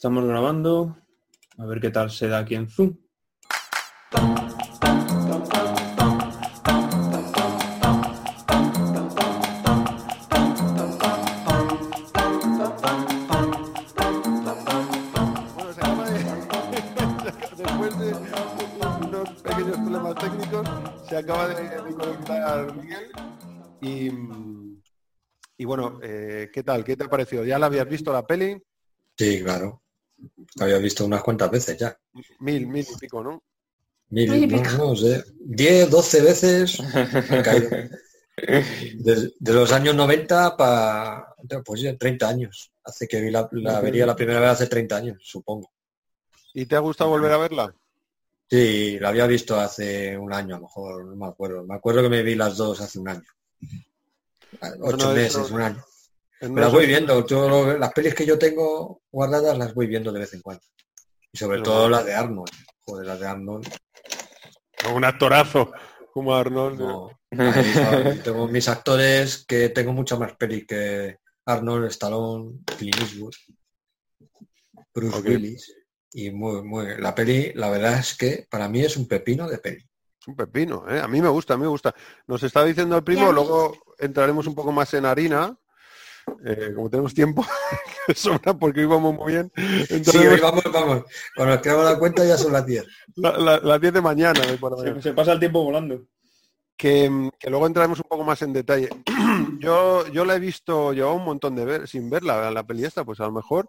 Estamos grabando. A ver qué tal se da aquí en Zoom. Bueno, se acaba de... Después de unos pequeños problemas técnicos, se acaba de, de conectar Miguel. Y, y bueno, eh, ¿qué tal? ¿Qué te ha parecido? ¿Ya la habías visto la peli? Sí, claro. Había visto unas cuantas veces ya. Mil, mil y pico, ¿no? Mil, Mil y no, pico. no sé. 10, 12 veces. De, de los años 90 para pues ya 30 años. Hace que vi la, la vería la primera vez hace 30 años, supongo. ¿Y te ha gustado volver a verla? Sí, la había visto hace un año a lo mejor, no me acuerdo. Me acuerdo que me vi las dos hace un año. Ocho Bueno, meses, eso- un año. Las voy viendo. Yo las pelis que yo tengo guardadas las voy viendo de vez en cuando. Y sobre todo las de Arnold. Joder, las de Arnold. Un actorazo como Arnold. No, ahí, ¿sabes? tengo mis actores que tengo muchas más pelis que Arnold, Stallone, Clint Eastwood, Bruce. Willis. Y muy, muy, la peli, la verdad es que para mí es un pepino de peli. Un pepino, ¿eh? A mí me gusta, a mí me gusta. Nos está diciendo el primo, luego entraremos un poco más en harina, eh, como tenemos tiempo, que sobra porque íbamos muy bien. Entonces, Sí, hoy vamos, vamos. Cuando nos creamos la cuenta ya son las 10. la- la- las 10 de mañana, de por la mañana. Se, se pasa el tiempo volando. que, que luego entraremos un poco más en detalle. yo, yo la he visto, llevaba un montón de ver, sin verla, la peli esta, pues a lo mejor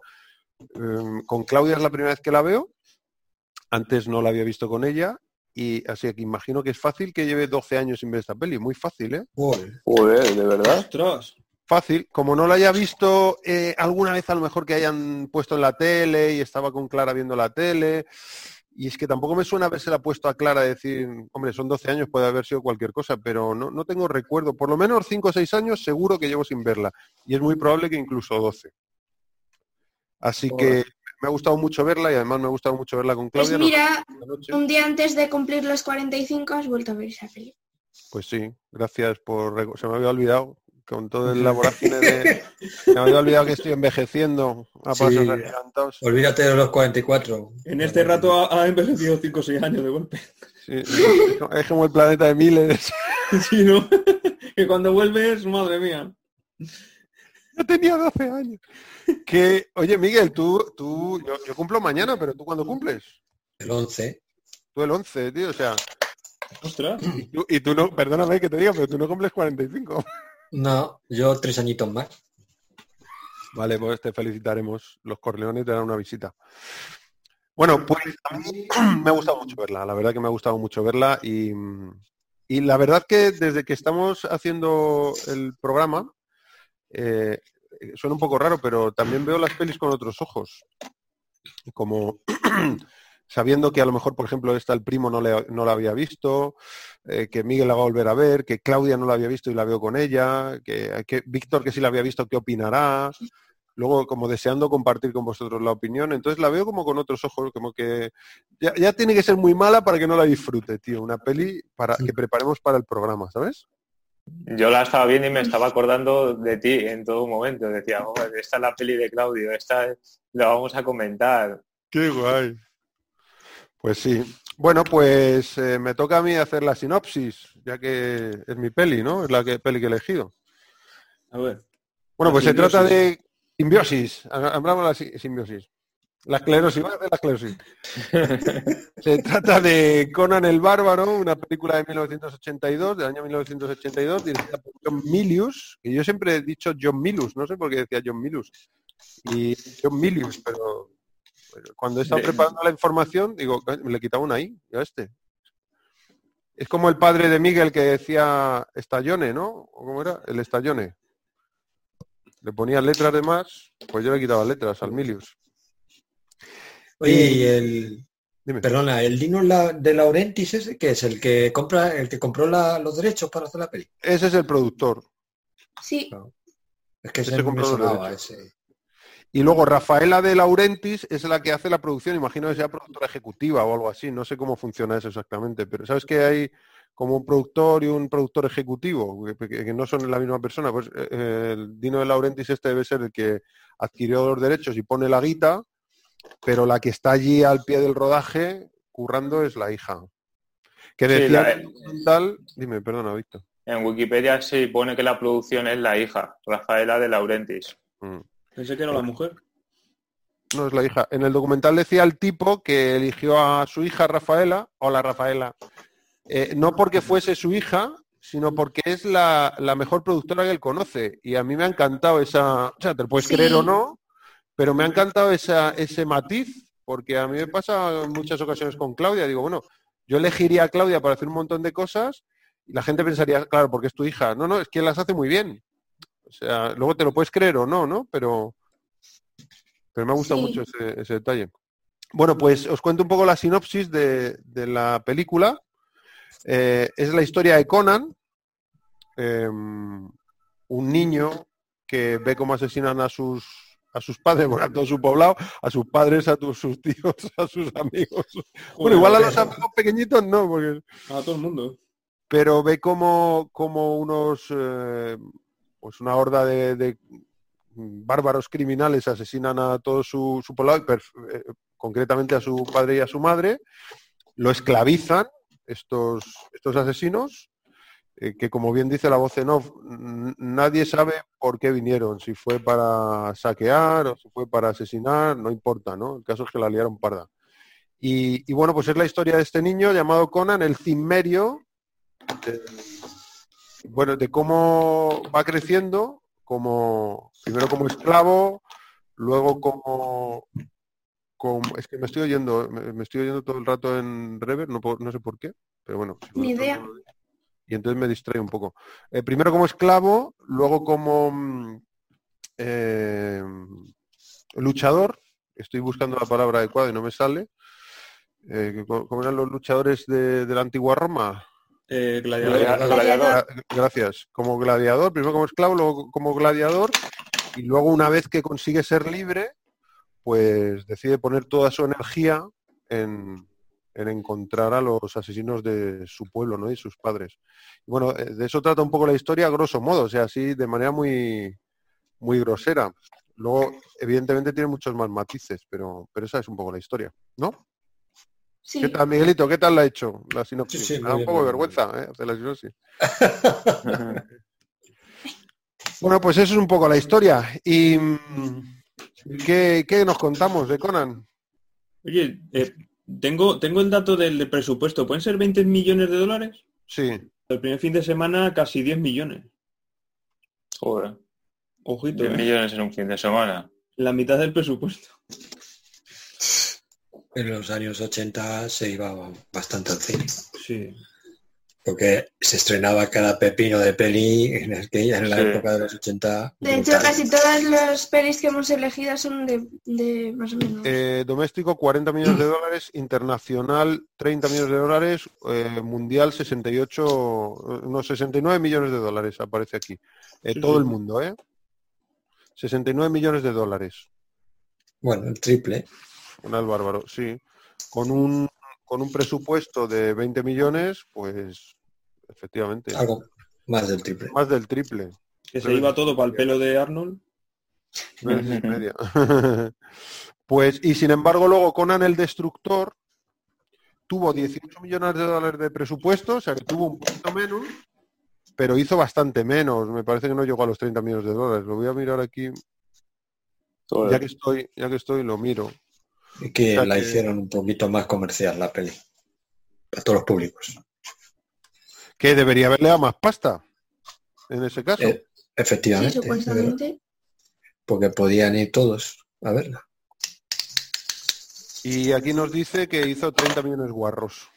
eh, con Claudia es la primera vez que la veo, antes no la había visto con ella, y así que imagino que es fácil que lleve 12 años sin ver esta peli, muy fácil, ¿eh? Joder. Joder, ¿de verdad? ¡Ostras! Fácil, como no la haya visto eh, alguna vez a lo mejor que hayan puesto en la tele y estaba con Clara viendo la tele, y es que tampoco me suena haberse la puesto a Clara decir, hombre, son 12 años, puede haber sido cualquier cosa, pero no, no tengo recuerdo, por lo menos 5 o 6 años seguro que llevo sin verla, y es muy probable que incluso 12. Así que me ha gustado mucho verla y además me ha gustado mucho verla con Pues Claudia. ¿no? mira, un día antes de cumplir los 45 has vuelto a ver esa peli. Pues sí, gracias por... Se me había olvidado, con todo el laboratorio de... Me había olvidado que estoy envejeciendo a Sí. pasos agigantados. Olvídate de los 44. En este rato ha, ha envejecido 5 o 6 años de golpe. Sí, sí, es como- es como el planeta de miles. Sí, ¿no? que cuando vuelves, madre mía. Yo tenía 12 años. Que, oye, Miguel, tú, tú, yo, yo cumplo mañana, pero tú cuándo cumples? El 11. Tú el 11, tío, o sea, ¡Ostras! y tú, y tú no, perdóname que te diga, pero tú no cumples 45. No, yo tres añitos más. Vale, pues te felicitaremos. Los Corleones te dan una visita. Bueno, pues a mí me ha gustado mucho verla, la verdad que me ha gustado mucho verla y, y la verdad que desde que estamos haciendo el programa, eh, suena un poco raro, pero también veo las pelis con otros ojos. Como sabiendo que a lo mejor, por ejemplo, esta el primo no, le, no la había visto, eh, que Miguel la va a volver a ver, que Claudia no la había visto y la veo con ella, que, que Víctor que sí la había visto, ¿qué opinará? Luego, como deseando compartir con vosotros la opinión, entonces la veo como con otros ojos, como que ya, ya tiene que ser muy mala para que no la disfrute, tío. Una peli para que preparemos para el programa, ¿sabes? Yo la estaba viendo y me estaba acordando de ti en todo momento. Decía, "Joder, esta es la peli de Claudio, esta la vamos a comentar. Qué guay. Pues sí. Bueno, pues eh, me toca a mí hacer la sinopsis, ya que es mi peli, ¿no? Es la que, peli que he elegido. A ver. Bueno, pues se trata de simbiosis. Ha- Hablamos de la si- simbiosis. La esclerosis, va a hacer la esclerosis. Se trata de Conan el Bárbaro, una película de 1982, del año 1982, dirigida por John Milius, que yo siempre he dicho John Milus, no sé por qué decía John Milus. Y John Milius, pero cuando he estado De- preparando la información, digo, me le quitaba una I, a este. Es como el padre de Miguel que decía estallone, ¿no? ¿O cómo era? El estallone. Le ponía letras de más, pues yo le quitaba letras al Milius. Oye, y el, Dime. perdona, el Dino La- de Laurentis ese, que es el que compra, el que compró la- los derechos para hacer la peli. Ese es el productor. Sí, Es que Ese ese me sonaba, ese. Y luego Rafaela de Laurentis es la que hace la producción, imagino que sea productora ejecutiva o algo así, no sé cómo funciona eso exactamente, pero ¿sabes que hay como un productor y un productor ejecutivo, que, no son la misma persona? Pues eh, el Dino de Laurentis este debe ser el que adquirió los derechos y pone la guita, pero la que está allí al pie del rodaje currando es la hija. Que Sí, decía la- documental- dime, perdona, Víctor. En Wikipedia se pone que la producción es la hija, Rafaela de Laurentis. Mm. Pensé que era la mujer. No es la hija. En el documental decía el tipo que eligió a su hija Rafaela, hola Rafaela, eh, no porque fuese su hija, sino porque es la, la mejor productora que él conoce. Y a mí me ha encantado esa, o sea, te lo puedes Sí. creer o no, pero me ha encantado esa, ese matiz, porque a mí me pasa en muchas ocasiones con Claudia. Digo, bueno, yo elegiría a Claudia para hacer un montón de cosas y la gente pensaría, claro, porque es tu hija. No, no, es que las hace muy bien. O sea, luego te lo puedes creer o no, ¿no? Pero, pero me ha gustado Sí. mucho ese, ese detalle. Bueno, pues os cuento un poco la sinopsis de, de la película. Eh, es la historia de Conan, eh, un niño que ve cómo asesinan a sus a sus padres, bueno, a todo su poblado, a sus padres, a tus, sus tíos, a sus amigos. Bueno, igual a los amigos pequeñitos no, porque A todo el mundo. pero ve como, como unos eh, pues una horda de, bárbaros criminales asesinan a todo su, su eh, concretamente a su padre y a su madre, lo esclavizan estos, estos asesinos, eh, que como bien dice la voz en off, nadie sabe por qué vinieron, si fue para saquear o si fue para asesinar, no importa, ¿no? El caso es que la liaron parda. Y, bueno, pues es la historia de este niño llamado Conan, el cimmerio, bueno, de cómo va creciendo, como primero como esclavo, luego como, como es que me estoy oyendo, me, me estoy oyendo todo el rato en rever, no, no sé por qué, pero bueno. si Ni idea. Y entonces me distrae un poco. Eh, primero como esclavo, luego como mm, eh, luchador, estoy buscando la palabra adecuada y no me sale. Eh, que co- ¿Cómo eran los luchadores de, de la antigua Roma? Eh, gladiador. Gladiador. Gladiador. Gra- Gracias. Como gladiador, primero como esclavo, luego como gladiador, y luego una vez que consigue ser libre, pues decide poner toda su energía en, en encontrar a los asesinos de su pueblo, ¿no? Y sus padres. Y bueno, eh, de eso trata un poco la historia, a grosso modo, o sea, así de manera muy, muy grosera. Luego, evidentemente, tiene muchos más matices, pero, pero esa es un poco la historia, ¿no? Sí. ¿Qué tal, Miguelito? ¿Qué tal la ha hecho la sinopsis? Sí, sí, Me da un bien, poco de vergüenza, ¿eh? Hacer la sinopsis. Bueno, pues eso es un poco la historia. ¿Y mm, qué, qué nos contamos de Conan? Oye, eh, tengo, tengo el dato del, del presupuesto. ¿Pueden ser 20 millones de dólares? Sí, El primer fin de semana casi 10 millones. Joder, Ojito, 10 ¿eh? millones en un fin de semana. La mitad del presupuesto. En los años 80 se iba bastante al cine. Sí. Porque se estrenaba cada pepino de peli en, aquella- en la Sí. época de los 80. De hecho, brutal. casi todas las pelis que hemos elegido son de, de más o menos. Eh, doméstico 40 millones de dólares, internacional 30 millones de dólares, eh, mundial 68, eh, no, 69 millones de dólares aparece aquí. Eh, Sí, todo el mundo, ¿eh? 69 millones de dólares. Bueno, el triple. Un al bárbaro, sí. Con un, con un presupuesto de 20 millones, pues efectivamente, Algo más del triple. más del triple. Que se iba todo para el pelo de Arnold. Media. pues, y sin embargo, luego Conan el Destructor tuvo 18 millones de dólares de presupuesto, o sea que tuvo un poquito menos, pero hizo bastante menos. Me parece que no llegó a los 30 millones de dólares. Lo voy a mirar aquí, ya que estoy, ya que estoy, lo miro. Y que O sea la que- hicieron un poquito más comercial la peli. Para todos los públicos. Que debería haberle dado más pasta, en ese caso. Eh, sí, efectivamente. supuestamente. Porque podían ir todos a verla. Y aquí nos dice que hizo 30 millones guarros.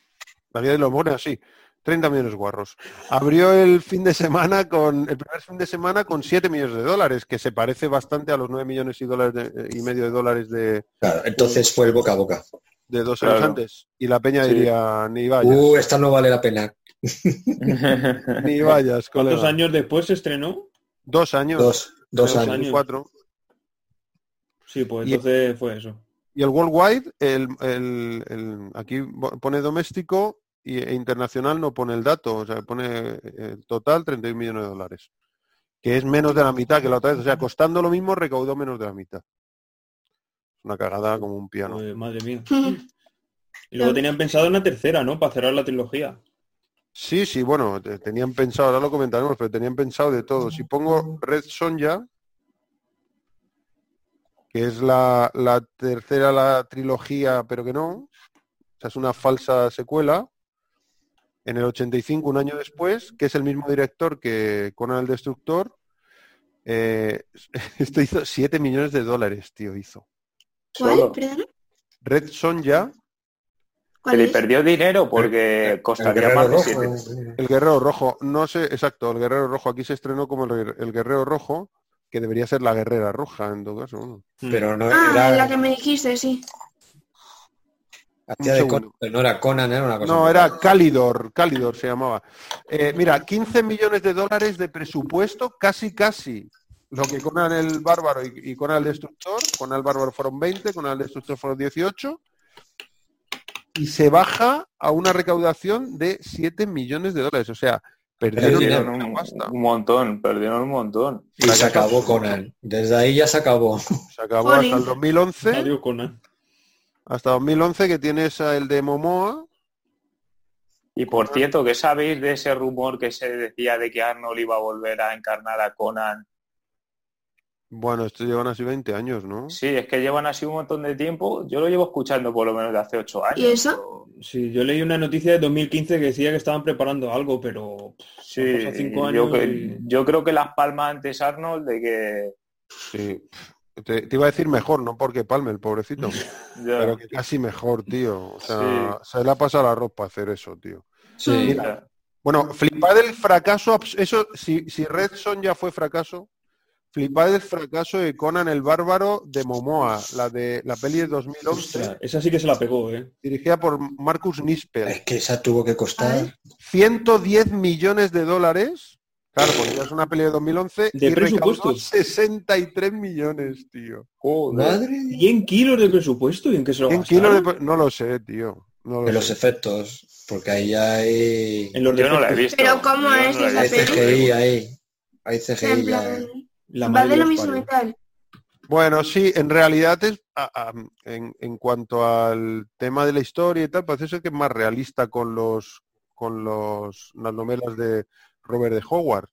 Aquí lo pone así, 30 millones guarros. Abrió el fin de semana con el primer fin de semana con 7 millones de dólares, que se parece bastante a los 9 millones y, dólares de- y medio de dólares de, Claro, entonces fue el boca a boca. de dos años Claro. antes. Y la peña Sí. diría, ni vayas, Uh, esta no vale la pena. ni vayas, ¿Cuántos colega". años después se estrenó? Dos años. Dos, dos Dos años. Cuatro. Sí, pues Y- entonces fue eso. Y el worldwide, el, el- el- aquí pone doméstico y, e internacional no pone el dato, o sea, pone eh, total 31 millones de dólares, que es menos de la mitad que la otra vez, o sea, costando lo mismo recaudó menos de la mitad. una cagada como un piano. Pues, madre mía. Y luego tenían pensado una tercera, ¿no? Para cerrar la trilogía. Sí, sí, bueno, te- tenían pensado, ahora lo comentaremos, pero tenían pensado de todo. Si pongo Red Sonja, que es la, la tercera la trilogía, pero que no, o sea, es una falsa secuela, en el 85, un año después, que es el mismo director que Conan el Destructor, eh, esto hizo 7 millones de dólares, tío, hizo. ¿Cuál? ¿Perdona? Red Sonja, ¿Cuál Que le perdió dinero porque El costaría más de Rojo. siete. El Guerrero Rojo, no sé, exacto, el Guerrero Rojo. Aquí se estrenó como el, Guer- el Guerrero Rojo, que debería ser la Guerrera Roja en todo caso. Pero no Ah, era, la que me dijiste, sí. Hacía de. Conan, no era Conan, era una cosa. No, era. Calidor, Calidor se llamaba. Eh, mira, 15 millones de dólares de presupuesto, casi casi lo que Conan el Bárbaro y, y Conan el Destructor. Conan el Bárbaro fueron 20, Conan el Destructor fueron 18. Y se baja a una recaudación de 7 millones de dólares. O sea, perdieron un, montón, perdieron un montón. Y se acabó Conan. Desde ahí ya se acabó. Se acabó hasta el 2011. Adiós, Conan. Hasta 2011 que tienes el de Momoa. Y por cierto, ¿qué sabéis de ese rumor que se decía de que Arnold iba a volver a encarnar a Conan? Bueno, estos llevan así 20 años, ¿no? Sí, es que llevan así un montón de tiempo. Yo lo llevo escuchando por lo menos de hace ocho años. ¿Y eso? Sí, yo leí una noticia de 2015 que decía que estaban preparando algo, pero pff, Sí, cinco yo, años que- y- yo creo que las palmas antes Arnold de que Sí. Te, te iba a decir mejor, no porque palme el pobrecito, pero que casi mejor, tío. O sea, se le ha pasado la ropa hacer eso, tío. Sí. Bueno, flipad el fracaso, eso, si, si Red Son ya fue fracaso, flipad el fracaso de Conan el Bárbaro de Momoa, la de la peli de 2011, Ostras, esa sí que se la pegó, ¿eh? dirigida por Marcus Nispel. Es que esa tuvo que costar. 110 millones de dólares. Claro, porque ya es una peli de 2011 De y presupuesto. 63 millones, tío. Madre mía. 100 kilos de presupuesto y en qué se lo 100 gastaron? kilos de... No lo sé, tío. No lo De los efectos. Porque ahí ya hay. En los Yo no la he visto. Pero ¿cómo no es esa Hay peli? CGI ahí. Hay En CGI La va madre de lo mismo y tal. Bueno, sí, en realidad es a- a- en, en cuanto al tema de la historia y tal, parece ser que es más realista con los con los las novelas de Robert de Howard.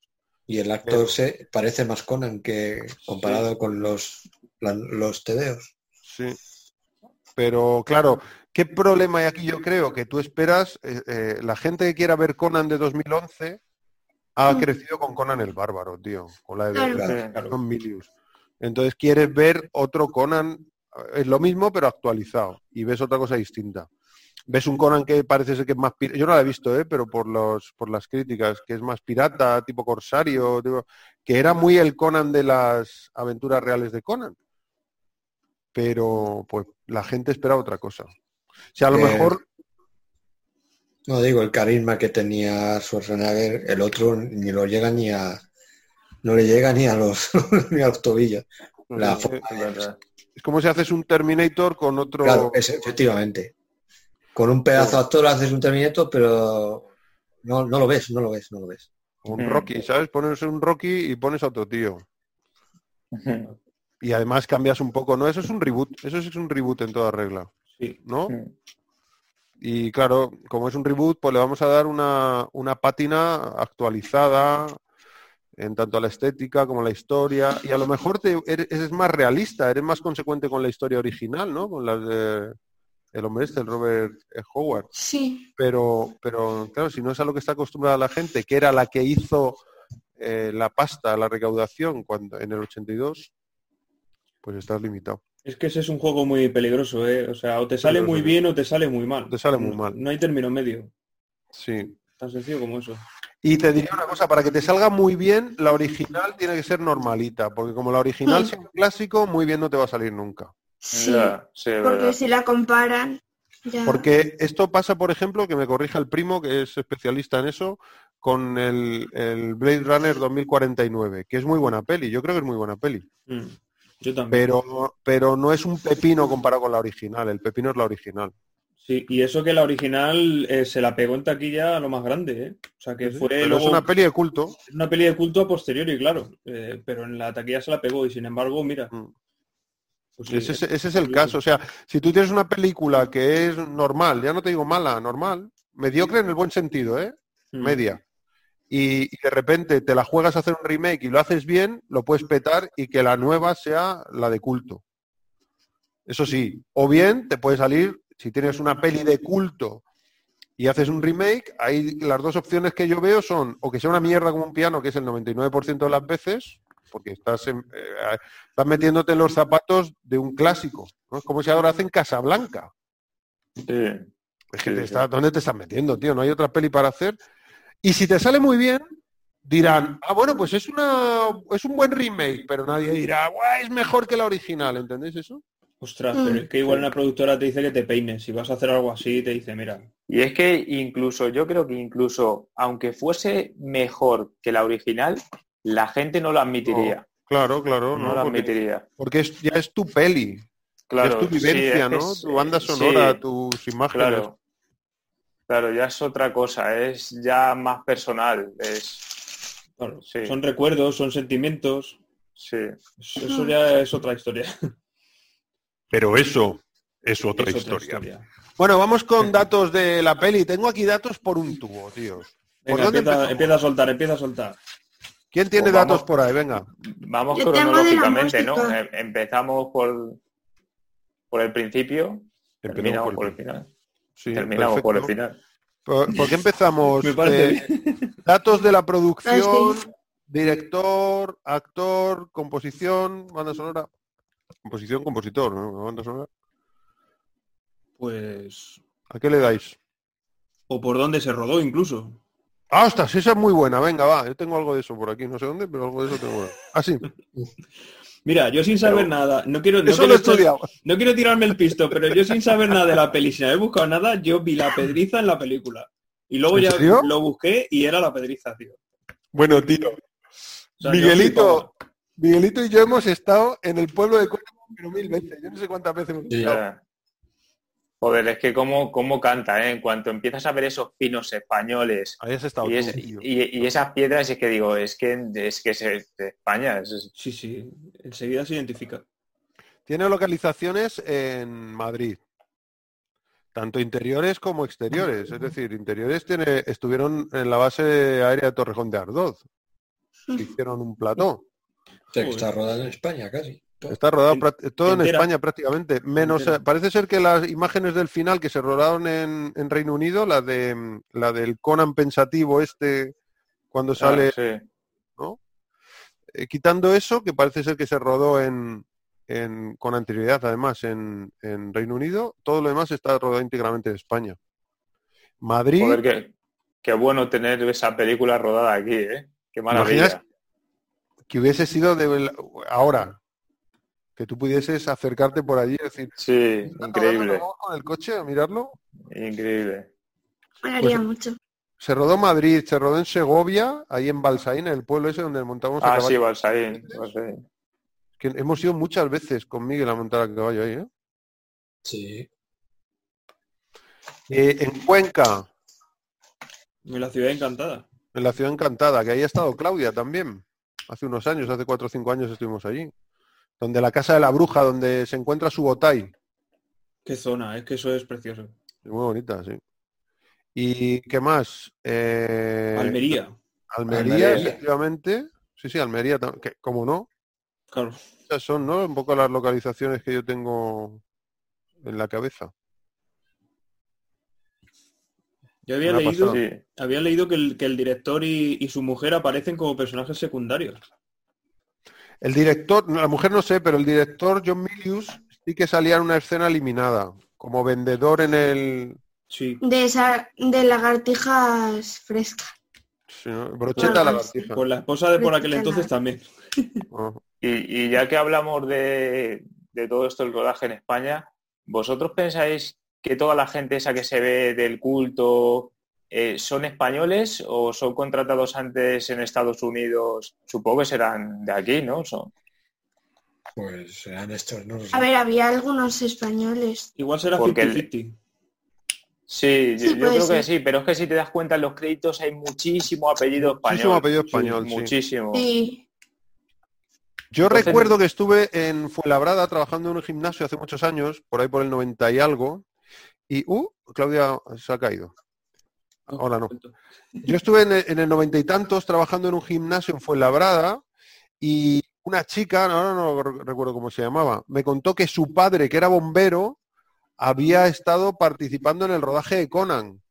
Y el actor se parece más Conan que comparado con los, la- los tebeos. Sí. Pero claro, ¿qué problema hay aquí? Yo creo que tú esperas, eh, eh, la gente que quiera ver Conan de 2011 ha Mm. crecido con Conan el Bárbaro, tío, con la de Claro. Milius. Entonces quieres ver otro Conan, eh, es lo mismo pero actualizado y ves otra cosa distinta. Ves un Conan que parece ser que es más pirata, yo no la he visto, eh, pero por los por las críticas, que es más pirata, tipo corsario, tipo- que era muy el Conan de las aventuras reales de Conan. Pero pues la gente espera otra cosa. O sea, a lo Eh, mejor No digo el carisma que tenía Schwarzenegger, el otro ni lo llega ni a no le llega ni a los ni a los tobillos. La forma Es como si haces un Terminator con otro Claro, es, efectivamente. Con un pedazo de actor haces un terminator, pero no, no lo ves, no lo ves, no lo ves. un Mm. Rocky, ¿sabes? Pones un Rocky y pones a otro tío. Y además cambias un poco, ¿no? Eso es un reboot, eso sí es un reboot en toda regla, Sí. ¿no? Y claro, como es un reboot, pues le vamos a dar una, una pátina actualizada en tanto a la estética como a la historia. Y a lo mejor te, eres, eres más realista, eres más consecuente con la historia original, ¿no? Con las de el hombre este, el Robert E. Howard. Sí. Pero, pero claro, si no es a lo que está acostumbrada la gente, que era la que hizo eh, la pasta, la recaudación cuando en el 82, pues estás limitado. Es que ese es un juego muy peligroso, ¿eh? O sea, o te sale Peligroso, muy bien o te sale muy mal. Te sale muy No- mal. No hay término medio. Sí. Tan sencillo como eso. Y te diría una cosa, para que te salga muy bien, la original tiene que ser normalita, porque como la original Hmm. sea un clásico, muy bien no te va a salir nunca. Sí. Ya, sí, es Porque verdad. si la comparan, ya. Porque esto pasa, por ejemplo, que me corrija el primo, que es especialista en eso, con el, el Blade Runner 2049, que es muy buena peli, yo creo que es muy buena peli. Mm. Yo también. Pero, pero no es un pepino comparado con la original, el pepino es la original. Sí, y eso que la original eh, se la pegó en taquilla a lo más grande, ¿eh? O sea, que Sí, fue pero luego es una peli de culto. es una peli de culto a posteriori, claro. Eh, pero en la taquilla se la pegó y sin embargo, mira, Mm. Pues sí, Ese, es- ese es el caso. O sea, si tú tienes una película que es normal, ya no te digo mala, normal, mediocre en el buen sentido, ¿eh? Mm. Media. Y, y de repente te la juegas a hacer un remake y lo haces bien, lo puedes petar y que la nueva sea la de culto. Eso sí. O bien te puede salir, si tienes una peli de culto y haces un remake, ahí las dos opciones que yo veo son o que sea una mierda como un piano, que es el 99% de las veces, porque estás, en- eh, estás metiéndote en los zapatos de un clásico. ¿no? Es como si ahora hacen Casablanca. Sí. Es que Sí, te sí. está- ¿Dónde te estás metiendo, tío? No hay otra peli para hacer. Y si te sale muy bien, dirán, ah, bueno, pues es una es un buen remake, pero nadie dirá, "Buah, es mejor que la original, ¿entendéis eso? Ostras, Mm. pero es que igual una productora te dice que te peines. Si vas a hacer algo así, te dice, mira, Y es que incluso, yo creo que incluso, aunque fuese mejor que la original, la gente no lo admitiría. Claro, claro, No, no, lo porque, admitiría. porque es- ya es tu peli, Claro, es tu sí, vivencia, es ¿no? es- Tu banda sí, sonora, tus imágenes. Claro. Claro, ya es otra cosa, es ya más personal. Es, claro, Sí. son recuerdos, son sentimientos. sí. Eso ya es otra historia. Pero eso es otra Es historia. Bueno, vamos con datos de la peli. Tengo aquí datos por un tubo, tíos. ¿Por Venga, empieza, empieza a soltar, empieza a soltar. ¿Quién tiene Pues vamos. datos por ahí? Venga. Vamos Yo cronológicamente, ¿no? Em- Empezamos por, por el principio, Empezamos terminamos por por el- final. Sí, terminamos por el final. ¿Por, por qué empezamos? Me parece Eh, datos de la producción, Ah, director, actor, composición, banda sonora. Composición, compositor, ¿no? Banda sonora. Pues... ¿A qué le dais? O por dónde se rodó incluso. Ah, ostras, esa es muy buena. Venga, va. Yo tengo algo de eso por aquí. No sé dónde, pero algo de eso tengo. Ah, sí. Mira, yo sin saber Pero- nada, no quiero, no Eso quiero lo he echar- estudiado. no quiero tirarme el pisto, pero yo sin saber nada de la peli, sin haber buscado nada, yo vi la pedriza en la película. Y luego ¿En ya serio? lo busqué y era la pedriza, tío. Bueno, tío. O sea, yo Miguelito, Miguelito y yo hemos estado en el pueblo de Cuenca, pero mil veces. Yo no sé cuántas veces hemos estado. Joder, es que cómo, cómo canta, ¿eh? En cuanto empiezas a ver esos pinos españoles y, tú, es- tío. y- y esas piedras, es que digo, es que es que es de España. es- es- Sí, sí, enseguida se identifica. Tiene localizaciones en Madrid. Tanto interiores como exteriores. Es decir, interiores tiene, estuvieron en la base aérea de Torrejón de Ardoz. hicieron un plató. O sea, que está rodado en España casi. Está rodado En- todo en. España prácticamente. Menos, Entera. eh, parece ser que las imágenes del final que se rodaron en, en Reino Unido, la de la del Conan pensativo este, cuando sale, Ah, sí. eh, quitando eso, que parece ser que se rodó en, en- con anterioridad además en, en Reino Unido, todo lo demás está rodado íntegramente en España. Madrid, Joder, qué, qué bueno tener esa película rodada aquí, ¿eh? Qué maravilla. que hubiese sido de ahora, que tú pudieses acercarte por allí y decir, Sí, "¿Está increíble, con el coche a mirarlo? increíble. Me haría Pues- mucho. Se rodó Madrid, se rodó en Segovia, ahí en Balsaín, en el pueblo ese donde montamos a Ah, sí. Balsaín. Balsaín. Que hemos ido muchas veces con Miguel a montar a caballo ahí, ¿eh? Sí. Eh, en Cuenca, En la ciudad encantada. en la ciudad encantada, que ahí ha estado Claudia también. Hace unos años, hace cuatro o cinco años estuvimos allí. Donde la casa de la bruja, donde se encuentra su botay. Qué zona, es que eso es precioso. Muy bonita, sí. ¿Y qué más? Eh, Almería, Almería, Almería. efectivamente. Sí, sí, Almería, que, como no. claro. Esas son, ¿no? Un poco las localizaciones que yo tengo en la cabeza. Yo había leído, había leído que el, que el director y, y su mujer aparecen como personajes secundarios. El director, la mujer no sé, pero el director John Milius sí que salía en una escena eliminada, como vendedor en el... Sí, De esa, de lagartijas frescas. sí, ¿no? Brocheta lagartija. con la esposa de por aquel entonces también. Ah. Y, y ya que hablamos de, de todo esto, el rodaje en España, ¿vosotros pensáis que toda la gente esa que se ve del culto eh, son españoles o son contratados antes en Estados Unidos? Supongo que serán de aquí, ¿no? Son- Pues serán estos, no. A ver, había algunos españoles. Igual será Porque el- 50-50. Sí, yo, Sí, yo creo que sí, pero es que si te das cuenta en los créditos hay muchísimo apellido español. Muchísimo apellido español, sí. Muchísimo. Sí, Yo Entonces- recuerdo que estuve en Fuenlabrada trabajando en un gimnasio hace muchos años, por ahí por el 90 y algo, y, uh, Claudia se ha caído. Ahora no. Yo estuve en el, en el noventa y tantos trabajando en un gimnasio en Fuenlabrada y una chica, ahora no re- recuerdo cómo se llamaba, me contó que su padre, que era bombero, había estado participando en el rodaje de Conan.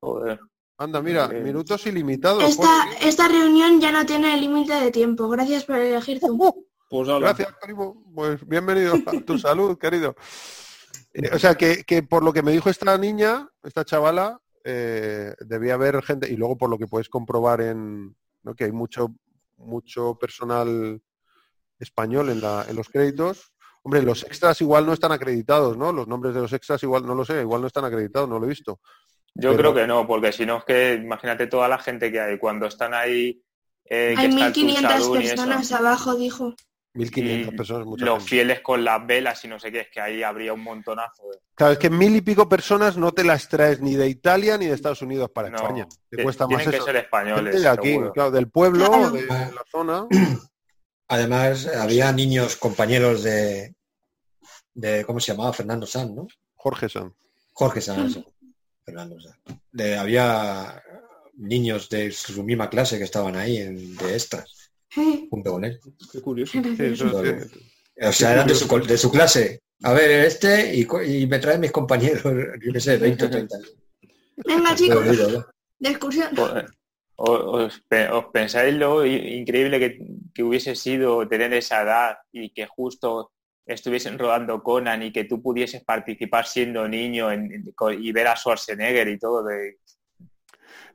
Joder. Anda, mira, Eh, minutos ilimitados. Esta, esta reunión ya no tiene límite de tiempo. Gracias por elegir Zoom. Pues hala. Gracias, primo. Pues bienvenido a tu salud, querido. Eh, o sea, que, que por lo que me dijo esta niña, esta chavala, eh, debía haber gente, y luego por lo que puedes comprobar en, ¿no? que hay mucho, mucho personal español en, la, en los créditos. Hombre, los extras igual no están acreditados, ¿no? Los nombres de los extras igual no lo sé, igual no están acreditados, no lo he visto. Yo Pero- creo que no, porque si no es que imagínate toda la gente que hay cuando están ahí. eh, que Hay está el 1.500 Tulsadun y eso, personas abajo, dijo. 1.500 y personas, mucha Los gente. fieles con las velas y no sé qué, es que ahí habría un montonazo. de- Claro, es que mil y pico personas no te las traes ni de Italia ni de Estados Unidos para No, España. Te cuesta más tienen que eso. ser españoles. de aquí, claro, del pueblo, Claro. de la zona. Además, había niños compañeros de, de ¿cómo se llamaba? Fernando Sanz, ¿no? Jorge San. Jorge eso. Fernando Sanz. De- había niños de su misma clase que estaban ahí en, de extras, Eh, junto con él. Qué curioso. O sea, eran de su, col- de su clase. A ver, este y, me traen mis compañeros, yo qué sé, 20 o 30. Venga, chicos, de excursión. ¿Os, pe- os pensáis lo increíble que, que hubiese sido tener esa edad y que justo estuviesen rodando Conan y que tú pudieses participar siendo niño en- en- co- y ver a Schwarzenegger y todo? De,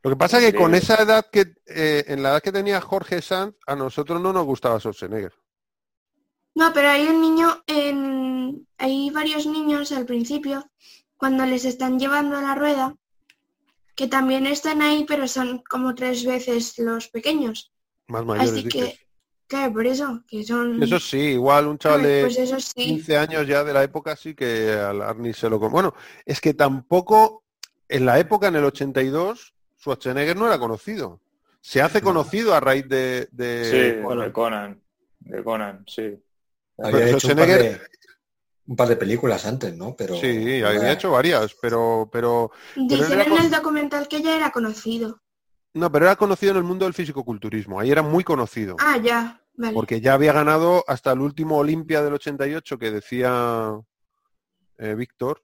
Lo que pasa es que con esa edad que, eh, en la edad que tenía Jorge Sanz, a nosotros no nos gustaba Schwarzenegger. No, pero hay un niño, en... hay varios niños al principio, cuando les están llevando a la rueda, que también están ahí, pero son como tres veces los pequeños. Más mayores, Así dices. que, claro, por eso, que son... Eso sí, igual un chaval de Pues eso sí. 15 años ya de la época sí que al Arnie se lo... Bueno, es que tampoco en la época, en el 82, Schwarzenegger no era conocido. Se hace conocido a raíz de... de- sí, bueno. de Conan. De Conan, sí. Había un par, de, un par de películas antes, ¿no? Pero Sí, había hecho varias, pero, pero Dicen en con- el documental que ya era conocido. no, pero era conocido en el mundo del fisicoculturismo. Ahí era muy conocido. Ah, ya, vale. porque ya había ganado hasta el último Olimpia del 88 que decía eh, Víctor,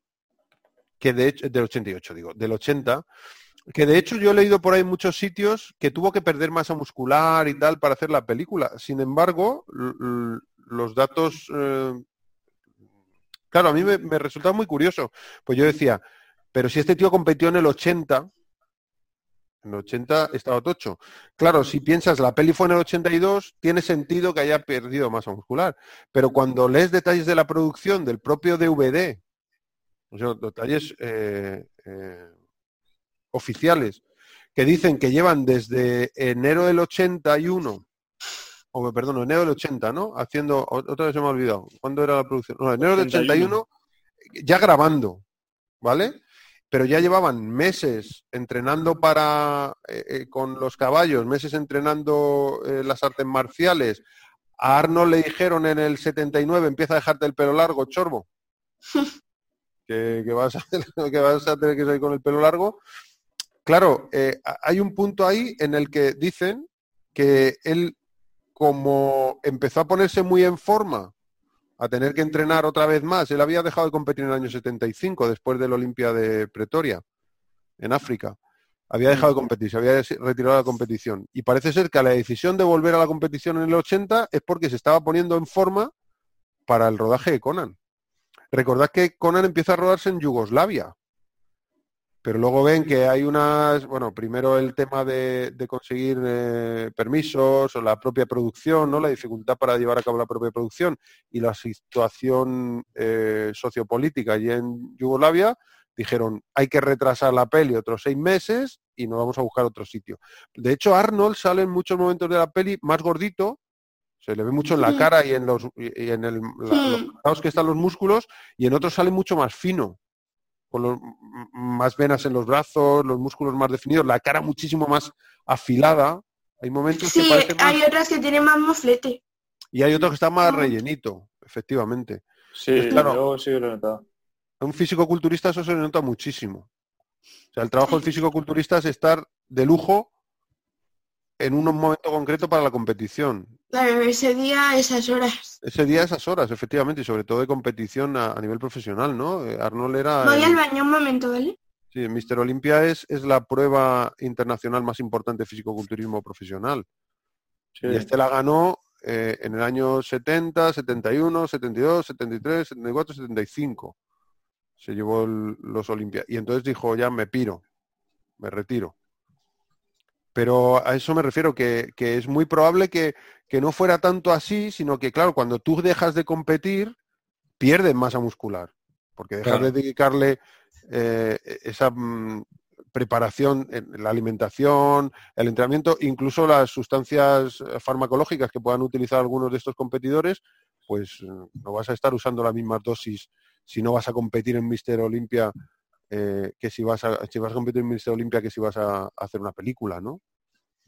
que de hecho, del 88 digo, del 80, que de hecho yo he leído por ahí muchos sitios que tuvo que perder masa muscular y tal para hacer la película. Sin embargo, los datos, eh, claro, a mí me, me resultaba muy curioso, pues yo decía, pero si este tío competió en el 80, en el 80 estaba tocho. Claro, si piensas la peli fue en el 82, tiene sentido que haya perdido masa muscular. Pero cuando lees detalles de la producción del propio DVD, o sea, detalles eh, eh, oficiales, que dicen que llevan desde enero del 81, o perdón, enero del 80, ¿no? Haciendo, otra vez se me ha olvidado, ¿cuándo era la producción? No, enero del 81, ya grabando, ¿vale? pero ya llevaban meses entrenando para eh, eh, con los caballos, meses entrenando eh, las artes marciales. A Arnold le dijeron en el 79, empieza a dejarte el pelo largo, chorbo. que, que vas a, que vas a tener que salir con el pelo largo. Claro, eh, hay un punto ahí en el que dicen que él, como empezó a ponerse muy en forma, a tener que entrenar otra vez más. Él había dejado de competir en el año 75, después del Olimpia de Pretoria, en África. Había dejado de competir, se había retirado de la competición. Y parece ser que la decisión de volver a la competición en el 80 es porque se estaba poniendo en forma para el rodaje de Conan. Recordad que Conan empieza a rodarse en Yugoslavia. Pero luego ven que hay unas, bueno, primero el tema de, de conseguir eh, permisos o la propia producción, ¿no? La dificultad para llevar a cabo la propia producción y la situación eh, sociopolítica allí en Yugoslavia, dijeron, hay que retrasar la peli otros seis meses y nos vamos a buscar otro sitio. De hecho, Arnold sale en muchos momentos de la peli más gordito, se le ve mucho en la cara y en los y en el, la- Sí. los marcados que están los músculos, y en otros sale mucho más fino, con los, más venas en los brazos, los músculos más definidos, la cara muchísimo más afilada. Hay momentos Sí, que parece más- hay otras que tienen más moflete. Y hay otro que está más rellenito, efectivamente. Sí, Pues claro. yo sí lo he notado. A un físico-culturista eso se le nota muchísimo. O sea, el trabajo del físico-culturista es estar de lujo en un momento concreto para la competición. Claro, ese día, esas horas. Ese día, esas horas, efectivamente, y sobre todo de competición a, a nivel profesional, ¿no? Eh, Arnold era... Voy el- al baño un momento, ¿vale? Sí, Mister Olympia es, es la prueba internacional más importante de fisicoculturismo profesional. Sí. Y este la ganó eh, en el año 70, 71, 72, 73, 74, 75. Se llevó el- los Olympia. Y entonces dijo, ya me piro, me retiro. Pero a eso me refiero, que, que es muy probable que, que no fuera tanto así, sino que, claro, cuando tú dejas de competir, pierdes masa muscular. Porque dejas Claro. de dedicarle eh, esa mm, preparación, la alimentación, el entrenamiento, incluso las sustancias eh, farmacológicas que puedan utilizar algunos de estos competidores, pues eh, no vas a estar usando las mismas dosis si no vas a competir en Mister Olympia eh, que si vas a si vas a competir en Mister Olympia que si vas a, hacer una película, ¿no?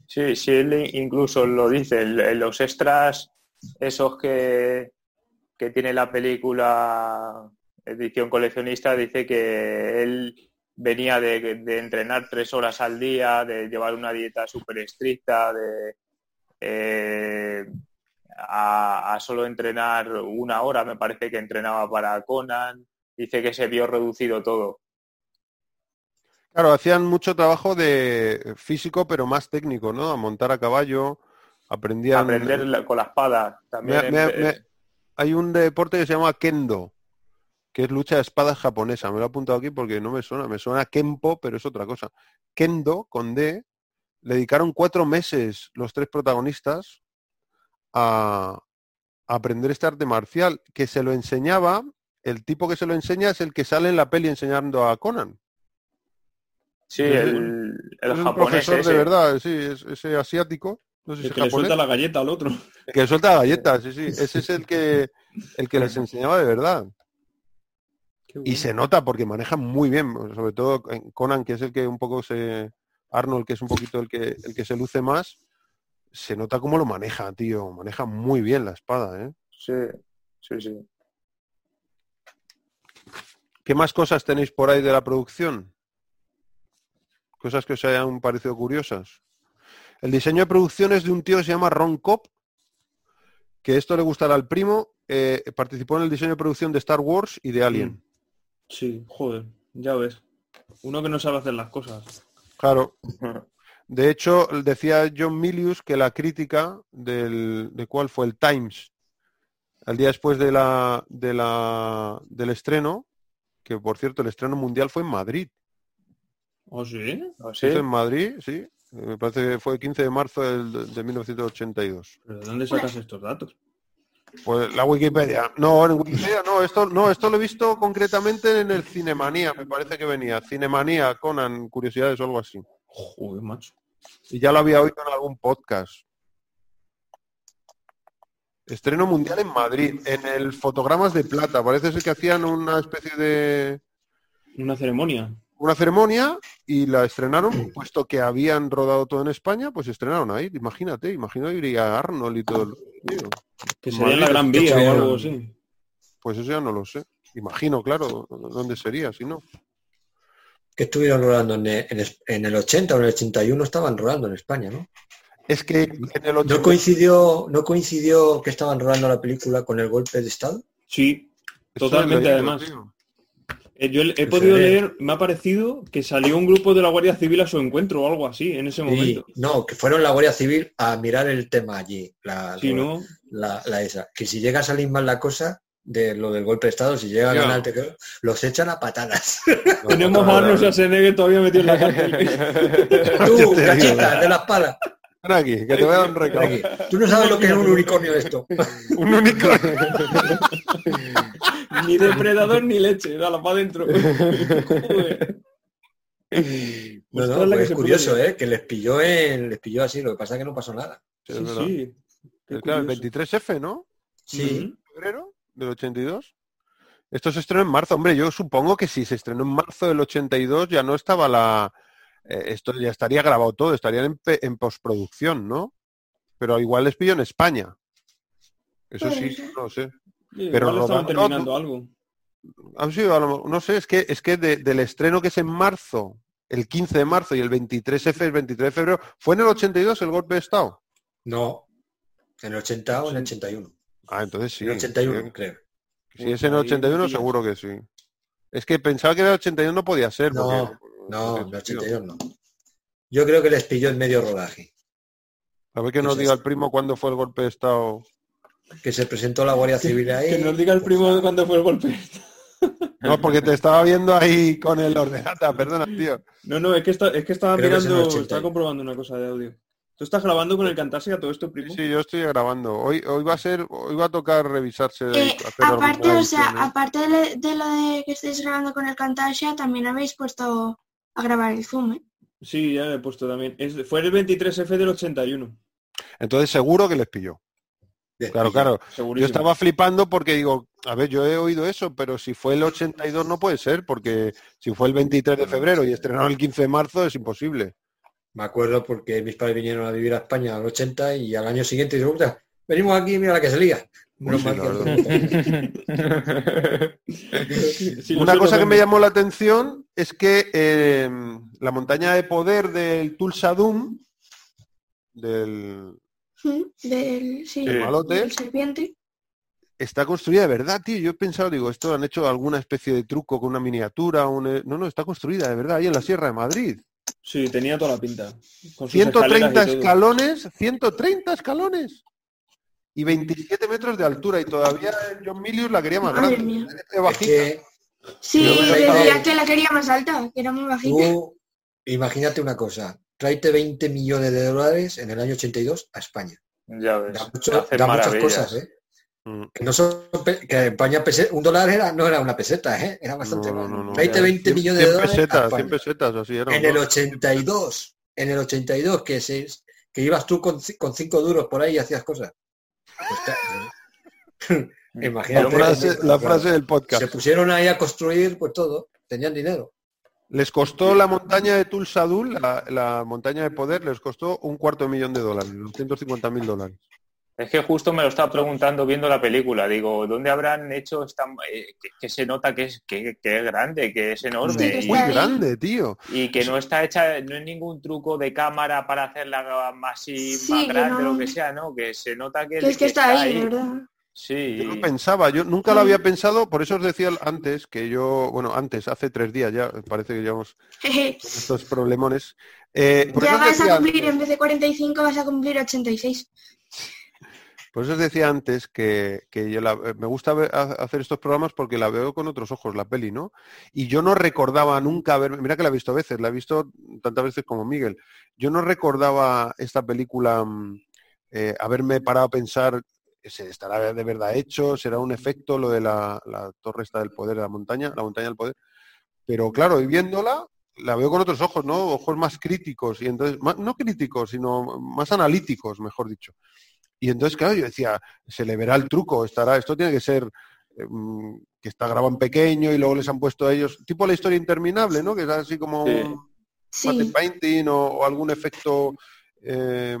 Sí, sí, él incluso lo dice, los extras, esos que, que tiene la película edición coleccionista, dice que él venía de, de entrenar tres horas al día, de llevar una dieta súper estricta, de eh, a, a solo entrenar una hora, me parece que entrenaba para Conan, dice que se vio reducido todo. Claro, hacían mucho trabajo de físico, pero más técnico, ¿no? A montar a caballo, aprendían... Aprender la- con la espada también. Me- me- eh, me- hay un deporte que se llama kendo, que es lucha de espadas japonesa. Me lo he apuntado aquí porque no me suena. Me suena kenpo, pero es otra cosa. Kendo, con D, le dedicaron cuatro meses los tres protagonistas a, a aprender este arte marcial, que se lo enseñaba, el tipo que se lo enseña es el que sale en la peli enseñando a Conan. Sí, el, el es un japonés profesor ese. de verdad, sí, es, ese asiático. No sé si El es que le suelta la galleta al otro. Que suelta galletas, sí, sí. Ese es el que, el que les enseñaba de verdad. Y se nota porque maneja muy bien, sobre todo Conan, que es el que un poco se... Arnold, que es un poquito el que, el que se luce más, se nota cómo lo maneja, tío. Maneja muy bien la espada, ¿eh? Sí, sí, sí. ¿Qué más cosas tenéis por ahí de la producción? Cosas que os hayan parecido curiosas. El diseño de producción es de un tío que se llama Ron Cobb, que esto le gustará al primo. eh, participó en el diseño de producción de Star Wars y de Alien. Sí, joder, ya ves. Uno que no sabe hacer las cosas. Claro. De hecho, decía John Milius que la crítica del, de cuál fue el Times, al día después de la, de la, del estreno, que por cierto el estreno mundial fue en Madrid. ¿Oh, sí? ¿O ¿Se sí? en Madrid? Sí. Me parece que fue el 15 de marzo del- de 1982. ¿Pero de dónde sacas estos datos? Pues la Wikipedia. No, en Wikipedia no, esto no, esto lo he visto concretamente en el Cinemanía, me parece que venía. Cinemanía, Conan, curiosidades o algo así. Joder, macho. Y ya lo había oído en algún podcast. Estreno mundial en Madrid, en el Fotogramas de Plata. Parece ser que hacían una especie de Una ceremonia. Una ceremonia y la estrenaron, puesto que habían rodado todo en España, pues estrenaron ahí. Imagínate, imagino iría Arnold y todo. el-. Que sería en la Gran Vía o algo así. Pues eso ya no lo sé. Imagino, claro, dónde sería, si no. Que estuvieron rodando en el, en el 80 o en el 81 estaban rodando en España, ¿no? Es que en el ¿No 80 coincidió, ¿No coincidió que estaban rodando la película con el golpe de Estado? Sí, totalmente, además. tío. Eh, yo he ¿En podido leer, me ha parecido que salió un grupo de la Guardia Civil a su encuentro o algo así en ese Y, momento. no, que fueron la Guardia Civil a mirar el tema allí. La, Si no, la, la esa. Que si llega a salir mal la cosa de lo del golpe de Estado, si llega a Ya. ganar el TKO, los echan a patadas. No, tenemos no, a no, Arnold no. Schwarzenegger todavía metido en la cárcel. Tú, te cachita, de la espada. Ven aquí, que te voy a dar un recado. Tú no sabes lo que es un unicornio esto. Un unicornio. Ni depredador ni leche, dala para adentro. No, no, pues es curioso. ¿eh? Que les pilló en, les pilló así, lo que pasa es que no pasó nada. Sí, Sí, claro, el curioso. 23F, ¿no? Sí. febrero del 82. Esto se estrenó en marzo. Hombre, yo supongo que si se estrenó en marzo del 82 ya no estaba la... eh, esto ya estaría grabado todo, estarían en, en postproducción, ¿no? Pero igual les pilló en España. Eso Puede sí, no lo sé. Sí, Pero igual estaban rodando- terminando algo. Han sido, a lo- no sé, es que es que de- del estreno que es en marzo, el 15 de marzo y el 23F, el 23 de febrero, ¿fue en el 82 el golpe de Estado? No, en el 80 o en el 81. Ah, entonces sí. en el 81, sí. creo. Si es en el Ahí 81, pillas. seguro que sí. Es que pensaba que era el 81 no podía ser. No, porque- No, en el tío, 82 no. Yo creo que les pilló en medio rodaje. A ver que nos diga el primo cuándo fue el golpe de Estado. Que se presentó la Guardia Civil ahí. Que nos diga el primo de cuándo fue el golpe. No, porque te estaba viendo ahí con el ordenata, perdona, tío. No, no, es que, está, es que estaba Creo que mirando, 80. estaba comprobando una cosa de audio. ¿Tú estás grabando con el cantarse a todo esto, primo? Sí, yo estoy grabando. Hoy, hoy va a ser, hoy va a tocar revisarse. Eh, aparte, o sea, aparte de, lo de que estáis grabando con el Camtasia, también habéis puesto a grabar el Zoom, ¿eh? Sí, ya le he puesto también. Es- fue el 23F del 81. Entonces seguro que les pilló. Claro, claro. Yo estaba flipando porque digo, a ver, yo he oído eso, pero si fue el 82 no puede ser, porque si fue el 23 de febrero y estrenaron el 15 de marzo es imposible. Me acuerdo porque mis padres vinieron a vivir a España al 80 y al año siguiente "Puta, venimos aquí, mira la que se lía. Menos sí, mal la que- Sí, lo Una cosa que me llamó la atención es que eh, la montaña de poder del Tulsa Doom, del, Del, sí. Malote. del serpiente. está construida de verdad, tío. Yo he pensado, digo, esto han hecho alguna especie de truco con una miniatura. un- eh, No, no, está construida de verdad, ahí en la Sierra de Madrid. Sí, tenía toda la pinta. Con sus 130 escaleras y todo. escalones, 130 escalones. Y 27 metros de altura. Y todavía John Milius la quería más Madre grande. mía. de Es bajita. que Sí, decía que la quería más alta, que era muy bajita. tú, imagínate una cosa, tráete 20 millones de dólares en el año 82 a España. Ya ves. Da, mucho- da muchas cosas, ¿eh? Mm. Que, no son que en España pese- un dólar era, no era una peseta, ¿eh? Era bastante No, no, no, no. Tráete Ya, 20 100 millones de 100 dólares a pesetas, España. 100 pesetas, así era. En el ¿no? 82, en el 82, que, se, que ibas tú con, con cinco duros por ahí y hacías cosas. Pues, claro, La Imagínate. frase, la frase del podcast. Se pusieron ahí a construir pues todo, tenían dinero. Les costó la montaña de Tulsa Dul, la, la montaña de poder, les costó un cuarto de millón de dólares, 250 mil dólares. Es que justo me lo estaba preguntando viendo la película. Digo, ¿dónde habrán hecho esta... eh, que, que se nota que es, que, que es grande, que es enorme? Sí, que y- Muy ahí. grande, tío. Y que no está hecha, no es ningún truco de cámara para hacerla más, y Sí, más grande, no. lo que sea, ¿no? Que se nota que, Que es que está ahí, ¿verdad? Sí. Yo lo pensaba, yo nunca lo había pensado, por eso os decía antes que yo, bueno, antes, hace tres días ya, parece que llevamos estos problemones. Eh, Ya vas a cumplir, antes, en vez de 45 vas a cumplir 86. por eso os decía antes que, que yo la- eh, me gusta ver- hacer estos programas porque la veo con otros ojos, la peli, ¿no? Y yo no recordaba nunca haber, mira que la he visto veces, la he visto tantas veces como Miguel, yo no recordaba esta película mm, eh, haberme parado a pensar ¿se estará de verdad hecho? ¿Será un efecto lo de la, la torre esta del poder de la montaña, la montaña del poder? Pero claro, y viéndola, la veo con otros ojos, ¿no? Ojos más críticos, y entonces, más- no críticos, sino más analíticos, mejor dicho. Y entonces, claro, yo decía, se le verá el truco, estará, esto tiene que ser eh, mm, que está grabado en pequeño y luego les han puesto a ellos, tipo la historia interminable, ¿no? Que es así como Sí. un Sí, painting o, o algún efecto eh,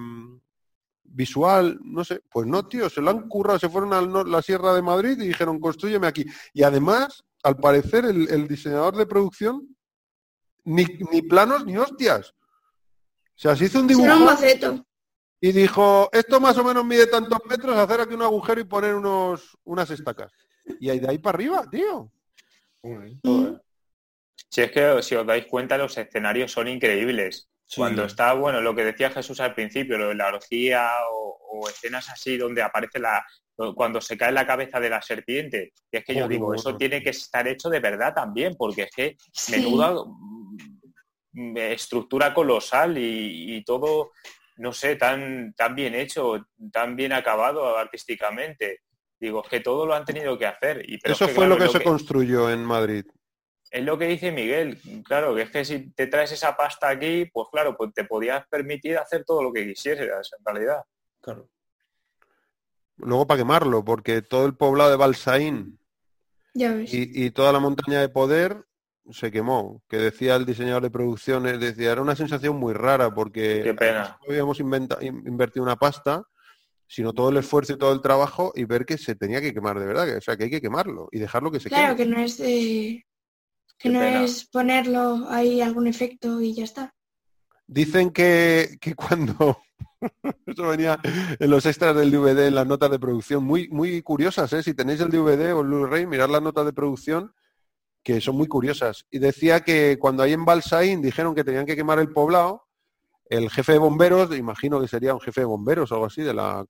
visual, no sé. Pues no, tío, se lo han currado, se fueron a la Sierra de Madrid y dijeron, construyeme aquí. Y además, al parecer, el, el diseñador de producción, ni, ni planos ni hostias. O sea, se hizo un dibujo y dijo, esto más o menos mide tantos metros, hacer aquí un agujero y poner unos, unas estacas. Y ahí de ahí para arriba, tío. Si es que si os dais cuenta, los escenarios son increíbles. Sí. Cuando está, bueno, lo que decía Jesús al principio, lo de la orgía o, o escenas así donde aparece la cuando se cae la cabeza de la serpiente. Y es que yo digo, eso tiene que estar hecho de verdad también, porque es que Sí. menuda mm, estructura colosal y, y todo, no sé, tan, tan bien hecho, tan bien acabado artísticamente. Digo, es que todo lo han tenido que hacer. Y, pero Eso es que, fue claro, lo que se construyó en Madrid. Es lo que dice Miguel, claro, que es que si te traes esa pasta aquí, pues claro, pues te podías permitir hacer todo lo que quisieras en realidad. Claro. Luego para quemarlo, porque todo el poblado de Balsaín Ya ves. y, y toda la montaña de poder se quemó. Que decía el diseñador de producciones, decía, era una sensación muy rara porque Qué pena. habíamos inventa- in- invertido una pasta sino todo el esfuerzo y todo el trabajo y ver que se tenía que quemar de verdad, que- o sea, que hay que quemarlo y dejarlo que se Claro, queme. que no es de... Qué Que no pena. es ponerlo ahí algún efecto y ya está. Dicen que, que cuando eso venía en los extras del DVD, en las notas de producción, muy, muy curiosas, ¿eh? Si tenéis el DVD o el Blu-ray, mirad las notas de producción, que son muy curiosas. Y decía que cuando ahí en Balsaín dijeron que tenían que quemar el poblado, el jefe de bomberos, imagino que sería un jefe de bomberos o algo así, de la,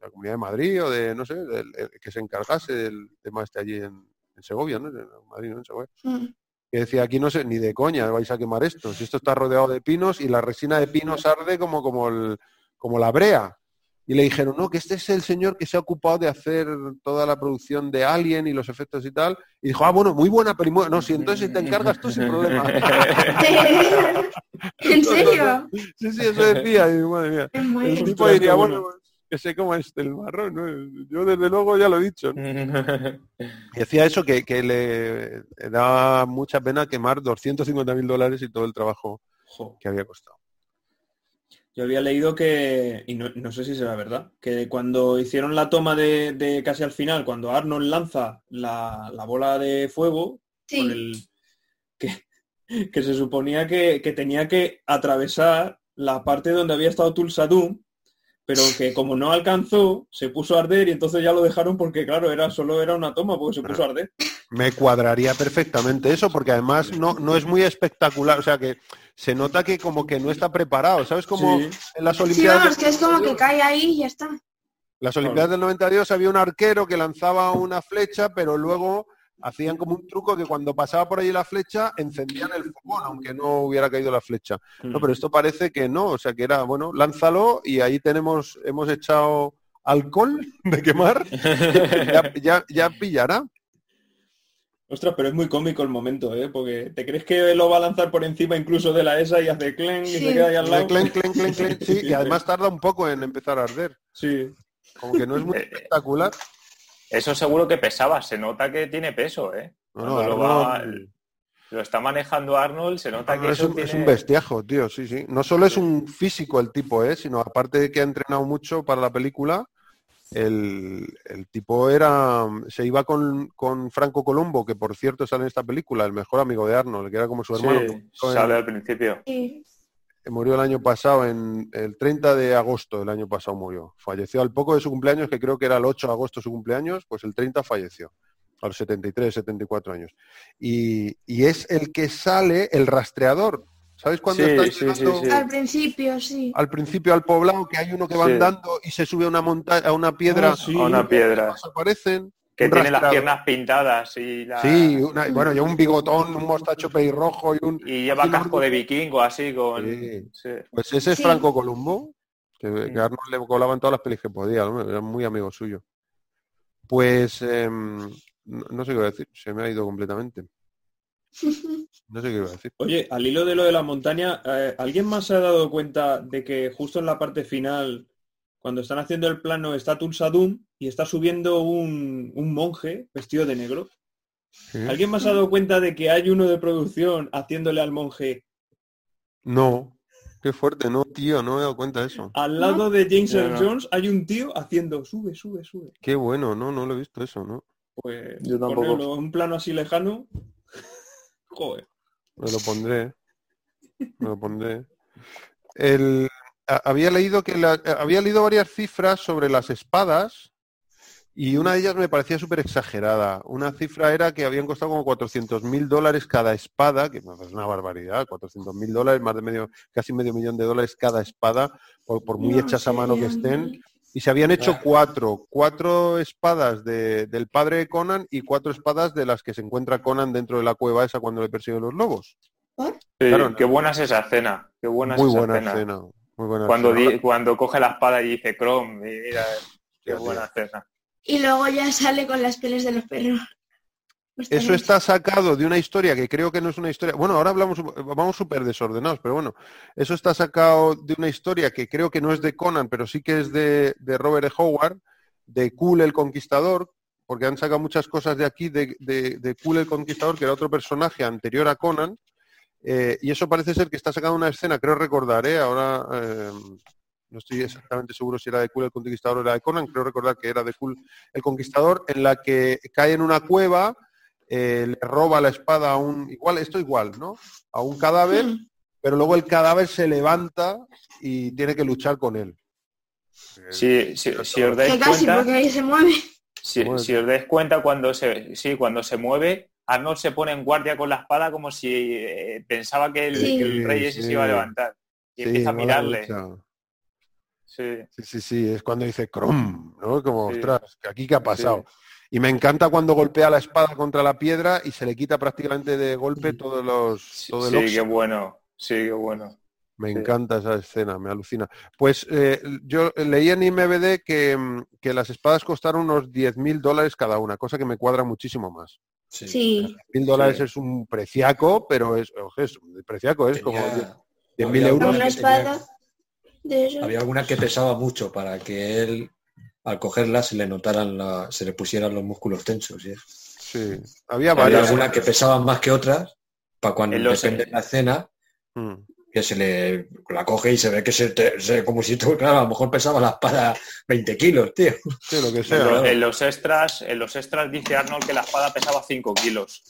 la Comunidad de Madrid o de, no sé, del, el que se encargase del tema este allí en, en Segovia, ¿no? En Madrid, ¿no? En Segovia Mm. Que decía aquí no sé ni de coña vais a quemar esto. Si esto está rodeado de pinos y la resina de pinos arde como como el, como la brea y le dijeron no que este es el señor que se ha ocupado de hacer toda la producción de Alien y los efectos y tal y dijo ah bueno muy buena película no si entonces te encargas tú sin problema. ¿En serio? sí sí eso decía. Y madre mía. Es muy- el tipo diría bueno bueno. Que sé cómo es el marrón ¿no? yo desde luego ya lo he dicho ¿no? Y decía eso, que, que le da mucha pena quemar 250 mil dólares y todo el trabajo Jo. que había costado. Yo había leído que, y no, no sé si será verdad, que cuando hicieron la toma de, de casi al final, cuando Arnold lanza la, la bola de fuego, Sí. con el, que, que se suponía que, que tenía que atravesar la parte donde había estado Tulsa Doom, pero que como no alcanzó, se puso a arder y entonces ya lo dejaron porque, claro, era solo era una toma porque se puso a arder. Me cuadraría perfectamente eso, porque además no, no es muy espectacular, o sea que se nota que como que no está preparado, ¿sabes? Como Sí. en las Sí, Olimpiadas, vamos, que es como que cae ahí y ya está. las Olimpiadas del 92 había un arquero que lanzaba una flecha, pero luego hacían como un truco que cuando pasaba por ahí la flecha encendían el fogón, aunque no hubiera caído la flecha. No, pero esto parece que no, o sea que era, bueno, lánzalo y ahí tenemos, hemos echado alcohol de quemar, ya, ya, ya pillará. Ostras, pero es muy cómico el momento, ¿eh? Porque te crees que lo va a lanzar por encima incluso de la ESA y hace clen y Sí. se queda ahí al lado. Clen, clen, clen, clen, sí, y además tarda un poco en empezar a arder, Sí. como que no es muy espectacular. Eso seguro que pesaba, se nota que tiene peso, ¿eh? No, lo, va- Arnold- lo está manejando Arnold, se nota que Arnold es, eso un, es un bestiajo, tío, sí, sí. No solo es un físico el tipo, ¿eh? sino aparte de que ha entrenado mucho para la película, el, el tipo era se iba con, con Franco Colombo, que por cierto sale en esta película, el mejor amigo de Arnold, que era como su hermano. que Sí, murió en- sale al principio. Sí. Murió el año pasado, en el 30 de agosto del año pasado murió. Falleció al poco de su cumpleaños, que creo que era el 8 de agosto su cumpleaños, pues el 30 falleció, a los 73, 74 años. Y, y es el que sale el rastreador. ¿Sabes cuando Sí, están sí, llegando sí, sí. Al principio, sí. al principio al poblado, que hay uno que va Sí. andando y se sube a una montaña, a una piedra, Ah, sí. A una piedra. aparecen? Que tiene las piernas pintadas y la... Sí, una- bueno, y un bigotón, un mostacho pelirrojo y un... Y lleva casco de vikingo así con... Sí. Sí. Pues ese es Sí. Franco Columbo, que, que. Arnold le colaba en todas las pelis que podía, ¿no? era muy amigo suyo. Pues em, no, no sé qué iba a decir, se me ha ido completamente. No sé qué iba a decir. Oye, al hilo de lo de la montaña, eh, ¿alguien más se ha dado cuenta de que justo en la parte final, cuando están haciendo el plano, está Tulsa Doom y está subiendo un, un monje vestido de negro? ¿Alguien más ha dado cuenta de que hay uno de producción haciéndole al monje No, qué fuerte, no, tío, no me he dado cuenta de eso. al lado de James Earl no. Jones? Hay un tío haciendo sube, sube, sube. Qué bueno, no, no lo he visto eso, ¿no? Pues Yo tampoco. ponerlo en un plano así lejano. Joder. Me lo pondré. Me lo pondré. El, había leído que la- había leído varias cifras sobre las espadas y una de ellas me parecía súper exagerada. Una cifra era que habían costado como 400 mil dólares cada espada, que es una barbaridad, 400 mil dólares, más de medio, casi medio millón de dólares cada espada, por, por muy No hechas a mano que estén. Y se habían hecho cuatro, cuatro espadas de- del padre de Conan y cuatro espadas de las que se encuentra Conan dentro de la cueva esa cuando le persiguen los lobos. Sí, Claro. qué buena es esa escena. Qué buena Muy es esa buena escena. Muy buena Cuando, di- cuando coge la espada y dice Chrome, y mira, qué buena escena. Y luego ya sale con las pieles de los perros. Eso está sacado de una historia que creo que no es una historia. Bueno, ahora hablamos, vamos súper desordenados, pero bueno, eso está sacado de una historia que creo que no es de Conan, pero sí que es de, de Robert E. Howard, de Cool el Conquistador, porque han sacado muchas cosas de aquí, de, de, de Cool el Conquistador, que era otro personaje anterior a Conan, eh, y eso parece ser que está sacado de una escena, creo recordar, ¿eh? ahora eh, no estoy exactamente seguro si era de Cool el Conquistador o era de Conan, creo recordar que era de Cool el Conquistador, en la que cae en una cueva, eh, le roba la espada a un, igual, esto igual, ¿no? A un cadáver, Mm. pero luego el cadáver se levanta y tiene que luchar con él. Si, si- si os dais Que casi, cuenta, porque ahí se mueve. si, Bueno. si os dais cuenta cuando se, sí, cuando se mueve, Arnold se pone en guardia con la espada como si eh, pensaba que el, Sí. que el rey ese Sí. se iba a levantar. Y Sí, empieza a mirarle. Sí, Sí, sí, sí, es cuando dice Crom, ¿no? Como, Sí. ostras, que aquí qué ha pasado. Sí. Y me encanta cuando golpea la espada contra la piedra y se le quita prácticamente de golpe todos los, todo el sí, qué bueno. Sí, qué bueno. Me Sí. encanta esa escena, me alucina. Pues eh, yo leí en IMBD que, mm, que las espadas costaron unos 10.000 dólares cada una, cosa que me cuadra muchísimo más. Sí. Sí. 10.000 dólares Sí. es un preciaco, pero es, es preciaco, es como Tenía- 10.000 había euros. tenía- espada. Había alguna que pesaba mucho para que él, al cogerla, se le notaran, la- se le pusieran los músculos tensos. ¿sí? Sí, había Había varias. algunas que pesaban más que otras, para cuando depende de la escena, Mm. Que se le la coge y se ve que se, te- se- como si tú, claro, a lo mejor pesaba la espada 20 kilos, tío. Sí, lo que En, sea. lo- en los extras, en los extras dice Arnold que la espada pesaba 5 kilos.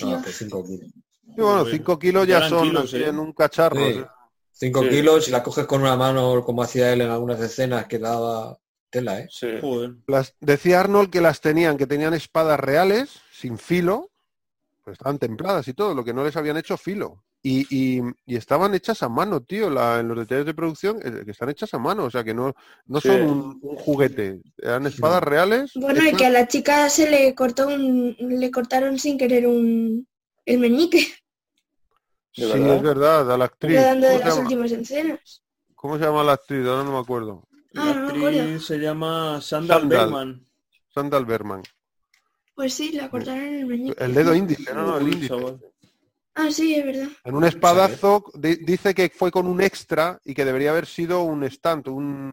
No, pues 5 kilos. Sí, bueno, Joder. 5 kilos ya son kilos, ¿eh? en un cacharro. Sí. ¿sí? 5 Sí. kilos, si la coges con una mano, como hacía él en algunas escenas, que daba tela, ¿eh? Sí. Joder. Las, decía Arnold que las tenían, que tenían espadas reales, sin filo, pues estaban templadas y todo, lo que no les habían hecho filo. Y, y- y estaban hechas a mano, tío, la- en los detalles de producción, eh, que están hechas a mano, o sea que no, no Sí. son un, un juguete, eran espadas reales. Bueno, y que a la chica se le cortó un, le cortaron sin querer un el meñique, ¿De Sí, verdad? es verdad, a la actriz. de ¿Cómo se, las llama? últimas escenas. ¿Cómo se llama la actriz? Ahora no me acuerdo. Ah, La no me acuerdo. actriz se llama Sandal, Sandal. Bergman. Sandal Berman. Pues sí, le cortaron el meñique. El dedo índice, no, no, el índice. Ah, sí, es verdad. En un espadazo di- dice que fue con un extra y que debería haber sido un stand, un,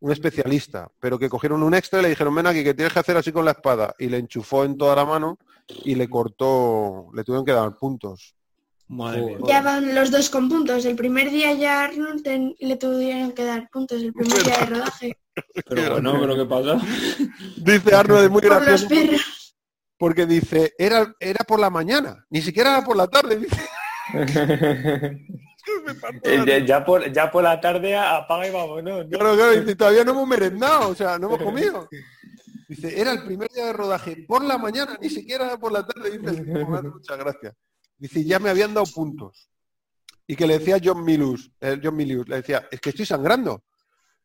un especialista, pero que cogieron un extra y le dijeron, ven aquí, que tienes que hacer así con la espada. Y le enchufó en toda la mano y le cortó, le tuvieron que dar puntos. Madre mía. Ya van los dos con puntos. El primer día ya Arnold ten- le tuvieron que dar puntos, el primer día de rodaje. Pero bueno, pero ¿qué pasa? Dice Arnold, es muy Por los gracioso perros. Porque dice, era, era por la mañana, ni siquiera era por la tarde. Dice, ya, ya por, ya por la tarde apaga y vámonos. ¿no? Claro, claro, dice, todavía no hemos merendado, o sea, no hemos comido. Dice, era el primer día de rodaje por la mañana, ni siquiera por la tarde. Dice, "Me hace muchas gracias. Dice, ya me habían dado puntos. Y que le decía John Milius, eh, John Milius, le decía, es que estoy sangrando.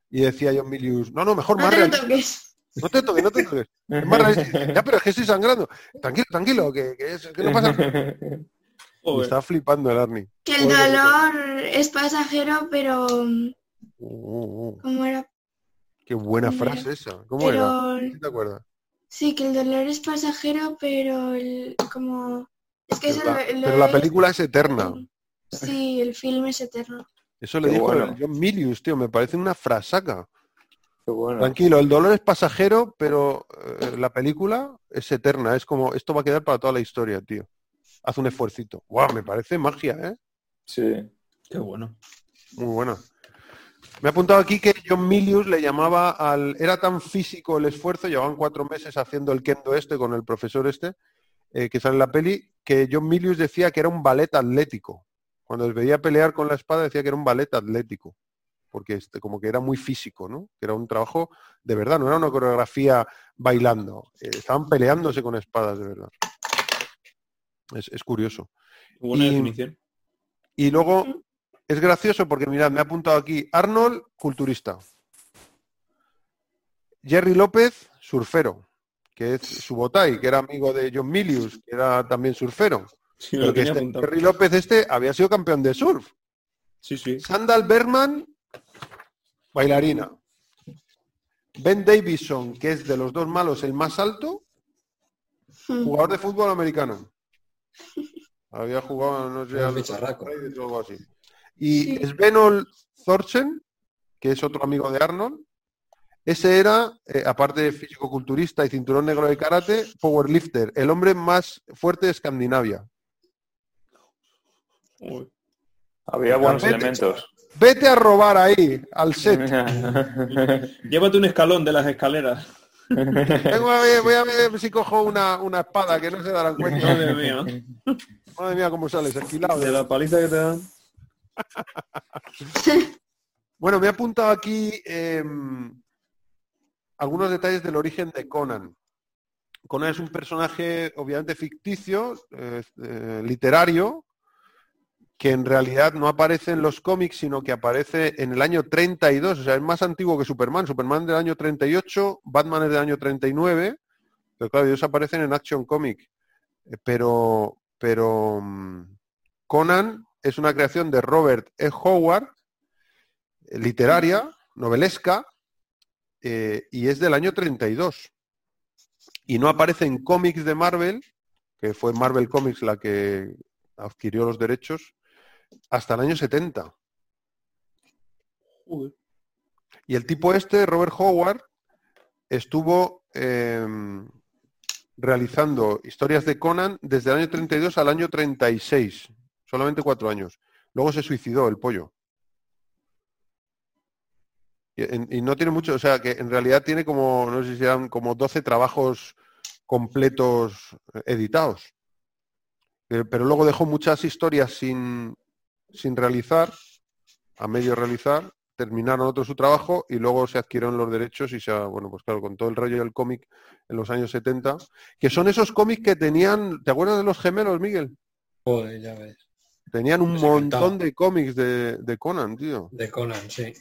Y decía John Milius, no, no, mejor No más. No te toques, no te toques. Es más realista. Ya, pero es que estoy sangrando. Tranquilo, tranquilo, que, que, es- que no pasa nada. Está flipando el Arnie. Que el dolor es pasajero, pero... Uh, uh, uh. ¿Cómo era? qué buena frase esa. ¿Cómo era? Pero... ¿Sí ¿Te acuerdas? Sí, que el dolor es pasajero, pero el, como... Es que Pero eso la, lo- lo pero la película es eterna. Sí, el film es eterno. Eso le Qué dijo bueno. el John Milius, tío, me parece una frasaca. Bueno. Tranquilo, el dolor es pasajero, pero eh, la película es eterna. Es como, esto va a quedar para toda la historia, tío. Haz un esfuercito. Guau, me parece magia, ¿eh? Sí. Qué bueno. Muy buena. Me ha apuntado aquí que John Milius le llamaba al... Era tan físico el esfuerzo, llevaban cuatro meses haciendo el kendo este con el profesor este, eh, que sale en la peli, que John Milius decía que era un ballet atlético. Cuando les veía pelear con la espada decía que era un ballet atlético, porque este, como que era muy físico, ¿no? Que era un trabajo de verdad, no era una coreografía bailando. Eh, estaban peleándose con espadas de verdad. Es, es curioso. Buena Y- definición. Y luego es gracioso porque mirad, me ha apuntado aquí Arnold, culturista. Jerry López, surfero, que es Subotai, que era amigo de John Milius, que era también surfero. Sí, Pero lo que tenía este. Jerry López este había sido campeón de surf. Sí, sí. Sandal Berman, bailarina. Ben Davison, que es de los dos malos el más alto, Mm. jugador de fútbol americano. Había jugado, no sé, algo así. Y Sí. Svenol Thorsen, que es otro amigo de Arnold, ese era, eh, aparte de físico-culturista y cinturón negro de karate, powerlifter, el hombre más fuerte de Escandinavia. Había buenos elementos. Vete a robar ahí, al set. Llévate un escalón de las escaleras. Vengo a ver, voy a ver si cojo una, una espada que no se darán cuenta. Madre mía. Madre mía, cómo sales, esquilado. De la paliza que te dan. Bueno, me he apuntado aquí eh, algunos detalles del origen de Conan. Conan es un personaje obviamente ficticio, eh, eh, literario, que en realidad no aparece en los cómics, sino que aparece en el año 32, o sea, es más antiguo que Superman. Superman del año 38, Batman es del año 39, pero claro, ellos aparecen en Action Comic. Eh, Pero, pero mm, Conan es una creación de Robert E. Howard, eh, literaria, novelesca, eh, y es del año 32. Y no aparece en cómics de Marvel, que fue Marvel Comics la que adquirió los derechos, hasta el año 70. Joder. Y el tipo este, Robert Howard, estuvo eh, realizando historias de Conan desde el año 32 al año 36, solamente cuatro años. Luego se suicidó el pollo. Y, y no tiene mucho, o sea, que en realidad tiene como, no sé si eran como 12 trabajos completos eh, editados. Pero luego dejó muchas historias sin, sin realizar, a medio realizar, terminaron otro su trabajo y luego se adquirieron los derechos y se, ha- bueno, pues claro, con todo el rollo del cómic en los años 70, que son esos cómics que tenían, ¿te acuerdas de los gemelos, Miguel? Joder, ya ves. Tenían un montón de cómics de, de Conan, tío. De Conan, sí.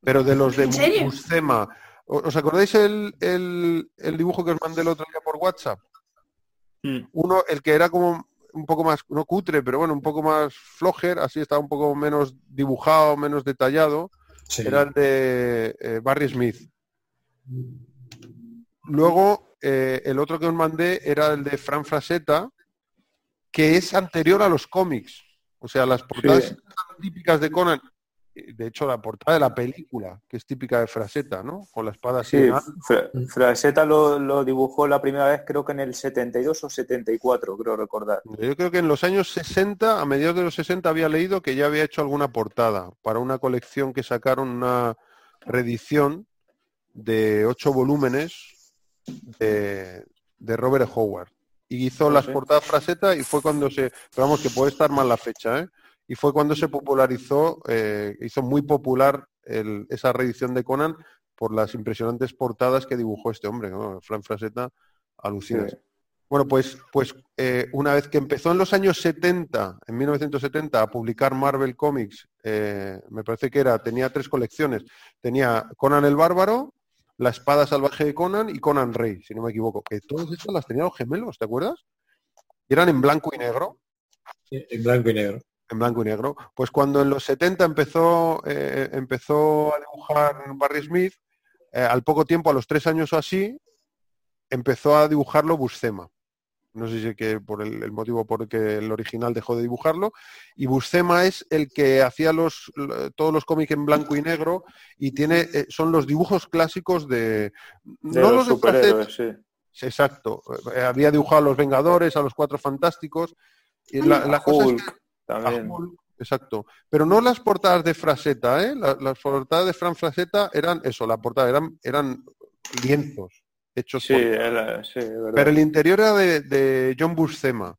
Pero de los de. Buscema. ¿O- ¿Os acordáis el, el- el dibujo que os mandé el otro día por WhatsApp? Mm. Uno, el que era como un poco más, no cutre, pero bueno, un poco más flojer, así estaba un poco menos dibujado, menos detallado, sí. era el de eh, Barry Smith. Luego, eh, el otro que os mandé era el de Fran Frasetta, que es anterior a los cómics. O sea, las portadas Sí. típicas de Conan, de hecho la portada de la película, que es típica de Frasetta, ¿no? Con la espada así. Sí, en alto. Fra- Frasetta lo, lo dibujó la primera vez creo que en el 72 o 74, creo recordar. Yo creo que en los años 60, a mediados de los 60, había leído que ya había hecho alguna portada para una colección que sacaron, una reedición de ocho volúmenes de, de Robert Howard. Y hizo Ah, las portadas fraseta y fue cuando se, pero vamos, que puede estar mal la fecha, ¿eh? Y fue cuando se popularizó, eh, hizo muy popular el- esa reedición de Conan por las impresionantes portadas que dibujó este hombre, ¿no? Fran Frasetta, alucinas. Sí. Bueno, pues, pues eh, una vez que empezó en los años 70, en 1970, a publicar Marvel Comics, eh, me parece que era, tenía tres colecciones. Tenía Conan el Bárbaro, La Espada Salvaje de Conan y Conan Rey, si no me equivoco. Que todas estas las tenían los gemelos, ¿te acuerdas? Y eran en blanco y negro. Sí, En blanco y negro. En blanco y negro. Pues cuando en los 70 empezó, eh, empezó a dibujar Barry Smith, eh, al poco tiempo, a los tres años o así, empezó a dibujarlo Buscema. No sé si es que por el, el motivo por el que el original dejó de dibujarlo. Y Buscema es el que hacía los, lo- todos los cómics en blanco y negro y tiene eh, son los dibujos clásicos de, De no los superhéroes, sí. exacto. Había dibujado a los Vengadores, a los Cuatro Fantásticos. Y la, la A cosa es Hulk que- también. a Hulk, exacto. Pero no las portadas de Fraseta, ¿eh? La- Las, portadas de Fran Fraseta eran eso, la portada eran, eran lienzos hechos Sí, por... era- sí, verdad. Pero el interior era de, de John Buscema,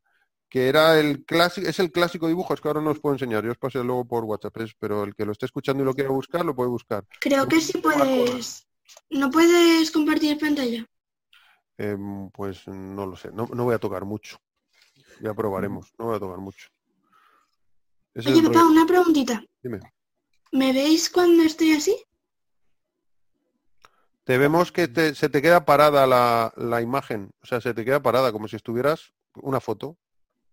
que era el clásico, es el clásico dibujo, es que ahora no os puedo enseñar, yo os pasé luego por WhatsApp, pero el que lo esté escuchando y lo quiera buscar, lo puede buscar. Creo que sí puedes. ¿No puedes compartir pantalla? Em, pues no lo sé, no, no voy a tocar mucho. Ya probaremos, no voy a tocar mucho. Ese Oye, papá, una preguntita. Dime. ¿Me veis cuando estoy así? Te vemos que te- se te queda parada la, la imagen, o sea, se te queda parada como si estuvieras una foto,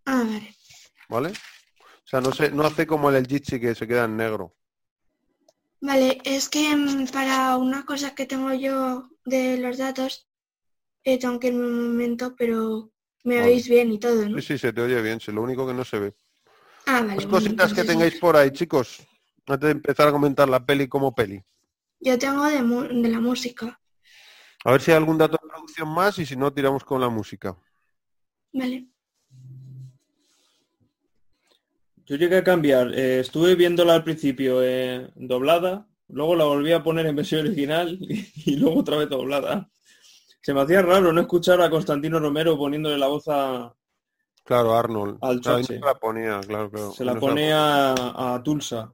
Ah, vale. ¿vale? O sea, no, se, no hace como el Jitsi que se queda en negro. Vale, es que mm, para una cosa que tengo yo de los datos, eh, tengo que irme un momento, pero me Vale. oís bien y todo, ¿no? Sí, sí, se te oye bien, sí, lo único que no se ve. Ah, vale. Las bueno, cositas que tengáis por ahí, chicos, antes de empezar a comentar la peli como peli. Yo tengo de, de la música. A ver si hay algún dato de producción más y si no, tiramos con la música. Vale. Yo llegué a cambiar, eh, estuve viéndola al principio eh, doblada, luego la volví a poner en versión original y, y luego otra vez doblada. Se me hacía raro no escuchar a Constantino Romero poniéndole la voz a... Claro, Arnold. Al Claro, se la ponía, claro, claro. Se la No pone a, a Tulsa.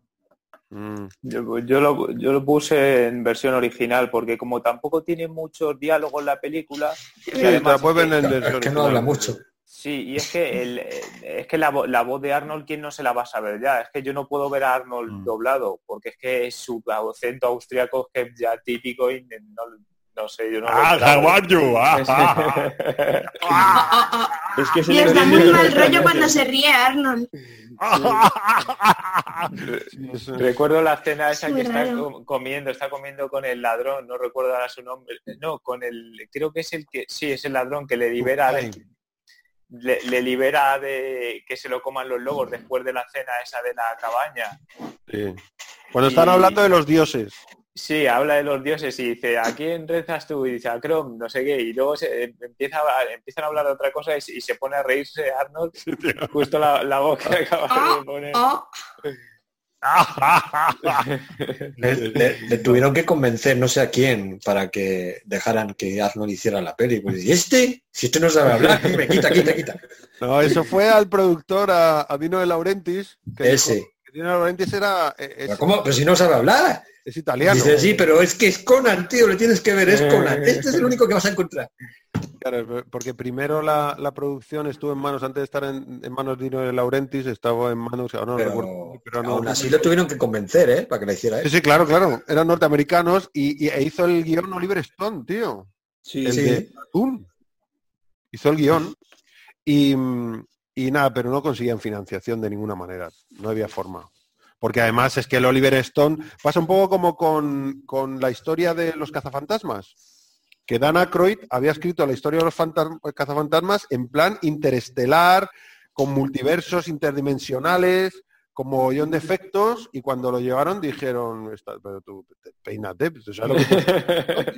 Mm. Yo, yo lo, yo lo puse en versión original porque como tampoco tiene muchos diálogos la película, Sí, y además te la puedes es que- en Es no habla mucho. Sí, y es que el, es que la, la voz de Arnold, ¿quién no se la va a saber ya? Es que yo no puedo ver a Arnold Mm. doblado, porque es que su acento austriaco es que ya típico y no, no sé, yo no Ah, how are you? Ah, ah, Ah. Es que se Y le os da muy mal rollo cuando se ríe Arnold. Sí, Recuerdo la escena esa Muy que está raro. comiendo, está comiendo con el ladrón, no recuerdo ahora su nombre, no, con el, creo que es el que, sí, es el ladrón que le libera de, le, le libera de que se lo coman los lobos después de la cena esa de la cabaña. sí. Cuando están Y- hablando de los dioses. Sí, habla de los dioses y dice, ¿a quién rezas tú? Y dice, a Chrome, no sé qué. Y luego se, empieza a, empiezan a hablar de otra cosa y, se- y se pone a reírse Arnold, justo la, la voz que acaba Ah, de poner. ah. Le, le- le tuvieron que convencer, no sé a quién, para que dejaran que Arnold hiciera la peli. Pues, ¿y este? Si este no sabe hablar, dime, quita, quita, quita. No, eso fue al productor, a, a Dino de Laurentiis. Que Ese. dijo de Laurentiis era, eh, es, Pero, ¿Cómo? Pero si no sabe hablar. es italiano. Dice, sí, pero es que es Conan, tío, le tienes que ver, es Conan. Este es el único que vas a encontrar. Claro, porque primero la, la producción estuvo en manos, antes de estar en, en manos de Dino de Laurentiis, estaba en manos, ahora no Pero, recuerdo, pero no- aún así lo tuvieron que convencer, ¿eh? Para que la hiciera Sí, él. sí, claro, claro. Eran norteamericanos y, y- e hizo el guion Oliver Stone, tío. Sí, El Sí. de. Hizo el guion y, mm, y nada, pero no conseguían financiación de ninguna manera. No había forma. Porque además es que el Oliver Stone pasa un poco como con, con la historia de los cazafantasmas. Que Dan Aykroyd había escrito la historia de los fantas- cazafantasmas en plan interestelar, con multiversos interdimensionales, con mogollón de efectos, y cuando lo llevaron dijeron, "Está- pero tú, peínate, pues, ¿tú ¿sabes lo que cuesta?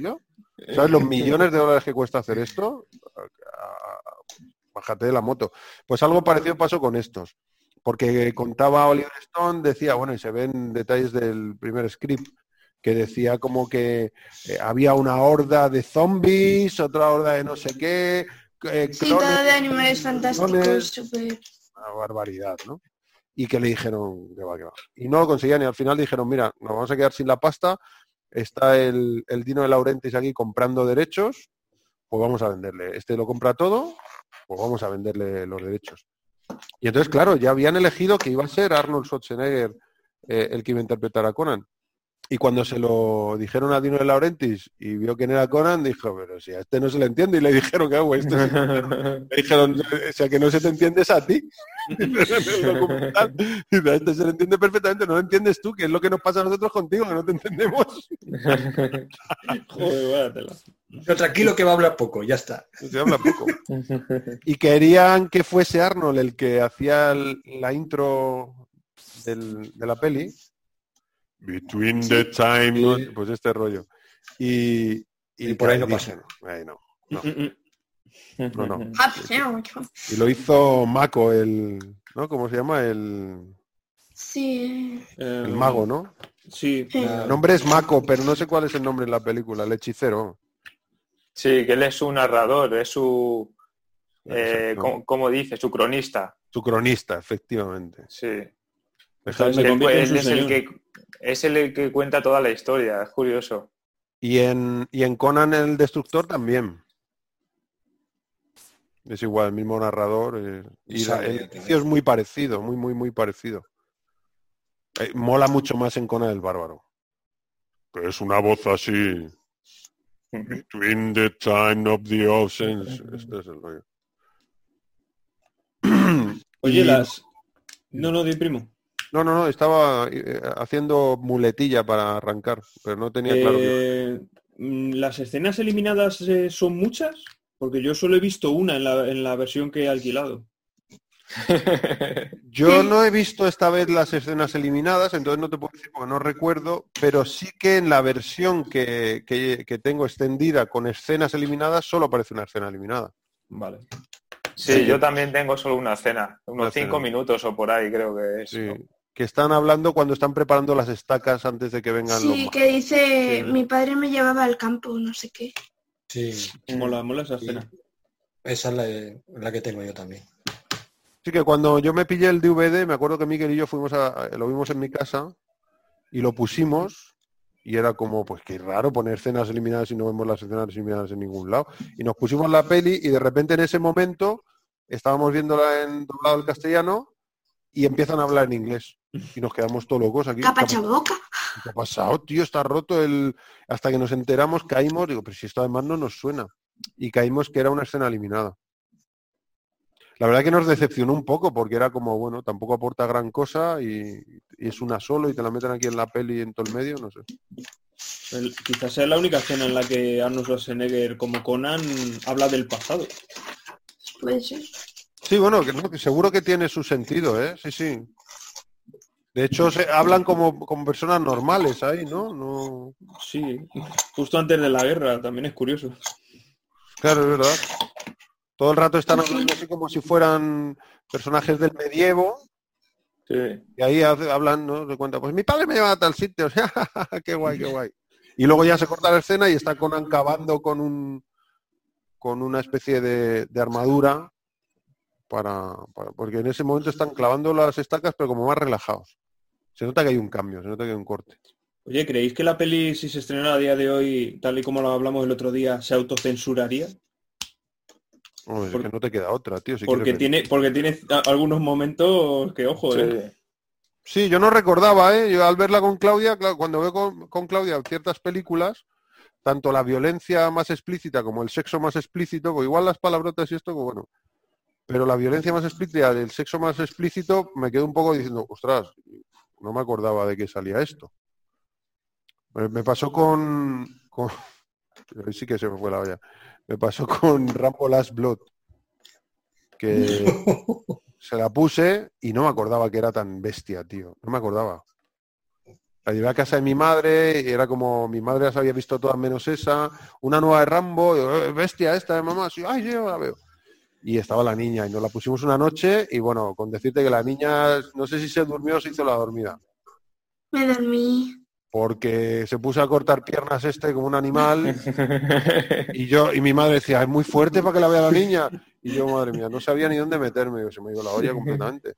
¿Sabes los millones de dólares que cuesta hacer esto? Bájate de la moto. Pues algo parecido pasó con estos. Porque contaba Oliver Stone, decía, bueno, y se ven detalles del primer script, que decía como que eh, había una horda de zombies, otra horda de no sé qué, eh, Sí, clones, todo de animales fantásticos, una barbaridad, ¿no? Y que le dijeron que va, que va. Y no lo conseguían y al final dijeron, mira, nos vamos a quedar sin la pasta, está el, el Dino de Laurentiis aquí comprando derechos, pues vamos a venderle. Este lo compra todo, pues vamos a venderle los derechos. Y entonces, claro, ya habían elegido que iba a ser Arnold Schwarzenegger eh, el que iba a interpretar a Conan. Y cuando se lo dijeron a Dino de Laurentiis y vio quién era Conan, dijo, pero si a este no se le entiende, y le dijeron que hago este sí". Le dijeron, o sea, que no se te entiende es a ti. Dice, a este se le entiende perfectamente, no lo entiendes tú, que es lo que nos pasa a nosotros contigo, que no te entendemos. Joder. Pero tranquilo que va a hablar poco, ya está. Se habla poco. Y querían que fuese Arnold el que hacía la intro del- de la peli. Between the time, ¿no? pues este rollo. Y, y, Y por ahí no dije, ahí no, no, no, no. Ah, pues. Y lo hizo Mako, el, ¿no? ¿Cómo se llama? El, Sí. Eh, el mago, ¿no? Sí. El nombre es Mako, pero no sé cuál es el nombre en la película, el hechicero. Sí, que él es su narrador, es su, eh, Exacto. como, como dice, su cronista. Su cronista, efectivamente. Sí. Se Él, es el que es el que cuenta toda la historia, es curioso. Y en, y en Conan el Destructor también. Es igual, el mismo narrador. eh, y la- el inicio es muy parecido, muy, muy, muy parecido. Eh, mola mucho más en Conan el Bárbaro. Que es una voz así. Between the time of the oceans. Este es el rollo. Oye, Y- las... No, no, di primo. No, no, no, estaba eh, haciendo muletilla para arrancar, pero no tenía claro que... Eh, mm, ¿Las escenas eliminadas eh, son muchas? Porque yo solo he visto una en la, en la versión que he alquilado. Yo no he visto esta vez las escenas eliminadas, entonces no te puedo decir porque no recuerdo, pero sí que en la versión que, que- que tengo extendida con escenas eliminadas solo aparece una escena eliminada. Vale. Sí, yo también tengo solo una cena, unos Una cinco minutos o por ahí creo que es. Sí, ¿no? Que están hablando cuando están preparando las estacas antes de que vengan los Sí, que dice, Sí. mi padre me llevaba al campo, no sé qué. Sí, Mola, mola esa sí. escena. Esa es la, la que tengo yo también. Sí que cuando yo me pillé el DVD, me acuerdo que Miguel y yo fuimos a, a- lo vimos en mi casa y lo pusimos y era como, pues qué raro poner escenas eliminadas y no vemos las escenas eliminadas en ningún lado. Y nos pusimos la peli y de repente en ese momento estábamos viéndola en doblado al castellano y empiezan a hablar en inglés. Y nos quedamos todos locos aquí. ¿Qué ha Capachaboca. ¿Qué ha pasado, tío? Está roto el... Hasta que nos enteramos, caímos, digo, pero si esto además no nos suena. Y caímos que era una escena eliminada. La verdad que nos decepcionó un poco porque era como, bueno, tampoco aporta gran cosa y, y es una solo y te la meten aquí en la peli en todo el medio, no sé. El- quizás sea la única escena en la que Arnold Schwarzenegger como Conan habla del pasado. Puede ser. Sí, bueno, que, no, que seguro que tiene su sentido, ¿eh? Sí, sí. De hecho, se, hablan como, como personas normales ahí, ¿no? no Sí, justo antes de la guerra, también es curioso. Claro, es verdad. Todo el rato están hablando así como si fueran personajes del medievo Sí. y ahí hablan, ¿no? Se cuenta, pues mi padre me lleva a tal sitio, o sea, qué guay, qué guay. Y luego ya se corta la escena y está Conan cavando con un con una especie de, de armadura para, para- porque en ese momento están clavando las estacas pero como más relajados. Se nota que hay un cambio, se nota que hay un corte. Oye, ¿creéis que la peli, si se estrenara a día de hoy, tal y como lo hablamos el otro día, se autocensuraría? Hombre, es Por- que no te queda otra, tío. si Porque ver. tiene, porque tiene algunos momentos que, ojo, ¿eh? Sí. Sí, yo no recordaba, ¿eh? Yo al verla con Claudia, cuando veo con, con Claudia ciertas películas, tanto la violencia más explícita como el sexo más explícito, pues igual las palabrotas y esto, pues bueno, pero la violencia más explícita y el sexo más explícito, me quedo un poco diciendo, ostras, no me acordaba de que salía esto. Me, pasó con, con... Sí que se me fue la olla. Me pasó con Rambo Last Blood, que se la puse y no me acordaba que era tan bestia, tío. No me acordaba. La llevé a casa de mi madre y era como mi madre las había visto todas menos esa. Una nueva de Rambo, y "Eh, bestia esta de mamá. Sí, ay, yo la veo. Y estaba la niña y nos la pusimos una noche y bueno, con decirte que la niña, no sé si se durmió o se hizo la dormida. Me dormí. Porque se puso a cortar piernas este como un animal y yo y mi madre decía, es muy fuerte para que la vea la niña. Y yo, madre mía, no sabía ni dónde meterme, Digo, se me dio la olla completamente.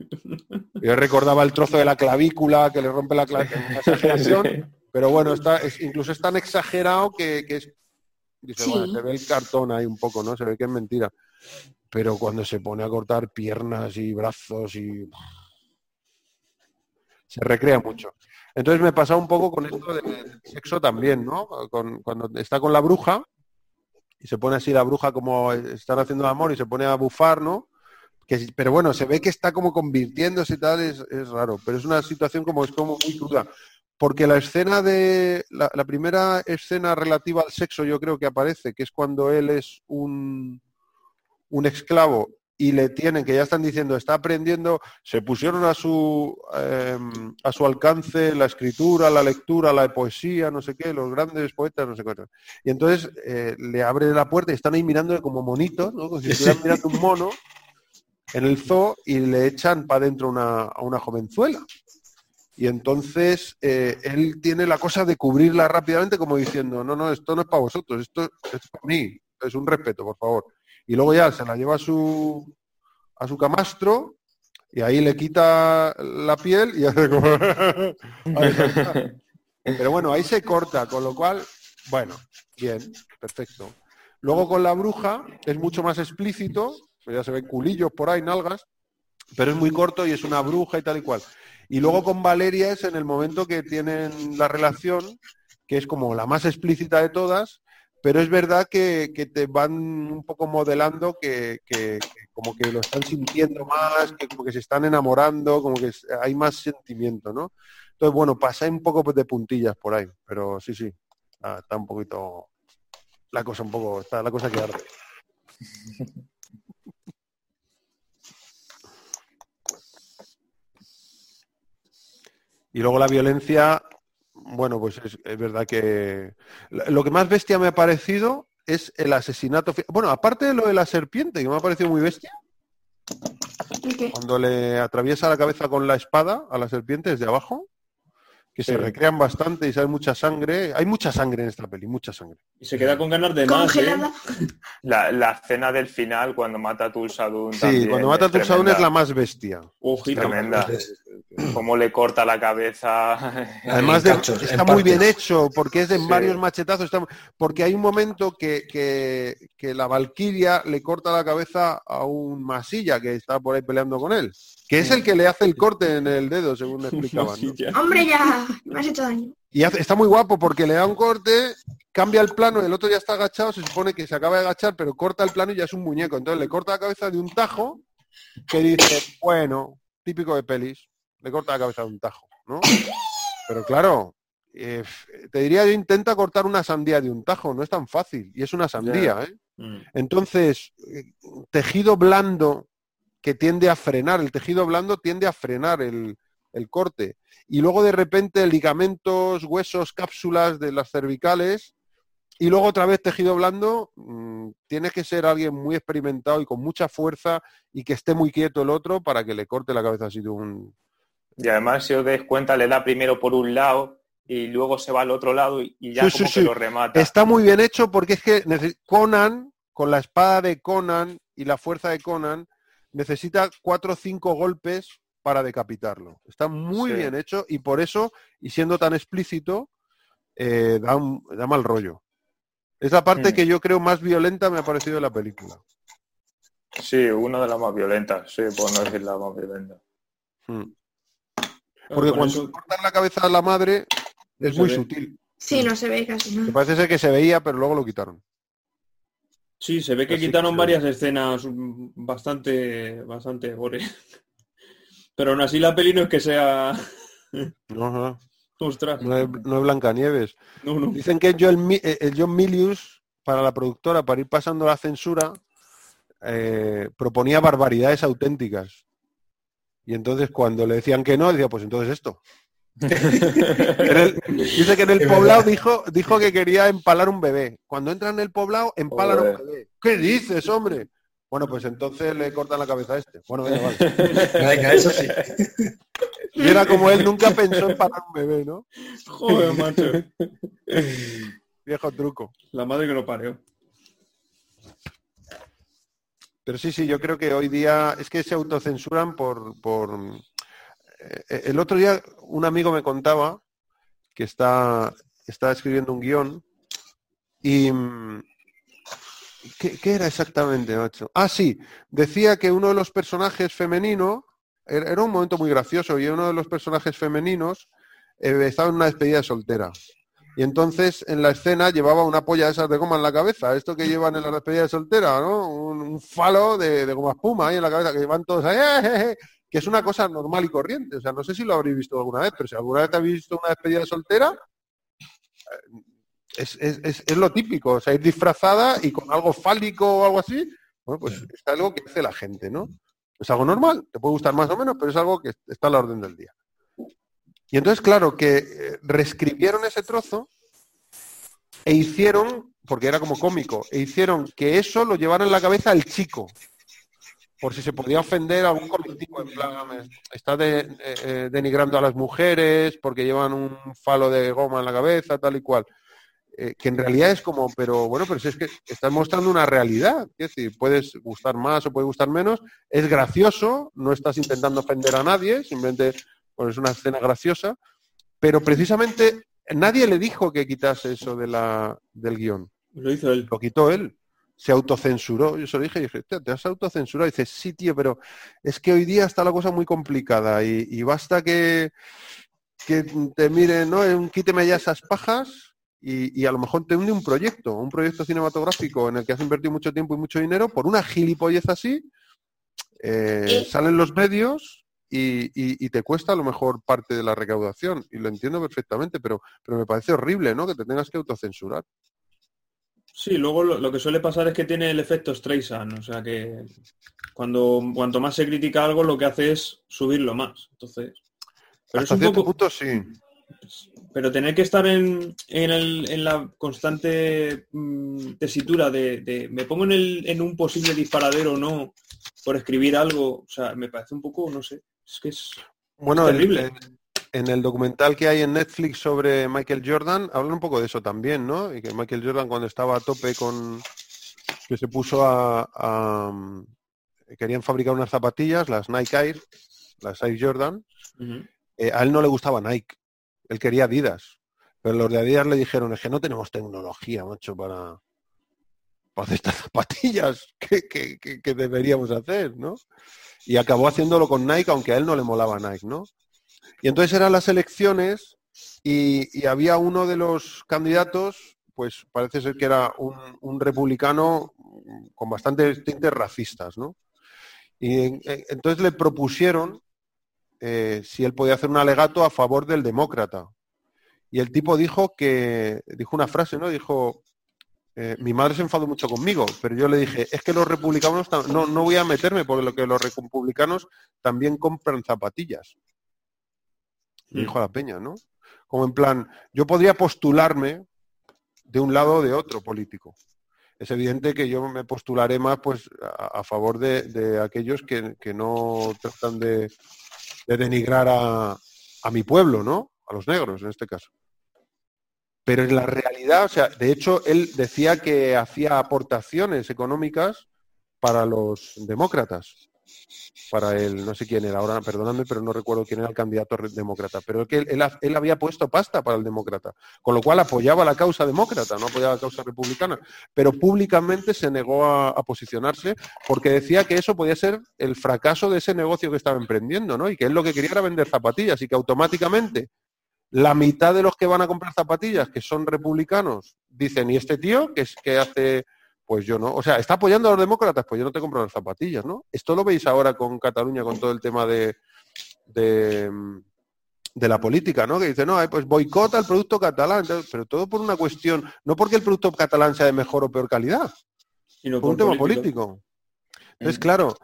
Yo recordaba el trozo de la clavícula que le rompe la clavícula, pero bueno, está, es, incluso es tan exagerado que, que es, dice, Sí. bueno, se ve el cartón ahí un poco, ¿no? Se ve que es mentira. Pero cuando se pone a cortar piernas y brazos y se recrea mucho. Entonces me pasa un poco con esto del sexo también, ¿no? Cuando está con la bruja y se pone así la bruja como están haciendo el amor y se pone a bufar, ¿no? Que, pero bueno, se ve que está como convirtiéndose y tal, es, es raro, pero es una situación como es como muy cruda. Porque la escena de, la primera escena relativa al sexo yo creo que aparece, que es cuando él es un, un esclavo y le tienen, que ya están diciendo, está aprendiendo, se pusieron a su, eh, a su alcance la escritura, la lectura, la poesía, no sé qué, los grandes poetas, no sé qué. Y entonces eh, le abre la puerta y están ahí mirándole como monitos, ¿no? como si estuvieran mirando un mono en el zoo y le echan para adentro una, a una jovenzuela. Y entonces eh, él tiene la cosa de cubrirla rápidamente como diciendo, no, no, esto no es para vosotros, esto, esto es para mí, es un respeto, por favor. Y luego ya se la lleva a su, a su camastro y ahí le quita la piel y hace como... Pero bueno, ahí se corta, con lo cual, bueno, bien, perfecto. Luego con la bruja es mucho más explícito, pues ya se ven culillos por ahí, nalgas, pero es muy corto y es una bruja y tal y cual. Y luego con Valeria es en el momento que tienen la relación, que es como la más explícita de todas, pero es verdad que, te van un poco modelando que, como que lo están sintiendo más, que como que se están enamorando, como que hay más sentimiento, ¿no? Entonces, bueno, pasé un poco de puntillas por ahí, pero sí, sí, ah, está un poquito la cosa un poco, está la cosa que arde. Y luego la violencia, bueno, pues es, es verdad que lo que más bestia me ha parecido es el asesinato. Bueno, aparte de lo de la serpiente, que me ha parecido muy bestia, ¿Y qué? Cuando le atraviesa la cabeza con la espada a la serpiente desde abajo, que se Sí. recrean bastante y sale mucha sangre. Hay mucha sangre en esta peli, mucha sangre. Y se queda con ganas de más, ¿eh? La, la escena del final cuando mata a Tulsadun Sí, también cuando mata a es Tulsadun es la más bestia. Tremenda. Cómo le corta la cabeza. Además de, cachos, está muy bien hecho, porque es en Sí. varios machetazos. está- porque hay un momento que, que- que la Valquiria le corta la cabeza a un masilla que está por ahí peleando con él. Que es el que le hace el corte en el dedo, según me explicaban. Hombre, ya, me has hecho daño. Y hace- está muy guapo porque le da un corte, cambia el plano, el otro ya está agachado, se supone que se acaba de agachar, pero corta el plano y ya es un muñeco. Entonces le corta la cabeza de un tajo que dice, bueno, típico de pelis, le corta la cabeza de un tajo, ¿no? Pero claro, eh, te diría yo intenta cortar una sandía de un tajo, no es tan fácil, y es una sandía, ¿eh? Mm. Entonces, eh, tejido blando que tiende a frenar, el tejido blando tiende a frenar el, el corte. Y luego de repente ligamentos, huesos, cápsulas de las cervicales. Y luego otra vez tejido blando, mm, tiene que ser alguien muy experimentado y con mucha fuerza y que esté muy quieto el otro para que le corte la cabeza así de un... Y además, si os dais cuenta, le da primero por un lado y luego se va al otro lado y, ya Sí, como sí. que lo remata. Está muy bien hecho porque es que Conan, con la espada de Conan y la fuerza de Conan, necesita cuatro o cinco golpes para decapitarlo. Está muy Sí. bien hecho y por eso, y siendo tan explícito, eh, da, un- da mal rollo. Es la parte Mm. que yo creo más violenta me ha parecido de la película. Sí, una de las más violentas, sí, por no decir la más violenta. Mm. Porque cuando eso- cortan la cabeza a la madre es muy ve. sutil. Sí, no se ve casi nada. parece ser que se veía, pero luego lo quitaron. Sí, se ve que Así quitaron que- varias escenas mm, bastante, bastante gore. Pero aún así la peli no es que sea... No, no, Ostras. no es, no es Blancanieves. No, no. Dicen que Joel Mi- eh, el John Milius, para la productora, para ir pasando la censura, eh, proponía barbaridades auténticas. Y entonces cuando le decían que no, decía, pues entonces esto. En el- dice que en el poblado dijo, dijo que quería empalar un bebé. Cuando entra en el poblado, empalan un bebé. ¿Qué dices, hombre? Bueno, pues entonces le cortan la cabeza a este. Bueno, venga, vale. Venga, eso sí. Y era como él nunca pensó en parar un bebé, ¿no? Joder, macho. Viejo truco. La madre que lo parió. Pero sí, sí, yo creo que hoy día es que se autocensuran por... por el otro día un amigo me contaba que está, está escribiendo un guion y... mm, ¿Qué, era exactamente, macho? Ah, sí, decía que uno de los personajes femeninos, era era un momento muy gracioso, y uno de los personajes femeninos eh, estaba en una despedida de soltera. Y entonces en la escena llevaba una polla de esas de goma en la cabeza, esto que llevan en la despedida de soltera, ¿no? Un, falo de, goma espuma ahí en la cabeza, que llevan todos ¡eh, eh, eh! Que es una cosa normal y corriente. O sea, no sé si lo habréis visto alguna vez, pero si alguna vez habéis visto una despedida de soltera, eh, es, es- es- es lo típico, o sea, ir disfrazada y con algo fálico o algo así, bueno, pues es algo que hace la gente, ¿no? Es algo normal, te puede gustar más o menos, pero es algo que está a la orden del día. Y entonces, claro, que eh, reescribieron ese trozo e hicieron, porque era como cómico, e hicieron que eso lo llevara en la cabeza el chico, por si se podía ofender a algún colectivo, en plan, está de- eh, eh, denigrando a las mujeres porque llevan un falo de goma en la cabeza, tal y cual. Eh, que en realidad es como, pero bueno, pero si es que estás mostrando una realidad, es decir, puedes gustar más o puede gustar menos, es gracioso, no estás intentando ofender a nadie, simplemente pues, es una escena graciosa, pero precisamente nadie le dijo que quitase eso de la, del guion, Lo hizo él. lo quitó él, se autocensuró, yo se lo dije y dije, "Hostia, te has autocensurado, y dice, sí, tío, pero es que hoy día está la cosa muy complicada y, y basta que, que te miren, ¿no? Un quíteme ya esas pajas y, y a lo mejor te hunde un proyecto, un proyecto cinematográfico en el que has invertido mucho tiempo y mucho dinero por una gilipollez así, eh, Eh. salen los medios y, y- y te cuesta a lo mejor parte de la recaudación y lo entiendo perfectamente, pero, pero me parece horrible, ¿no? Que te tengas que autocensurar. Sí, luego lo, lo que suele pasar es que tiene el efecto Streisand, o sea que cuando cuanto más se critica algo, lo que hace es subirlo más. Entonces, pero es un poco, punto sí. pero tener que estar en, en, el- en la constante mm, tesitura de, de me pongo en, el, en un posible disparadero o no por escribir algo, o sea, me parece un poco, no sé, es que es... Bueno, el- Terrible. el- en el documental que hay en Netflix sobre Michael Jordan, hablan un poco de eso también, ¿no? Y que Michael Jordan cuando estaba a tope con... que se puso a... a- querían fabricar unas zapatillas, las Nike Air, las Air Jordan, eh, a él no le gustaba Nike, él quería Adidas. Pero los de Adidas le dijeron, es que no tenemos tecnología, macho, para, para hacer estas zapatillas que, que- que- que deberíamos hacer, ¿no? Y acabó haciéndolo con Nike, aunque a él no le molaba Nike, ¿no? Y entonces eran las elecciones y, había uno de los candidatos, pues parece ser que era un, republicano con bastantes tintes racistas, ¿no? Y en- entonces le propusieron eh, si él podía hacer un alegato a favor del demócrata. Y el tipo dijo que, dijo una frase, ¿no? Dijo, eh, mi madre se enfadó mucho conmigo, pero yo le dije, es que los republicanos, no, no voy a meterme porque lo que los republicanos también compran zapatillas. Dijo a la peña, ¿no? Como en plan, yo podría postularme de un lado o de otro político. Es evidente que yo me postularé más pues a, a favor de, de aquellos que, que no tratan de, de denigrar a, a mi pueblo, ¿no? A los negros, en este caso. Pero en la realidad, o sea, de hecho, él decía que hacía aportaciones económicas para los demócratas. Para el, no sé quién era, ahora perdóname, pero no recuerdo quién era el candidato demócrata. Pero que él, él, ha- él había puesto pasta para el demócrata, con lo cual apoyaba la causa demócrata, no apoyaba la causa republicana. Pero públicamente se negó a, a posicionarse porque decía que eso podía ser el fracaso de ese negocio que estaba emprendiendo, ¿no? Y que él lo que quería era vender zapatillas y que automáticamente la mitad de los que van a comprar zapatillas, que son republicanos, dicen, ¿y este tío que es que hace? Pues yo no. O sea, está apoyando a los demócratas, pues yo no te compro las zapatillas, ¿no? Esto lo veis ahora con Cataluña, con todo el tema de, de, mm, de la política, ¿no? Que dice, no, ay, pues boicota el producto catalán, pero todo por una cuestión, no porque el producto catalán sea de mejor o peor calidad, Y no por un tema político. político. Entonces, claro,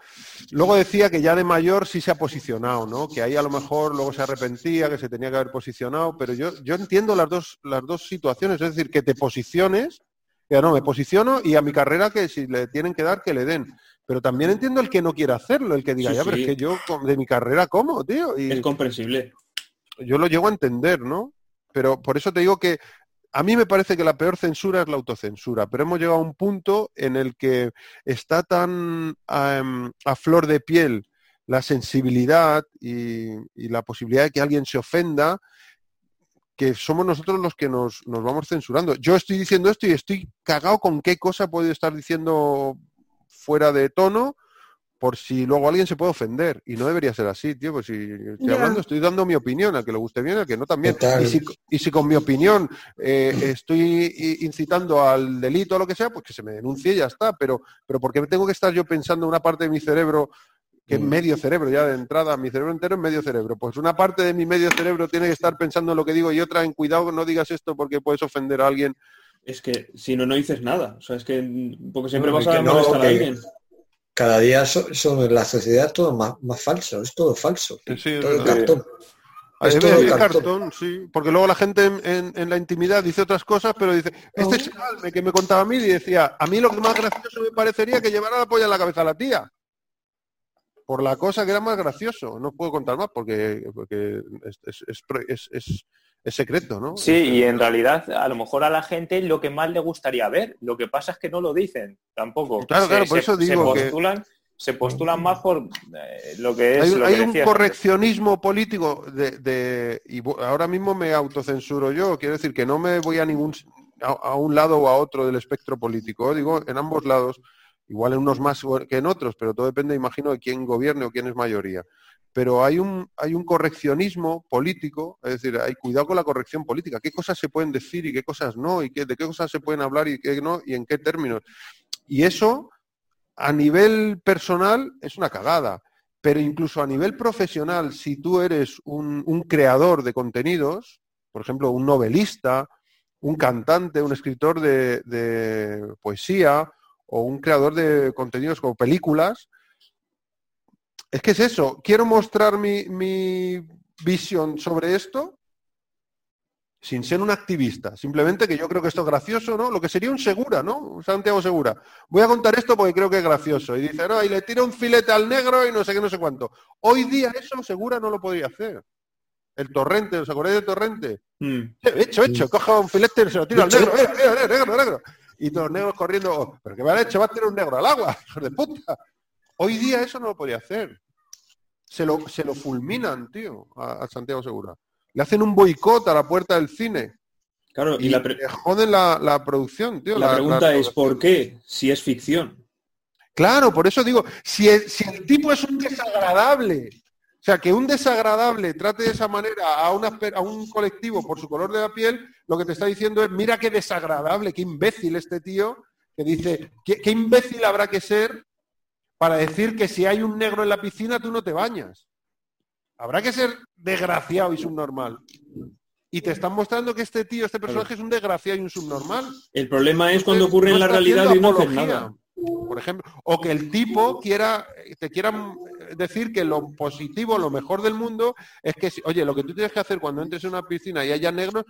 luego decía que ya de mayor sí se ha posicionado, ¿no? Que ahí a lo mejor luego se arrepentía, que se tenía que haber posicionado, pero yo, yo entiendo las dos, las dos situaciones, es decir, que te posiciones, que no, me posiciono y a mi carrera que si le tienen que dar, que le den. Pero también entiendo el que no quiera hacerlo, el que diga, Sí, ya, pero es que yo de mi carrera, ¿cómo, tío? Y Es comprensible. yo lo llego a entender, ¿no? Pero por eso te digo que a mí me parece que la peor censura es la autocensura, pero hemos llegado a un punto en el que está tan am, a flor de piel la sensibilidad y, y la posibilidad de que alguien se ofenda que somos nosotros los que nos, nos vamos censurando. Yo estoy diciendo esto y estoy cagado con qué cosa puedo estar diciendo fuera de tono por si luego alguien se puede ofender. Y no debería ser así, tío. Pues si estoy hablando, estoy dando mi opinión, a que le guste bien, a que no también. Y si, y si con mi opinión eh, estoy incitando al delito o lo que sea, pues que se me denuncie y ya está. Pero, pero ¿por qué tengo que estar yo pensando una parte de mi cerebro que es Mm. medio cerebro ya de entrada, mi cerebro entero es medio cerebro. Pues una parte de mi medio cerebro tiene que estar pensando en lo que digo y otra en cuidado, no digas esto porque puedes ofender a alguien. Es que si no, no dices nada. O sea, es que porque siempre No, vas a que no, molestar a alguien. Cada día so- son la sociedad todo más, más falso, es todo falso. Sí, sí, es todo verdad. cartón. Es todo el cartón. cartón, sí. Porque luego la gente en, en- en la intimidad dice otras cosas, pero dice, este chaval me- que me contaba a mí y decía, a mí lo que más gracioso me parecería que llevara la polla en la cabeza a la tía. Por la cosa que era más gracioso. No puedo contar más porque, porque es, es- es pro- es- es- es secreto, ¿no? Sí, y en realidad a lo mejor a la gente lo que más le gustaría ver. Lo que pasa es que no lo dicen tampoco. Claro, claro, por eso digo se postulan, se postulan más por eh, lo que es hay lo hay que un decías correccionismo político de, de- y ahora mismo me autocensuro yo quiero decir que no me voy a ningún a un lado o a otro del espectro político digo en ambos lados igual en unos más que en otros pero todo depende imagino de quién gobierne o quién es mayoría. Pero hay un hay un correccionismo político es decir hay cuidado con la corrección política. Qué cosas se pueden decir y qué cosas no y qué, de qué cosas se pueden hablar y qué no y en qué términos y eso a nivel personal es una cagada, pero incluso a nivel profesional, si tú eres un, creador de contenidos, por ejemplo, un novelista, un cantante, un escritor de poesía o un creador de contenidos como películas, es que es eso, quiero mostrar mi, mi visión sobre esto sin ser un activista, simplemente que yo creo que esto es gracioso, ¿no? Lo que sería un Segura, ¿no? Santiago Segura. Voy a contar esto porque creo que es gracioso. Y dice, no, y le tira un filete al negro y no sé qué, no sé cuánto. Hoy día eso Segura no lo podría hacer. El torrente, ¿os acordáis del torrente? Mm. Hecho, hecho, coja un filete y se lo tira al negro, mira, mira, negro, negro. Y los negros corriendo, oh, pero ¿qué me han hecho? Va a tirar un negro al agua, hijos de puta. Hoy día eso no lo podría hacer. Se lo, se lo fulminan, tío, a, a Santiago Segura. Le hacen un boicot a la puerta del cine. Claro, y, Y, la, le joden la, la producción, tío. la pregunta es. ¿por qué? Si es ficción. Claro, por eso digo, si el, si el tipo es un desagradable, o sea, que un desagradable trate de esa manera a, una pe- a un colectivo por su color de la piel, lo que te está diciendo es, mira qué desagradable, qué imbécil este tío, que dice, qué, qué imbécil habrá que ser para decir que si hay un negro en la piscina tú no te bañas. Habrá que ser desgraciado y subnormal. Y te están mostrando que este tío, este personaje es un desgraciado y un subnormal. El problema es cuando ocurre en la realidad y no hacen nada. Por ejemplo, o que el tipo quiera, te quiera decir que lo positivo, lo mejor del mundo es que, si- oye, lo que tú tienes que hacer cuando entres en una piscina y haya negros,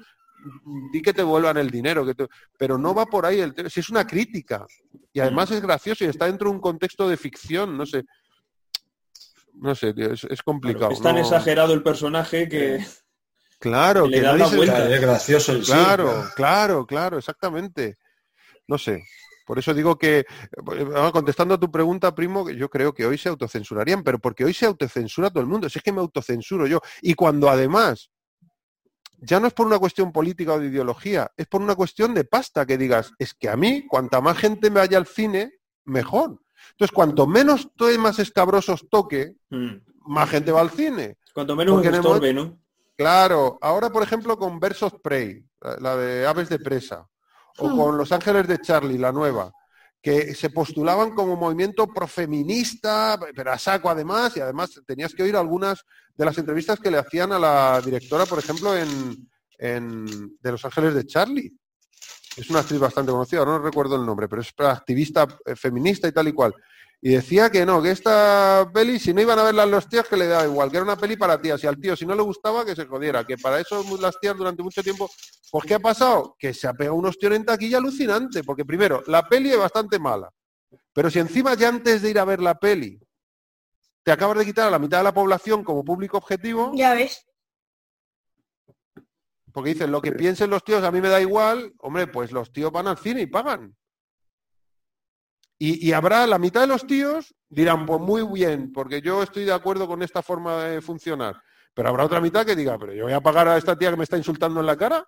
di que te vuelvan el dinero, que te- pero no va por ahí el tema, si es una crítica y además es gracioso y está dentro de un contexto de ficción, no sé, no sé, tío, es, es complicado. es tan no- exagerado el personaje que Claro, que le que da la se- vuelta. Claro, es gracioso Claro, claro. claro, claro, exactamente. No sé. Por eso digo que, eh, contestando a tu pregunta, primo, que yo creo que hoy se autocensurarían, pero porque hoy se autocensura todo el mundo. Si es que me autocensuro yo. Y cuando además, ya no es por una cuestión política o de ideología, es por una cuestión de pasta, que digas, es que a mí, cuanta más gente me vaya al cine, mejor. Entonces, cuanto menos temas escabrosos toque, mm, más gente va al cine. cuanto menos Porque me estorbe, ¿no? Claro, ahora por ejemplo con Versus Prey, la de Aves de Presa, o Hmm. con Los Ángeles de Charlie, la nueva, que se postulaban como movimiento profeminista, pero a saco además, y además tenías que oír algunas de las entrevistas que le hacían a la directora, por ejemplo, en, en- de Los Ángeles de Charlie. Es una actriz bastante conocida, no recuerdo el nombre, pero es activista eh, feminista y tal y cual. Y decía que no, que esta peli, si no iban a verla los tíos, que le daba igual, que era una peli para tías. Y al tío, si no le gustaba, que se jodiera. Que para eso las tías durante mucho tiempo. Pues, ¿qué ha pasado? Que se ha pegado unos tíos en taquilla alucinante. Porque primero, la peli es bastante mala. Pero si encima ya antes de ir a ver la peli, te acabas de quitar a la mitad de la población como público objetivo, Ya ves. porque dicen lo que piensen los tíos, a mí me da igual, hombre, pues los tíos van al cine y pagan. Y, y habrá la mitad de los tíos dirán, pues muy bien, porque yo estoy de acuerdo con esta forma de funcionar. Pero habrá otra mitad que diga, pero yo voy a pagar a esta tía que me está insultando en la cara.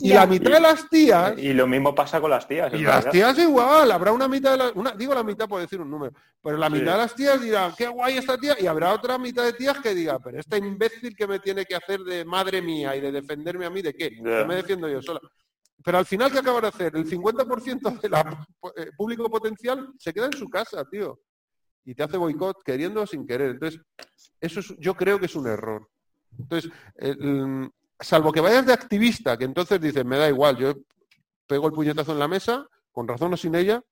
Y Ya. la mitad de las tías, Y lo mismo pasa con las tías. y las tías igual, habrá una mitad de las, una, digo la mitad por decir un número, pero la Sí. mitad de las tías dirán, qué guay esta tía, y habrá otra mitad de tías que diga, pero este imbécil que me tiene que hacer de madre mía y de defenderme a mí, ¿de qué? Que me defiendo yo sola. Pero al final, ¿qué acaba de hacer? El 50% del público potencial se queda en su casa, tío. Y te hace boicot queriendo o sin querer. Entonces, eso es- yo creo que es un error. Entonces, el- salvo que vayas de activista, que entonces dices, me da igual, yo pego el puñetazo en la mesa, con razón o sin ella,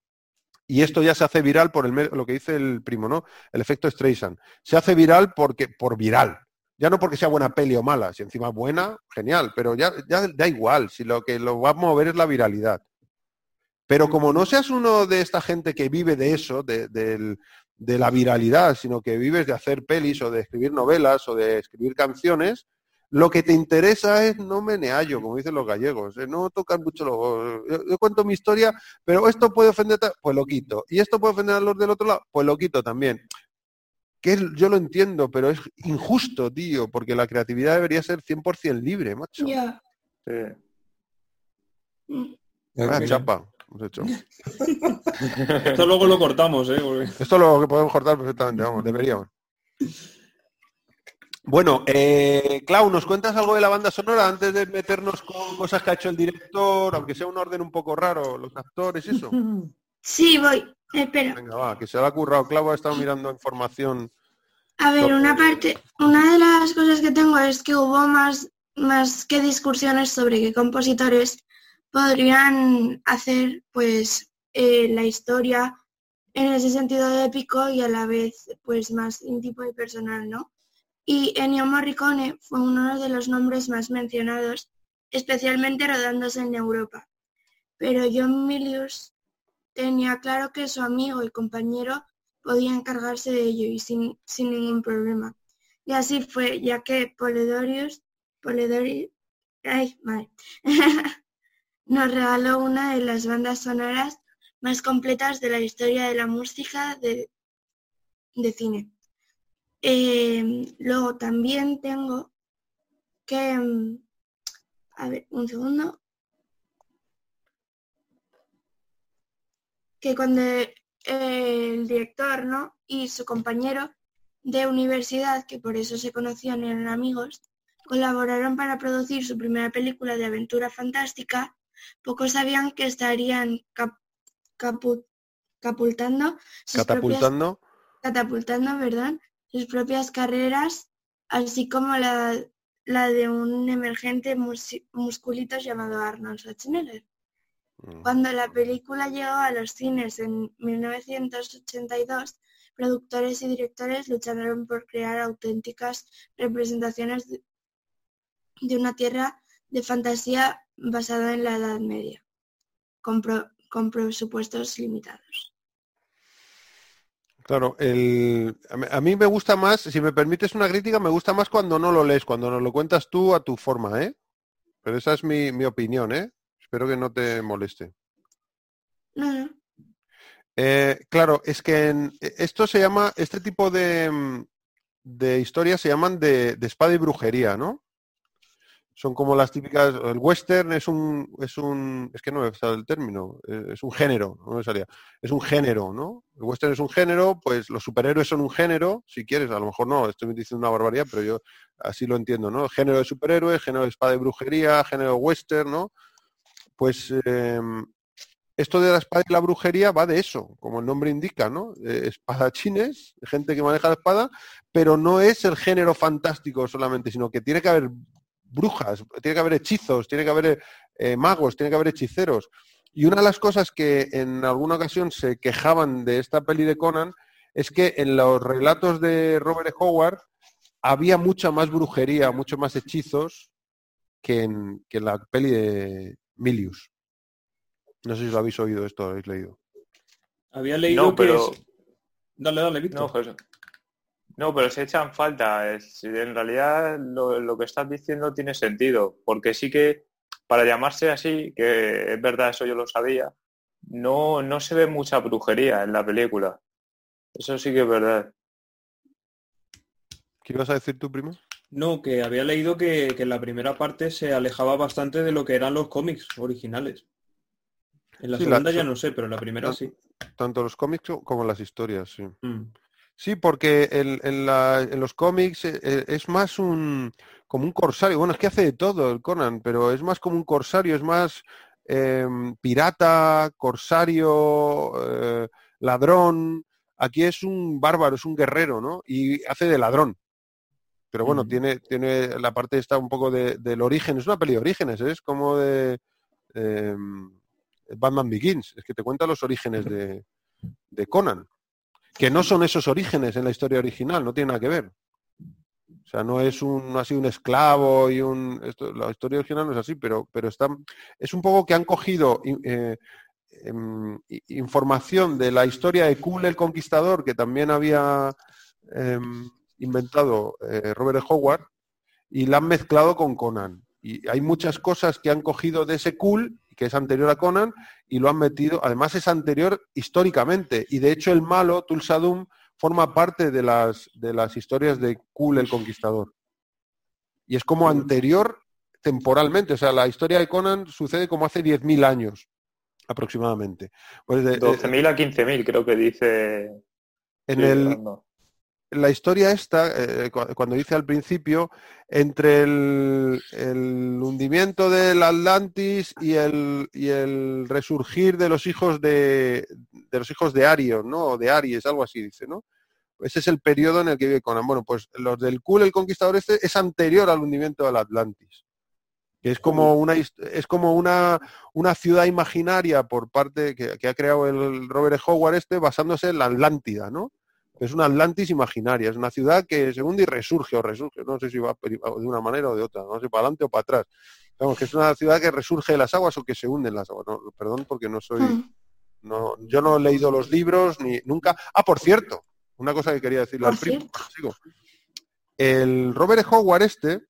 y esto ya se hace viral por el, lo que dice el primo, ¿no? El efecto Streisand. Se hace viral porque, por viral. Ya no porque sea buena peli o mala, si encima buena, genial, pero ya, ya da igual, si lo que lo va a mover es la viralidad. Pero como no seas uno de esta gente que vive de eso, de, de la viralidad, sino que vives de hacer pelis o de escribir novelas o de escribir canciones, lo que te interesa es no meneallo, como dicen los gallegos, ¿eh? no tocar mucho los... Yo, yo cuento mi historia, pero esto puede ofender, pues lo quito. Y esto puede ofender a los del otro lado, pues lo quito también. Que es- yo lo entiendo, pero es injusto, tío, porque la creatividad debería ser 100% libre, macho. Ya. Sí. Ah, chapa, hemos hecho. Esto luego lo cortamos, ¿eh? Porque- Esto es lo que podemos cortar perfectamente, vamos, deberíamos. Bueno, eh, Clau, ¿nos cuentas algo de la banda sonora antes de meternos con cosas que ha hecho el director, aunque sea un orden un poco raro, los actores eso? Sí, voy. Espera. Venga, va, que se le ha currado. Clau ha estado mirando información. A ver, una parte, una de las cosas que tengo es que hubo más, más que discusiones sobre qué compositores podrían hacer pues eh, la historia en ese sentido de épico y a la vez pues más íntimo y personal, ¿no? Y Ennio Morricone fue uno de los nombres más mencionados especialmente rodándose en Europa. Pero John Milius tenía claro que su amigo y compañero podía encargarse de ello y sin, sin ningún problema. Y así fue, ya que Polidorius, Polidorius ay, madre, nos regaló una de las bandas sonoras más completas de la historia de la música de, de cine. Eh, luego también tengo que, mm, a ver, un segundo, que cuando el director ¿no? y su compañero de universidad, que por eso se conocían, eran amigos, colaboraron para producir su primera película de aventura fantástica, pocos sabían que estarían catapultando sus Catapultando. propias, catapultando, ¿verdad? sus propias carreras, así como la, la de un emergente mus- musculito llamado Arnold Schwarzenegger. Mm. Cuando la película llegó a los cines en 1982, productores y directores lucharon por crear auténticas representaciones de, una tierra de fantasía basada en la Edad Media, con, pro- con presupuestos limitados. Claro, el, a mí- a mí me gusta más, si me permites una crítica, me gusta más cuando no lo lees, cuando nos lo cuentas tú a tu forma, ¿eh? Pero esa es mi, mi opinión, ¿eh? Espero que no te moleste. No, no. Eh, claro, es que en- esto se llama, este tipo de, mm, de historias se llaman de, de espada y brujería, ¿no? Son como las típicas, el western es un, es un, es que no me sale el término, eh, es un género, no me salía, es un género, ¿no? El western es un género, pues los superhéroes son un género, si quieres, a lo mejor no, estoy diciendo una barbaridad, pero yo así lo entiendo, ¿no? Género de superhéroes, género de espada y brujería, género de western, ¿no? Pues eh, esto de la espada y la brujería va de eso, como el nombre indica, ¿no? Eh, espadachines, gente que maneja la espada, pero no es el género fantástico solamente, sino que tiene que haber brujas, tiene que haber hechizos, tiene que haber eh, magos, tiene que haber hechiceros. Y una de las cosas que en alguna ocasión se quejaban de esta peli de Conan es que en los relatos de Robert. Howard había mucha más brujería, mucho más hechizos que en, que en la peli de Milius. No sé si lo habéis oído esto, lo habéis leído. Había leído No, pero... que... es- Dale, dale, Víctor. No, José. No, pero se echan falta. Es- En realidad lo, lo que estás diciendo tiene sentido, porque sí que para llamarse así, que es verdad, eso yo lo sabía, no, no se ve mucha brujería en la película. Eso sí que es verdad. ¿Qué ibas a decir tú, primo? No, que había leído que, que la primera parte se alejaba bastante de lo que eran los cómics originales. En la Sí, la- segunda ya no sé, pero en la primera sí. Tanto los cómics como las historias, sí. Mm. Sí, porque en, en la- en los cómics eh, eh, es más un como un corsario. Bueno, es que hace de todo el Conan, pero es más como un corsario, es más em, pirata, corsario, eh, ladrón. Aquí es un bárbaro, es un guerrero, ¿no? Y hace de ladrón. Pero bueno, tiene, tiene la parte esta un poco de, del origen. Es una peli de orígenes, ¿eh? es como de em, Batman Begins. Es que te cuenta los orígenes de, de Conan que no son esos orígenes en la historia original, no tiene nada que ver. O sea, no es un, no ha sido un esclavo y un. Esto, la historia original no es así, pero, pero está, es un poco que han cogido eh, em, información de la historia de Kull el Conquistador, que también había em, inventado eh, Robert. Howard, y la han mezclado con Conan. Y hay muchas cosas que han cogido de ese Kull, que es anterior a Conan, y lo han metido, además es anterior históricamente, y de hecho el malo, Tulsadum, forma parte de las, de las historias de Kull el Conquistador. Y es como anterior temporalmente, o sea, la historia de Conan sucede como hace 10.000 años aproximadamente. Pues de- 12.000 a 15.000 creo que dice. en el. La historia esta, eh, cu- cuando dice al principio, entre el, el hundimiento del Atlantis y el, y el resurgir de los hijos de, de los hijos de Ario, ¿no? O de Aries, algo así dice, ¿no? Ese es el periodo en el que vive Conan. Bueno, pues los del Kul, el conquistador este, es anterior al hundimiento del Atlantis. Que es como una es como una, una ciudad imaginaria por parte que, que ha creado el Robert. Howard este basándose en la Atlántida, ¿no? Es una Atlantis imaginaria, es una ciudad que se hunde y resurge o resurge, no sé si va de una manera o de otra, no sé, para adelante o para atrás. Vamos, que es una ciudad que resurge de las aguas o que se hunde en las aguas. No, perdón porque no soy... Mm. No, yo no he leído los libros ni nunca. Ah, por cierto, una cosa que quería decirle al primo. sigo. El Robert Howard este,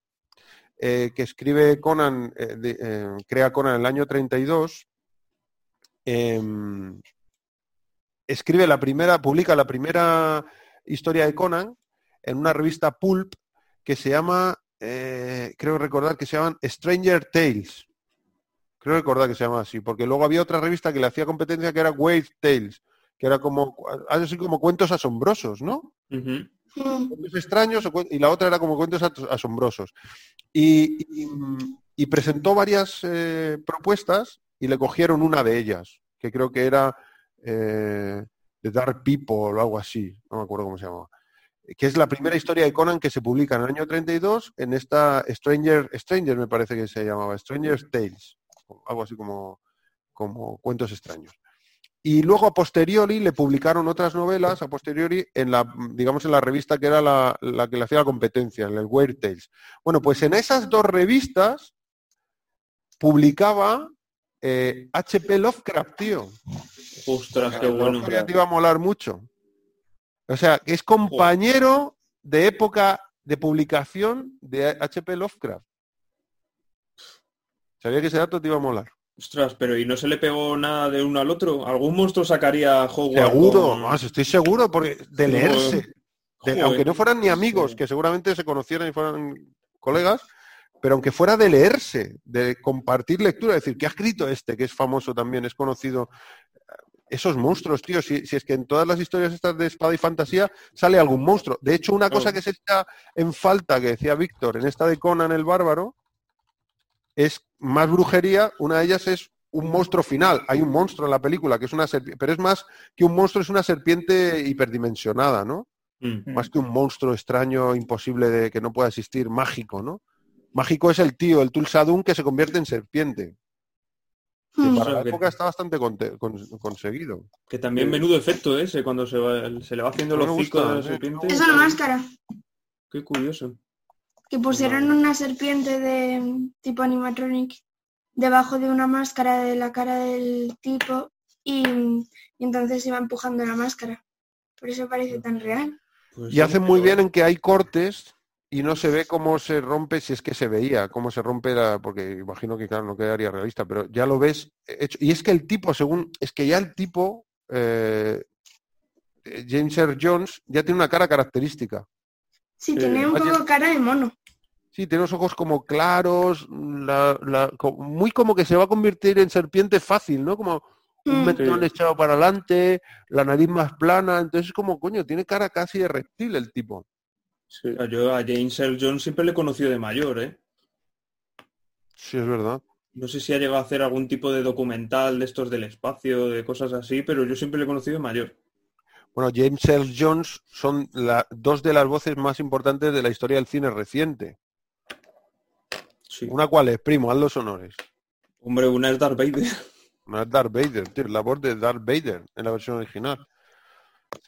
eh, que escribe Conan, eh, de- eh, crea Conan en el año 32, em, escribe la primera, publica la primera historia de Conan en una revista Pulp que se llama, eh, creo recordar que se llaman Stranger Tales. Creo recordar que se llama así, porque luego había otra revista que le hacía competencia que era Wave Tales, que era como, así como cuentos asombrosos, ¿no? Cuentos extraños y la otra era como cuentos asombrosos. Y, y- y presentó varias eh, propuestas y le cogieron una de ellas, que creo que era eh, The Dark People o algo así, no me acuerdo cómo se llamaba. Que es la primera historia de Conan que se publica en el año 32 en esta Stranger, Stranger me parece que se llamaba, Stranger Tales, algo así como, como cuentos extraños. Y luego a posteriori le publicaron otras novelas a posteriori en la, digamos, en la revista que era la, la que le hacía la competencia, en el Weird Tales. Bueno, pues en esas dos revistas publicaba eh, H.P. Lovecraft, tío. Ostras, qué bueno. te iba a molar mucho. O sea, es compañero de época de publicación de H.P. Lovecraft. Sabía que ese dato te iba a molar. Ostras, pero ¿y no se le pegó nada de uno al otro? ¿Algún monstruo sacaría a Hogwarts? Seguro, con- más, estoy seguro, porque de leerse. de- aunque no fueran ni amigos, que seguramente se conocieran y fueran colegas, pero aunque fuera de leerse, de compartir lectura, decir, ¿qué ha escrito este, que es famoso también, es conocido? Esos monstruos, tío, si, si es que en todas las historias estas de espada y fantasía sale algún monstruo. De hecho, una cosa que se echa en falta, que decía Víctor, en esta de Conan el Bárbaro, es más brujería, una de ellas es un monstruo final. Hay un monstruo en la película que es una serpiente, pero es más que un monstruo, es una serpiente hiperdimensionada, ¿no? Mm. más que un monstruo extraño, imposible de que no pueda existir, mágico, ¿no? Mágico es el tío, el Tulsadun, que se convierte en serpiente. Que Mm. para la que- época está bastante con- conseguido. Que también menudo efecto ese cuando se, va, se le va haciendo me hocico de la eh. serpiente. Es una máscara. Qué curioso. Que pusieron una serpiente de tipo animatronic debajo de una máscara de la cara del tipo y, y entonces iba empujando la máscara. Por eso parece tan real. Pues Y sí, hacen muy pero- bien en que hay cortes y no se ve cómo se rompe, si es que se veía, cómo se rompe, la, porque imagino que claro, no quedaría realista, pero ya lo ves hecho. Y es que el tipo, según, es que ya el tipo, eh, James Earl Jones, ya tiene una cara característica. Sí, tiene un poco cara de mono. Sí, tiene los ojos como claros, la- la- muy como que se va a convertir en serpiente fácil, ¿no? Como un Mm. mentón Sí. echado para adelante, la nariz más plana, entonces es como, coño, tiene cara casi de reptil el tipo. Sí, yo a James Earl Jones siempre le he conocido de mayor, ¿eh? Sí, es verdad. No sé si ha llegado a hacer algún tipo de documental de estos del espacio, de cosas así, pero yo siempre le he conocido de mayor. Bueno, James Earl Jones son la- dos de las voces más importantes de la historia del cine reciente. Sí. Una cual es, primo, haz los honores. Hombre, una es Darth Vader. Una es Darth Vader, tío, la voz de Darth Vader en la versión original.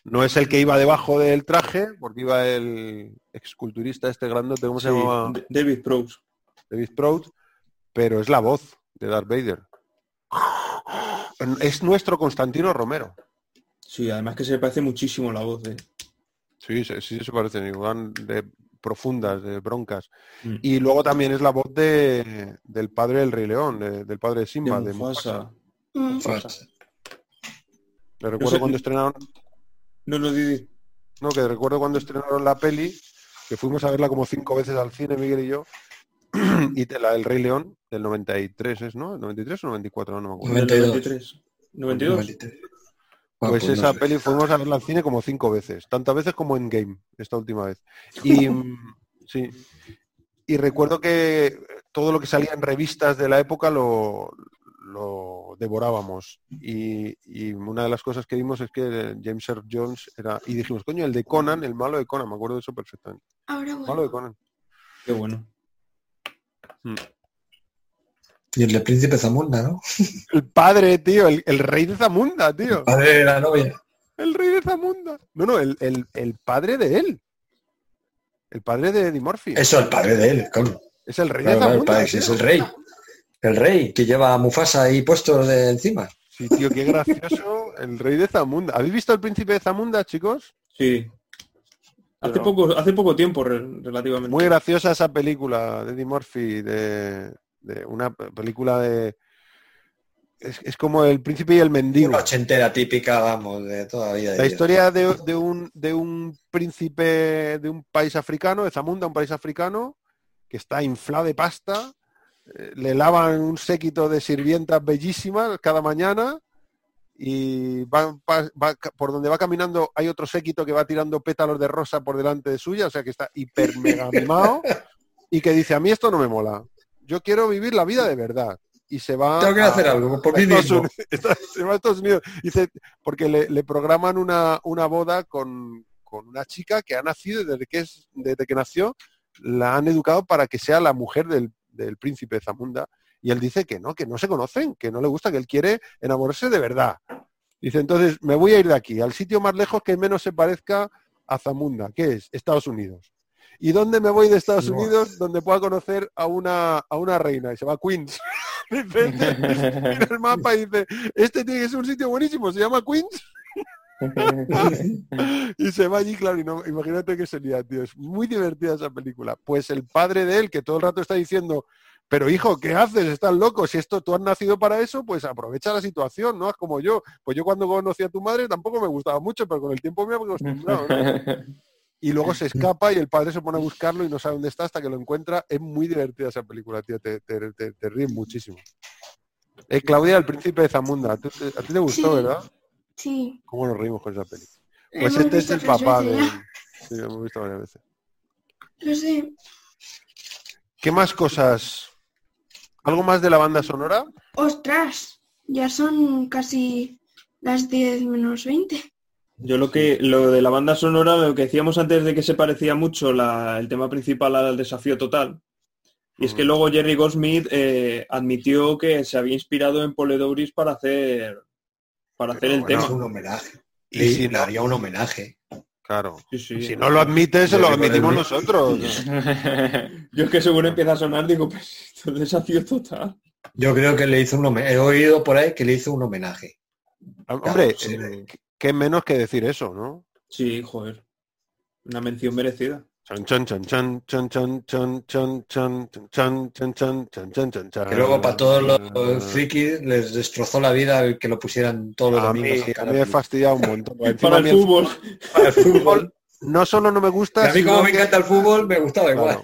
No es el que iba debajo del traje, porque iba el esculturista este grandote, ¿cómo se Sí? D- David Prowse. David Proud, pero es la voz de Darth Vader. Es nuestro Constantino Romero. Sí, además que se le parece muchísimo la voz, ¿eh? Sí, sí, sí se parecen igual de profundas, de broncas. Mm. Y luego también es la voz de, del padre del Rey León, de- del padre de Simba, De de Mufasa. Mufasa. Mm. Le recuerdo sé- cuando estrenaron, No, no, Didi. no, que recuerdo cuando estrenaron la peli, que fuimos a verla como cinco veces al cine, Miguel y yo, y te- la del Rey León, del 93 es, ¿no? ¿El 93 o 94? No, no me acuerdo. Del 92. 93. 92. 93. Ah, Pues no esa sé. peli fuimos a verla al cine como cinco veces, tantas veces como en Game, esta última vez. Y sí. Y recuerdo que todo lo que salía en revistas de la época lo, lo devorábamos. Y, y una de las cosas que vimos es que James Earl Jones era. Y dijimos, coño, el de Conan, el malo de Conan, me acuerdo de eso perfectamente. Ahora Malo bueno. de Conan. Qué bueno. Y el de Príncipe Zamunda, ¿no? El padre, tío, el, el rey de Zamunda, tío. Padre de la novia. El rey de Zamunda. No, no, el, el- el padre de él. El padre de Eddie Murphy. Eso, el padre de él, ¿cómo? Es el rey Claro, de claro, el Zamunda. padre, sí, es el rey. El rey que lleva a Mufasa ahí puestos de encima. Sí, tío, qué gracioso. El rey de Zamunda. ¿Habéis visto el príncipe de Zamunda, chicos? Sí. Hace Pero- poco, hace poco tiempo re- relativamente. Muy graciosa esa película de Eddie Murphy, de, de una pe- película de... Es, es como el príncipe y el mendigo. Una ochentera típica, vamos, de toda la vida. historia de, de un, de un príncipe de un país africano, de Zamunda, un país africano, que está inflado de pasta, le lavan un séquito de sirvientas bellísimas cada mañana y va, va- va ca- por donde va caminando hay otro séquito que va tirando pétalos de rosa por delante de suya, o sea que está hiper mega mimado y que dice, a mí esto no me mola, yo quiero vivir la vida de verdad. Y se va Tengo que a- hacer algo por mí mismo. Se va a Estados Unidos. Dice, porque le, le programan una, una boda con, con una chica que ha nacido desde que es, desde que nació, la han educado para que sea la mujer del, del príncipe Zamunda. Y él dice que no, que no se conocen, que no le gusta, que él quiere enamorarse de verdad. Dice, entonces me voy a ir de aquí, al sitio más lejos que menos se parezca a Zamunda, que es Estados Unidos. ¿Y dónde me voy de Estados No. Unidos? Donde pueda conocer a una, a una reina. Y se va a Queens. Dice, mira el mapa y dice, este tiene que ser un sitio buenísimo, se llama Queens. y se va allí, claro, y no, imagínate qué sería, tío. Es muy divertida esa película. Pues el padre de él, que todo el rato está diciendo, pero hijo, ¿qué haces? Estás loco. Si esto tú has nacido para eso, pues aprovecha la situación, ¿no? Es como yo. Pues yo cuando conocí a tu madre tampoco me gustaba mucho, pero con el tiempo me he acostumbrado, ¿no? Y luego se escapa y el padre se pone a buscarlo y no sabe dónde está hasta que lo encuentra. Es muy divertida esa película, tío. Te, te, te- te ríes muchísimo. Eh, Claudia, el príncipe de Zamunda. ¿tú- te- a ti te gustó, Sí. ¿verdad? Sí. ¿Cómo nos reímos con esa peli? lo Pues hemos este es el papá de... Sí, lo hemos visto varias veces. Lo sé. ¿Qué más cosas? ¿Algo más de la banda sonora? Ostras, ya son casi las 10 menos 20. Yo lo que lo de la banda sonora, lo que decíamos antes de que se parecía mucho la- el tema principal al desafío total. Y es que luego Jerry Goldsmith eh, admitió que se había inspirado en Poledouris para hacer para hacer el bueno, Es tema. un homenaje. Y si le no- haría un homenaje. Claro. Sí, sí. Si no lo admites, se lo admitimos nosotros. Yo es que seguro empieza a sonar, digo, pues esto es desafío total. Yo creo que le hizo un homenaje. He oído por ahí que le hizo un homenaje. Hombre, sí. eh, qué menos que decir eso, ¿no? Sí, joder. Una mención merecida. Que luego para todos los frikis les destrozó la vida el que lo pusieran todos los a domingos. A mí me fastidiado un montón. para, el fútbol, para el fútbol. No solo no me gusta. A mí, como me encanta el fútbol, me gustaba igual.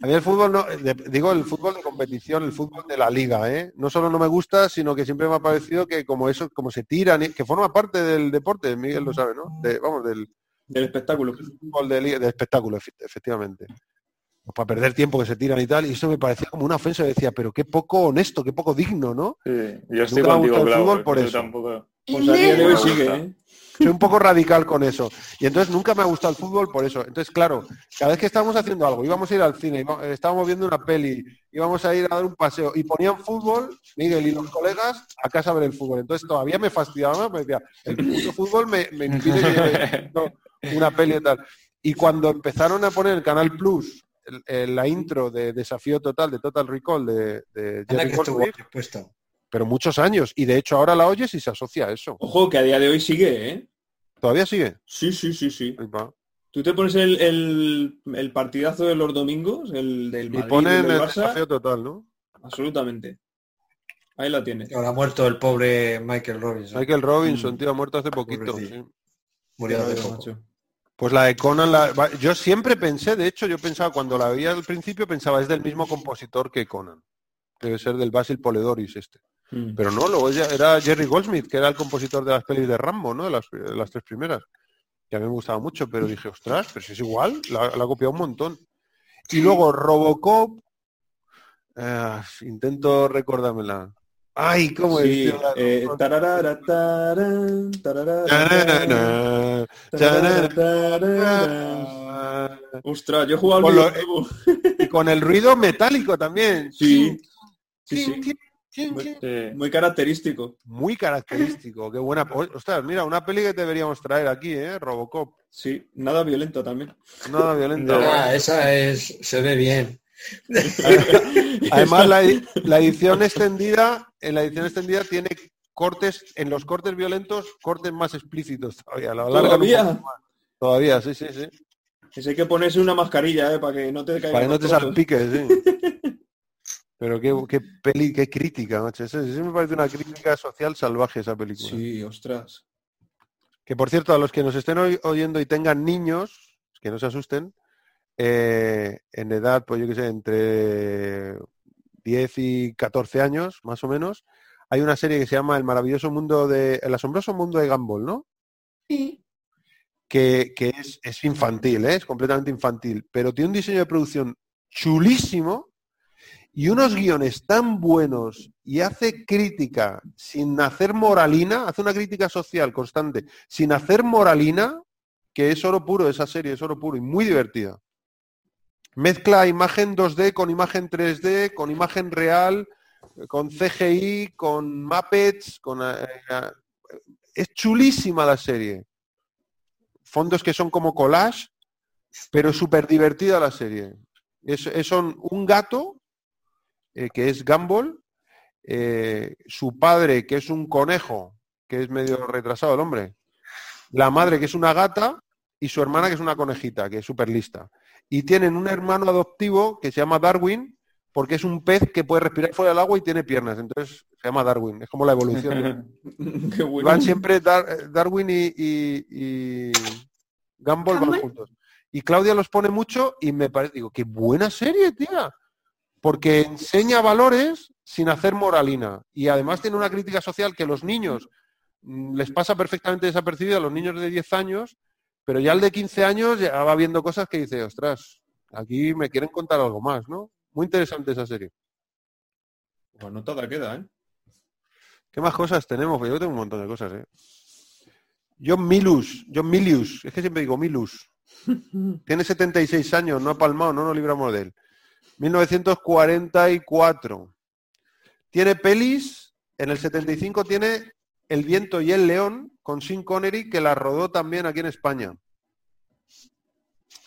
A mí el fútbol, no, digo, el fútbol de competición, el fútbol de la liga, ¿eh? No solo no me gusta, sino que siempre me ha parecido que, como eso, como se tiran, que forma parte del deporte, Miguel lo sabe, ¿no? Vamos, del, del espectáculo. fútbol de, liga- de espectáculo, efe- efectivamente. Pues para perder tiempo que se tiran y tal, y eso me parecía como una ofensa, decía, pero qué poco honesto, qué poco digno, ¿no? Sí, yo estoy contigo, el fútbol por yo eso. tampoco. Pues a día de hoy Me sigue. ¿eh? Soy un poco radical con eso. Y entonces nunca me ha gustado el fútbol por eso. Entonces, claro, cada vez que estábamos haciendo algo, íbamos a ir al cine, íbamos- estábamos viendo una peli, íbamos a ir a dar un paseo y ponían fútbol, Miguel y los colegas a casa a ver el fútbol. Entonces todavía me fastidiaba más, me decía, el puto fútbol me, me impide que una peli y tal. Y cuando empezaron a poner el Canal Plus, el- el- la intro de Desafío Total, de Total Recall, de, de Jerry Goldsmith. Pero muchos años. Y de hecho ahora la oyes y se asocia a eso. Ojo, que a día de hoy sigue, ¿eh? ¿Todavía sigue? Sí, sí, sí, sí. Tú te pones el, el, el partidazo de los domingos, el del Y Madrid, ponen el desafío total, ¿no? absolutamente. Ahí la tienes. Ahora ha muerto el pobre Michael Robinson. Michael Robinson, Mm. tío, ha muerto hace poquito. Sí. Murió hace poco. macho. Pues la de Conan, la- yo siempre pensé, de hecho, yo pensaba cuando la veía al principio, pensaba es del mismo compositor que Conan. Debe ser del Basil Poledoris este. Mm. Pero no, luego era Jerry Goldsmith, que era el compositor de las pelis de Rambo, ¿no? De las, de las tres primeras. Que a mí me gustaba mucho, pero dije, ostras, pero si es igual, la, la ha copiado un montón. Y luego Robocop, eh, intento recordármela. Ay, ¿cómo Sí, es? eh, tararara, tararara, Tararara. Ostras, yo he jugado al Con lo- videojuego. Y con el ruido metálico también. Sí, sí, sí. Chin, Muy- chin. Sí. Muy característico. Muy característico. Qué buena. Ostras, mira, una peli que deberíamos traer aquí, ¿eh? Robocop. Sí, nada violento también. Nada violenta. No. Esa es, se ve bien. Además, la, la edición extendida, en la edición extendida tiene cortes, en los cortes violentos, cortes más explícitos todavía. Un ¿Todavía? Todavía, sí, sí, sí. Ese hay que ponerse una mascarilla, ¿eh? Para que no te caigan Para que no te salpiques, sí. Pero qué, qué peli, qué crítica, macho. Eso, eso me parece una crítica social salvaje esa película. Sí, ostras. Que por cierto, a los que nos estén oy- oyendo y tengan niños, que no se asusten, eh, en edad, pues yo qué sé, entre 10 y 14 años, más o menos, hay una serie que se llama El maravilloso mundo de, El asombroso mundo de Gumball, ¿no? Sí. Que, que es, es infantil, ¿eh? es completamente infantil, pero tiene un diseño de producción chulísimo y unos guiones tan buenos y hace crítica sin hacer moralina, hace una crítica social constante, sin hacer moralina, que es oro puro esa serie, es oro puro y muy divertida. Mezcla imagen 2D con imagen 3D, con imagen real, con CGI, con Muppets, con... eh, eh, es chulísima la serie. Fondos que son como collage, pero súper divertida la serie. Es, es un gato, eh, que es Gumball, eh, su padre, que es un conejo, que es medio retrasado el hombre, la madre, que es una gata, y su hermana, que es una conejita, que es súper lista. Y tienen un hermano adoptivo que se llama Darwin, porque es un pez que puede respirar fuera del agua y tiene piernas. Entonces se llama Darwin. Es como la evolución. Qué Y bueno. van siempre Dar- Darwin y, y, y Gumball van juntos. Y Claudia los pone mucho y me parece, digo, qué buena serie, tía. Porque enseña valores sin hacer moralina. Y además tiene una crítica social que los niños mm, les pasa perfectamente desapercibida a los niños de 10 años, pero ya el de 15 años ya va viendo cosas que dice, ostras, aquí me quieren contar algo más, ¿no? Muy interesante esa serie. Pues no toda queda, ¿eh? ¿Qué más cosas tenemos? Yo tengo un montón de cosas, ¿eh? John Milus, John Milius, es que siempre digo Milus. Tiene 76 años, no ha palmado, no nos libramos de él. 1944. Tiene pelis, en el 75 tiene El viento y el león con Sean Connery, que la rodó también aquí en España.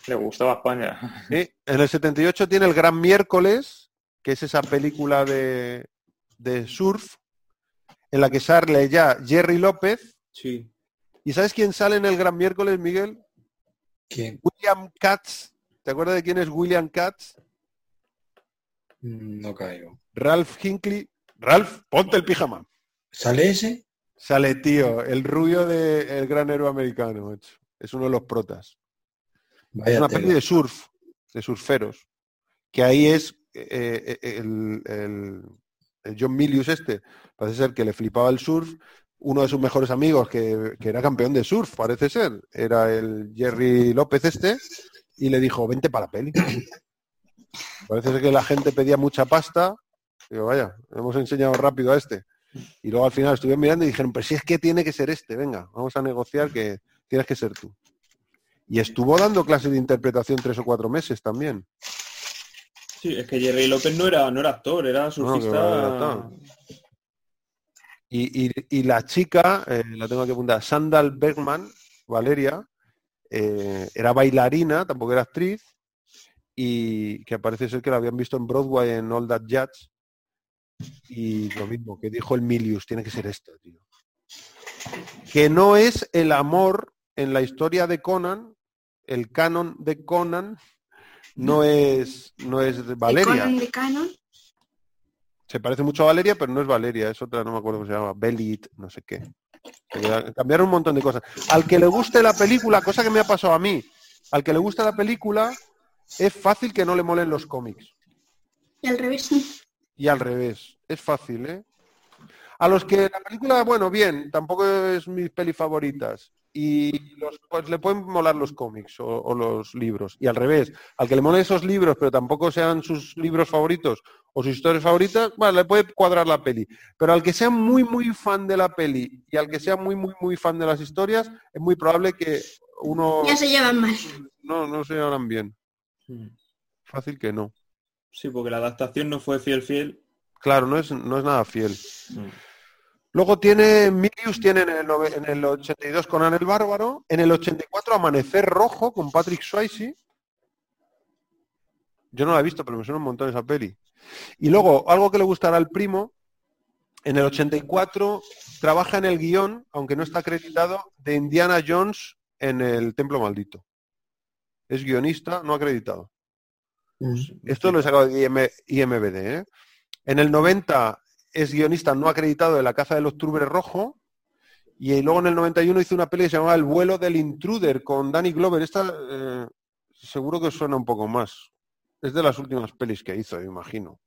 Le gustaba España. Sí, En el 78 tiene El Gran Miércoles, que es esa película de, de surf, en la que sale ya Jerry López. Sí. ¿Y sabes quién sale en El Gran Miércoles, Miguel? ¿Quién? William Katz. ¿Te acuerdas de quién es William Katz? Mm, No caigo. Ralph Hinckley. Ralph, ponte el pijama. ¿Sale ese? Sale, tío, el rubio del gran héroe americano. Es uno de los protas. Es una tela. peli de surf, de surferos. Que ahí es eh, eh, el, el- el John Milius este. Parece ser que le flipaba el surf. Uno de sus mejores amigos, que, que era campeón de surf, parece ser. Era el Jerry López este. Y le dijo, vente para la peli. Parece ser que la gente pedía mucha pasta. Digo, vaya, hemos enseñado rápido a este. Y luego al final estuvieron mirando y dijeron, pero si es que tiene que ser este, venga, vamos a negociar que tienes que ser tú. Y estuvo dando clases de interpretación tres o cuatro meses también. Sí, es que Jerry López no era, no era actor, era surfista. Y, y- y la chica, eh, la tengo que apuntar, Sandal Bergman, Valeria, eh, era bailarina, tampoco era actriz, y que parece ser que la habían visto en Broadway en All That Jazz. Y lo mismo, que dijo el Milius, tiene que ser esto, tío. Que no es el amor en la historia de Conan, el canon de Conan, no es, no es Valeria. De Canon. Se parece mucho a Valeria, pero no es Valeria, es otra, no me acuerdo cómo se llama, Belit, no sé qué. Cambiaron un montón de cosas. Al que le guste la película, cosa que me ha pasado a mí, al que le guste la película, es fácil que no le molen los cómics. Y al revés. Y al revés, es fácil, ¿eh? A los que la película, bueno, bien, tampoco es mis pelis favoritas. Y los, pues le pueden molar los cómics o, o los libros. Y al revés, al que le molen esos libros, pero tampoco sean sus libros favoritos o sus historias favoritas, bueno, le puede cuadrar la peli. Pero al que sea muy, muy fan de la peli y al que sea muy, muy, muy fan de las historias, es muy probable que uno Ya se llevan mal. no, no se llevarán bien. Mm. Fácil que no. Sí, porque la adaptación no fue fiel fiel. Claro, no es, no es nada fiel. Mm. Luego tiene, Milius tiene en el, en el 82 con Anel Bárbaro, en el 84 Amanecer Rojo con Patrick Swayze. Yo no la he visto, pero me suena un montón esa peli. Y luego, algo que le gustará al primo, en el 84 trabaja en el guion, aunque no está acreditado, de Indiana Jones en el Templo Maldito. Es guionista, no acreditado. Esto lo he sacado de IM IMBD. ¿eh? En el 90 es guionista no acreditado de La caza del octubre rojo. Y luego en el 91 hizo una peli que se llamaba El vuelo del intruder con Danny Glover. Esta eh, seguro que suena un poco más. Es de las últimas pelis que hizo, imagino.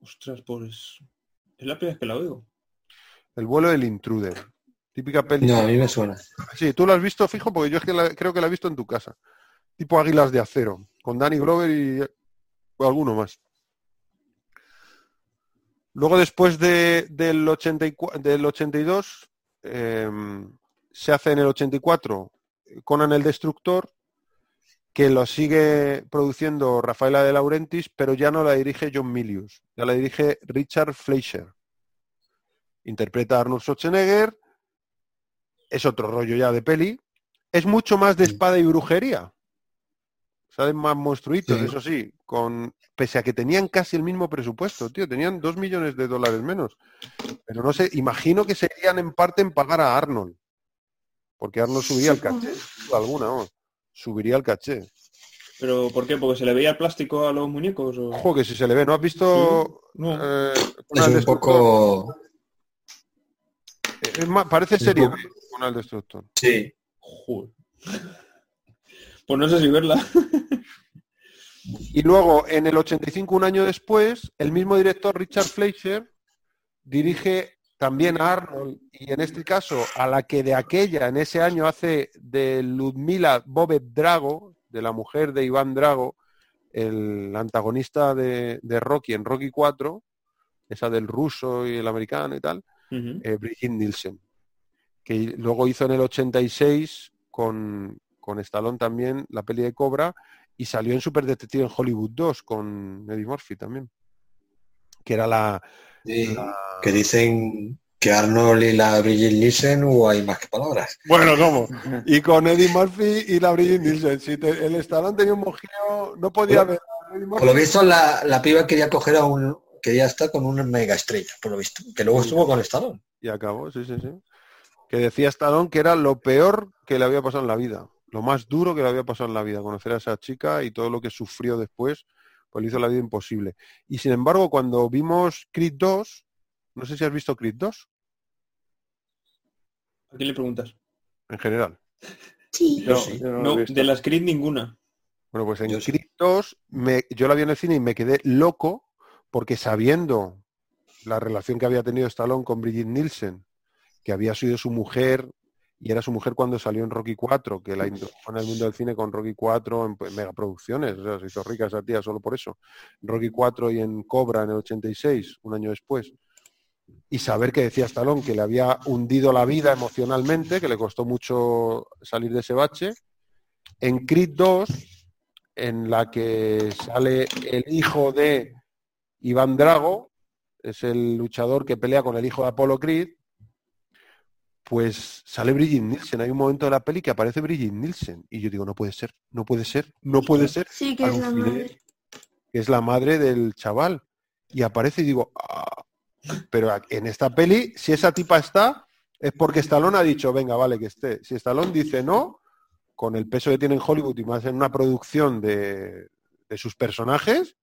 Ostras, pues... Es la primera vez que la oigo. El vuelo del intruder. Típica peli. No, a mí me suena. Sí, tú lo has visto fijo porque yo es que la- creo que la he visto en tu casa. Tipo Águilas de Acero, con Danny Glover y alguno más. Luego después de- del, 84, del 82 eh, se hace en el 84 Conan el Destructor, que lo sigue produciendo Rafaela de Laurentiis, pero ya no la dirige John Milius, ya la dirige Richard Fleischer. Interpreta a Arnold Schwarzenegger, es otro rollo ya de peli. Es mucho más de espada y brujería. Salen más monstruitos, Sí. eso sí, con pese a que tenían casi el mismo presupuesto, tío, tenían dos millones de dólares menos. Pero no sé, imagino que serían en parte en pagar a Arnold. Porque Arnold subía el caché, sin duda alguna, ¿no? Subiría el caché. ¿Pero por qué? ¿Porque se le veía el plástico a los muñecos? O... Ojo que si se le ve, ¿no has visto? Sí, no. eh, Es un Destructor? poco... Es más, parece un serie poco- B, Conan el Destructor. Sí. Joder. Pues no sé si verla. Y luego, en el 85, un año después, el mismo director, Richard Fleischer, dirige también a Arnold, y en este caso, a la que de aquella, en ese año, hace de Ludmila Bobet Drago, de la mujer de Iván Drago, el antagonista de, de Rocky en Rocky 4, esa del ruso y el americano y tal, eh, Brigitte Nielsen, que luego hizo en el 86 con, con Stallone también la peli de Cobra y salió en Super Detective en Hollywood 2 con Eddie Murphy también, que era la... Sí, la- Que dicen que Arnold y la Brigitte Nielsen o hay más que palabras. Bueno, ¿cómo? Y con Eddie Murphy y la Brigitte Nielsen. Si te- el Stallone tenía un mojeo, no podía ver Por lo visto, la, la piba quería coger a un... Quería estar con una mega estrella, por lo visto. Que luego estuvo con Stallone. Y acabó, sí, sí, sí. Que decía Stallone que era lo peor que le había pasado en la vida. Lo más duro que le había pasado en la vida. Conocer a esa chica y todo lo que sufrió después, pues le hizo la vida imposible. Y sin embargo, cuando vimos Creed 2, no sé si has visto Creed 2 ¿A quién le preguntas? en general. Sí. No, sí. de las Creed ninguna. Bueno, pues en Yo sí. Creed 2 me- yo la vi en el cine y me quedé loco porque sabiendo la relación que había tenido Stallone con Brigitte Nielsen, que había sido su mujer y era su mujer cuando salió en Rocky 4, que la introdujo en el mundo del cine con Rocky 4 en pues, megaproducciones, o sea, se hizo rica esa tía solo por eso. Rocky 4 y en Cobra en el 86, un año después. Y saber que decía Stallone que le había hundido la vida emocionalmente, que le costó mucho salir de ese bache. En Creed 2, en la que sale el hijo de Iván Drago, es el luchador que pelea con el hijo de Apollo Creed, pues sale Brigitte Nielsen. Hay un momento de la peli que aparece Brigitte Nielsen. Y yo digo, no puede ser, no puede ser, no puede ser. Sí, que es la madre. que es la madre del chaval. Y aparece y digo, "Ah". pero en esta peli, si esa tipa está, es porque Stallone ha dicho, venga, vale, que esté. Si Stallone dice no, con el peso que tiene en Hollywood y más en una producción de, de sus personajes,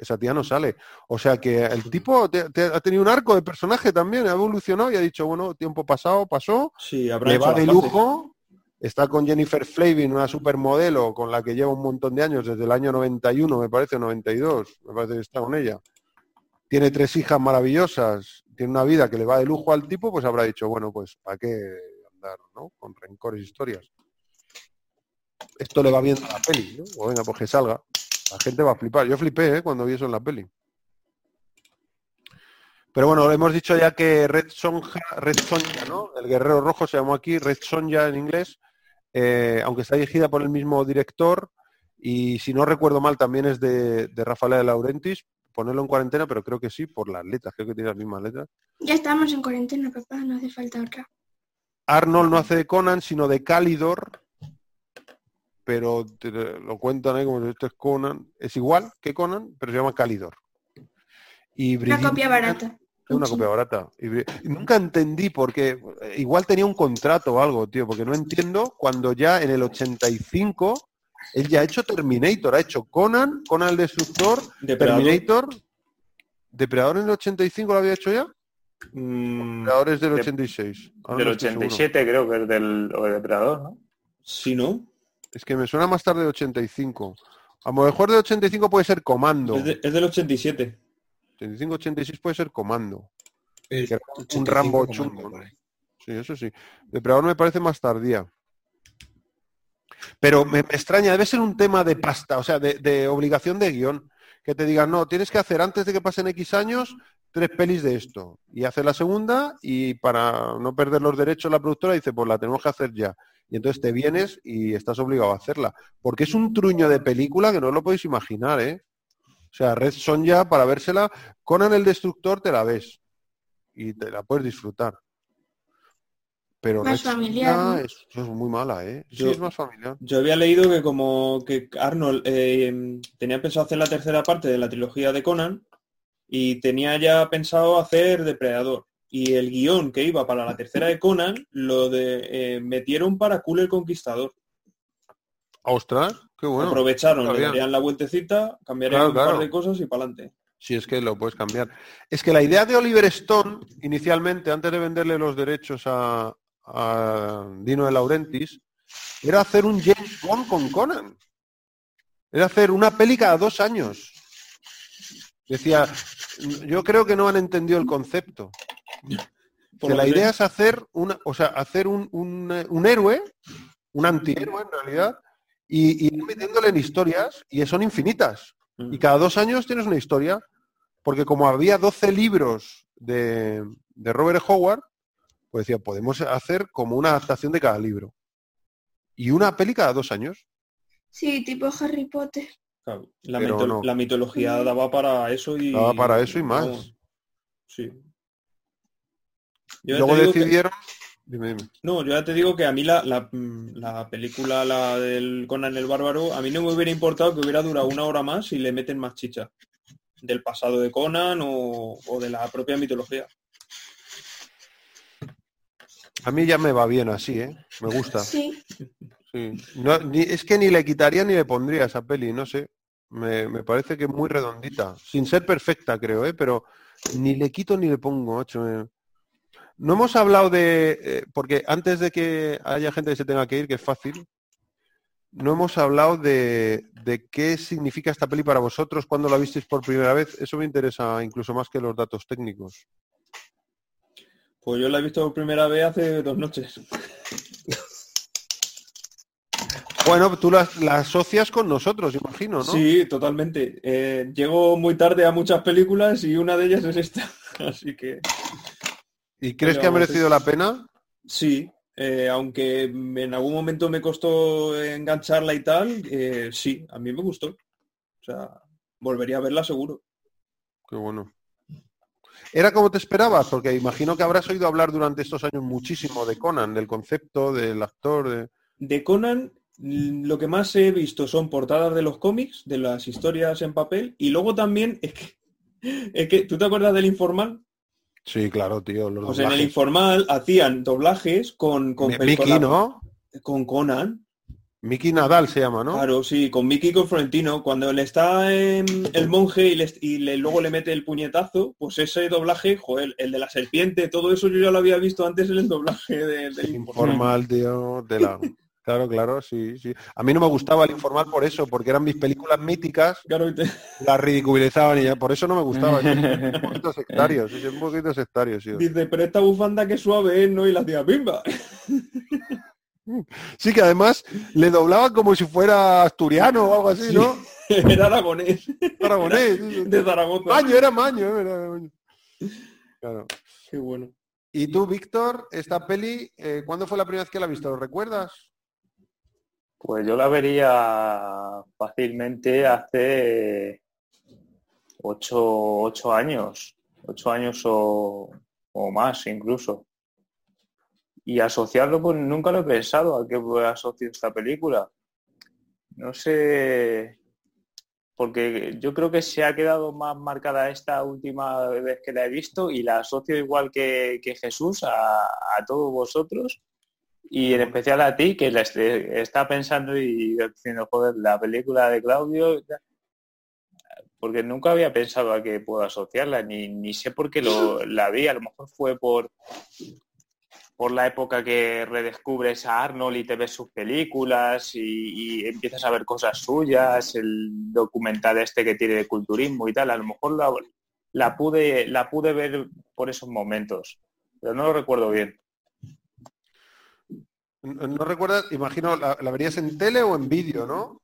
esa tía no sale. O sea que el tipo te- te- ha tenido un arco de personaje también, ha evolucionado y ha dicho, bueno, tiempo pasado, pasó, Sí, habrá le va de lujo. Está con Jennifer Flavin, una supermodelo con la que lleva un montón de años, desde el año 91, me parece, 92, me parece que está con ella. Tiene tres hijas maravillosas, tiene una vida que le va de lujo al tipo, pues habrá dicho, bueno, pues ¿para qué andar ¿no? con rencores e historias? Esto le va bien a la peli, ¿no? O venga, pues que salga. La gente va a flipar. Yo flipé ¿eh? cuando vi eso en la peli. Pero bueno, hemos dicho ya que Red Sonja, Red Sonja, ¿no? El guerrero rojo se llamó aquí Red Sonja en inglés, eh, aunque está dirigida por el mismo director y si no recuerdo mal también es de, de Rafael de Laurentis, ponerlo en cuarentena, pero creo que sí, por las letras, creo que tiene las mismas letras. Ya estamos en cuarentena, papá, no hace falta otra. Arnold no hace de Conan, sino de Calidor, pero te lo cuentan ahí como si esto es Conan. Es igual que Conan, pero se llama Calidor. Y Una Brigitte- copia barata. Es una copia barata. Y Bri- y nunca entendí porque igual tenía un contrato o algo, tío, porque no entiendo cuando ya en el 85 él ya ha hecho Terminator, ha hecho Conan, Conan el Destructor, Depredador. Terminator. ¿Depredador en el 85 lo había hecho ya? Mm, Depredador es del De- 86. Ahora Del no estoy seguro. 87 creo que es del o de Depredador, ¿no? sí, ¿no? Es que me suena más tarde de 85. A lo mejor de 85 puede ser Comando. Es, de- es del 87. 85-86 puede ser Comando. Un 85 Rambo comando, chungo. Sí, eso sí. Depredador me parece más tardía. Pero me, me extraña, debe ser un tema de pasta, o sea, de, de obligación de guion. Que te digan, no, tienes que hacer antes de que pasen X años tres pelis de esto. Y hace la segunda y para no perder los derechos la productora dice, pues la tenemos que hacer ya. Y entonces te vienes y estás obligado a hacerla. Porque es un truño de película que no os lo podéis imaginar, ¿eh? O sea, Red Sonja, para vérsela, Conan el Destructor te la ves. Y te la puedes disfrutar. Pero Más Red familiar, Sonja ¿no? es, es muy mala, ¿eh? Sí, Yo- es más familiar. Yo había leído que como que Arnold eh, tenía pensado hacer la tercera parte de la trilogía de Conan y tenía ya pensado hacer Depredador. Y el guion que iba para la tercera de Conan lo de, eh, metieron para Cool el Conquistador. Ostras, qué bueno. Aprovecharon, le darían la vueltecita, cambiarían Claro, un par de cosas y para adelante. Si es que lo puedes cambiar. Es que la idea de Oliver Stone, inicialmente, antes de venderle los derechos a, a Dino de Laurentiis, era hacer un James Bond con Conan. Era hacer una peli cada dos años. Decía, yo creo que no han entendido el concepto. Por la idea es hacer una, o sea, hacer un, un, eh, un héroe, un antihéroe en realidad, y, y ir metiéndole en historias, y son infinitas. Mm. Y cada dos años tienes una historia, porque como había 12 libros de, de Robert Howard, pues decía, podemos hacer como una adaptación de cada libro. Y una peli cada dos años. Sí, tipo Harry Potter. Claro, la, Pero mito- no. la mitología daba para eso y... Daba para eso y más. sí. Yo luego que- decidieron... Dime, dime. No, yo ya te digo que a mí la, la, la película, la del Conan el Bárbaro, a mí no me hubiera importado que hubiera durado una hora más y le meten más chicha. Del pasado de Conan o, o de la propia mitología. A mí ya me va bien así, ¿eh? Me gusta. Sí. Sí. No, ni- es que ni le quitaría ni le pondría esa peli, no sé. Me, me parece que es muy redondita. Sin ser perfecta, creo, ¿eh? Pero ni le quito ni le pongo, macho. me- No hemos hablado de... eh, porque antes de que haya gente que se tenga que ir, que es fácil, no hemos hablado de, de qué significa esta peli para vosotros, cuando la visteis por primera vez. Eso me interesa incluso más que los datos técnicos. Pues yo la he visto por primera vez hace dos noches. Bueno, tú la, la asocias con nosotros, imagino, ¿no? Sí, totalmente. Eh, llego muy tarde a muchas películas y una de ellas es esta. Así que ¿Y crees Pero que ha merecido la pena? sí, eh, aunque en algún momento me costó engancharla y tal, eh, sí, a mí me gustó. O sea, volvería a verla seguro. Qué bueno. ¿Era como te esperabas? Porque imagino que habrás oído hablar durante estos años muchísimo de Conan, del concepto, del actor, de... De Conan, lo que más he visto son portadas de los cómics, de las historias en papel, y luego también es que, es que ¿tú te acuerdas del informal? Sí, claro, tío. Los Pues en el informal hacían doblajes con, con, Mi- con Mickey, ¿no? con Conan. Mickey Nadal se llama, ¿no? Claro, sí, con Mickey y con Florentino. Cuando le está en el monje y, le- y le- luego le mete el puñetazo, pues ese doblaje, joder, el de la serpiente, todo eso yo ya lo había visto antes en el doblaje de- del informal. Informal, tío, de la... Claro, claro, sí, sí. A mí no me gustaba el informal por eso, porque eran mis películas míticas, Claro, te- las ridiculizaban y ya, por eso no me gustaba. Un poquito sectario, sí, un poquito sectario, sí. dice, pero esta bufanda que suave es, ¿no? Y la hacía pimba. Sí, que además le doblaban como si fuera asturiano o algo así, ¿no? Era aragonés, Aragonés. de Zaragoza. Maño, era Maño, eh, era Maño. Claro. Qué bueno. Y tú, Víctor, esta peli, eh, ¿cuándo fue la primera vez que la viste? ¿Lo recuerdas? Pues yo la vería fácilmente hace ocho, ocho años, ocho años o, o más incluso. Y asociarlo, pues nunca lo he pensado a qué asocio esta película. No sé, porque yo creo que se ha quedado más marcada esta última vez que la he visto y la asocio igual que, que Jesús a, a todos vosotros y en especial a ti que la está pensando y diciendo, joder, la película de Claudio, porque nunca había pensado a que puedo asociarla, ni, ni sé por qué lo, la vi, a lo mejor fue por por la época que redescubres a Arnold y te ves sus películas y, y empiezas a ver cosas suyas, el documental este que tiene de culturismo y tal, a lo mejor la, la pude la pude ver por esos momentos, pero no lo recuerdo bien. ¿No no recuerdas? Imagino, la, la verías en tele o en vídeo, ¿no?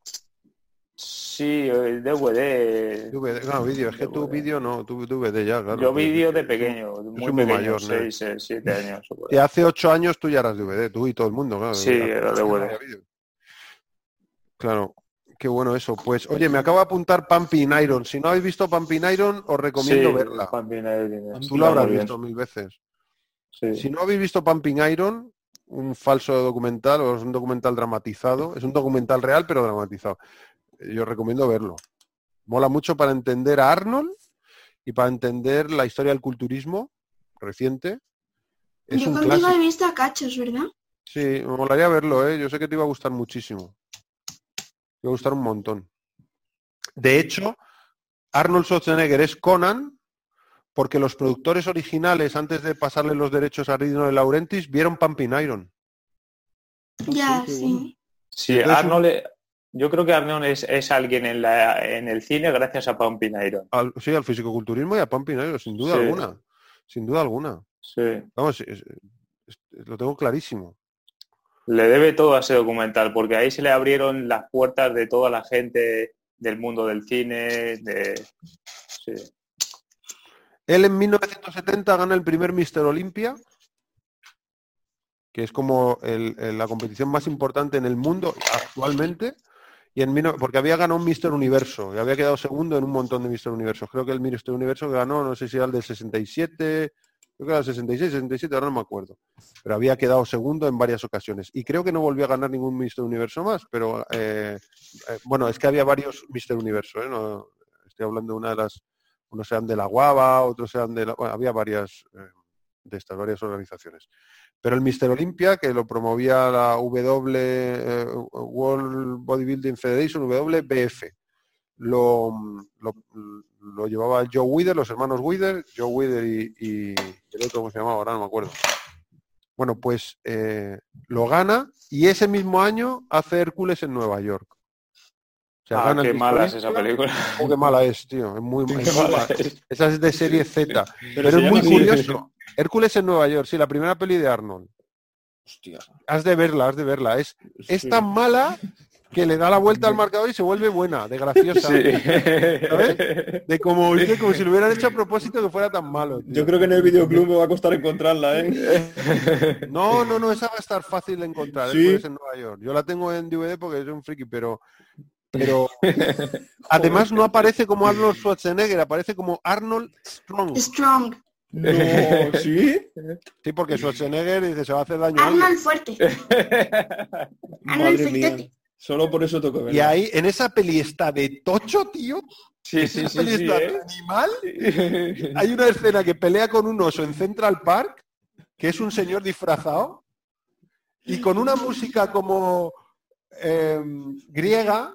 Sí, el DVD. DVD, no, vídeo, es que tu vídeo no, tu DVD ya, claro. Yo vídeo de pequeño, muy pequeño, mayor, ¿no? seis, eh, siete años. Y hace ocho años tú ya eras DVD, tú y todo el mundo, claro. Sí, era años DVD. Claro, qué bueno eso. Pues, oye, me acabo de apuntar Pumping Iron. Si no habéis visto Pumping Iron, os recomiendo Sí, verla. Pumping Iron, Tú está habrás visto mil veces. Sí. Si no habéis visto Pumping Iron, un falso documental o es un documental dramatizado, es un documental real pero dramatizado. Yo recomiendo verlo. Mola mucho para entender a Arnold y para entender la historia del culturismo reciente. Es Yo un contigo he visto a cachos, ¿verdad? Sí, me molaría verlo, ¿eh? Yo sé que te iba a gustar muchísimo. Te iba a gustar un montón. De hecho, Arnold Schwarzenegger es Conan porque los productores originales, antes de pasarle los derechos a Rino de Laurentiis, vieron Pumping Iron. Ya, sí. Sí, Entonces, Arnold, yo creo que Arnold es, es alguien en, la, en el cine gracias a Pumping Iron. Al, sí, al fisicoculturismo y a Pumping Iron, sin duda Sí. alguna. Sin duda alguna. Sí. Vamos, es- es- lo tengo clarísimo. Le debe todo a ese documental, porque ahí se le abrieron las puertas de toda la gente del mundo del cine, de... Sí. Él en 1970 gana el primer Mister Olympia, que es como la competición más importante en el mundo actualmente, y en, porque había ganado un Mister Universo y había quedado segundo en un montón de Mister Universos. Creo que el Mister Universo ganó, no sé si era el del 67, creo que era el 66, 67, ahora no me acuerdo. Pero había quedado segundo en varias ocasiones. Y creo que no volvió a ganar ningún Mister Universo más, pero eh, eh, bueno, es que había varios Mister Universo, ¿eh? Estoy hablando de una de las unos sean de la Guava, otros sean de la... bueno, había varias eh, de estas, varias organizaciones. Pero el Mister Olympia, que lo promovía la W eh, World Bodybuilding Federation, WBF, lo, lo, llevaba Joe Wither, los hermanos Wither, Joe Wither y, y el otro, ¿cómo se llamaba? Ahora no me acuerdo. Bueno, pues eh, lo gana y ese mismo año hace Hércules en Nueva York. O sea, Ah, qué mala es esa película. Oh, qué mala es, tío. Es muy, es mala es. Esa es de serie Z. Pero, es muy curioso. Hércules en Nueva York, sí, la primera peli de Arnold. Hostia. Has de verla, has de verla. Es, es tan mala que le da la vuelta al marcador y se vuelve buena, de graciosa. Sí. De como, de como si lo hubieran hecho a propósito que fuera tan malo. tío. Yo creo que en el videoclub me va a costar encontrarla, ¿eh? No, no, no, esa va a estar fácil de encontrar. Hércules en Nueva York. Yo la tengo en DVD porque soy un friki, pero. Pero además no aparece como Arnold Schwarzenegger, aparece como Arnold Strong. Strong. No, ¿sí? Sí, porque Schwarzenegger dice se va a hacer daño. Arnold fuerte. Arnold Madre mía. fuerte. Solo por eso toco Y ahí, en esa peli está de tocho, tío. Sí, sí, Esa sí, peli sí, está ¿eh? animal. Hay una escena que pelea con un oso en Central Park, que es un señor disfrazado, y con una música como eh, griega.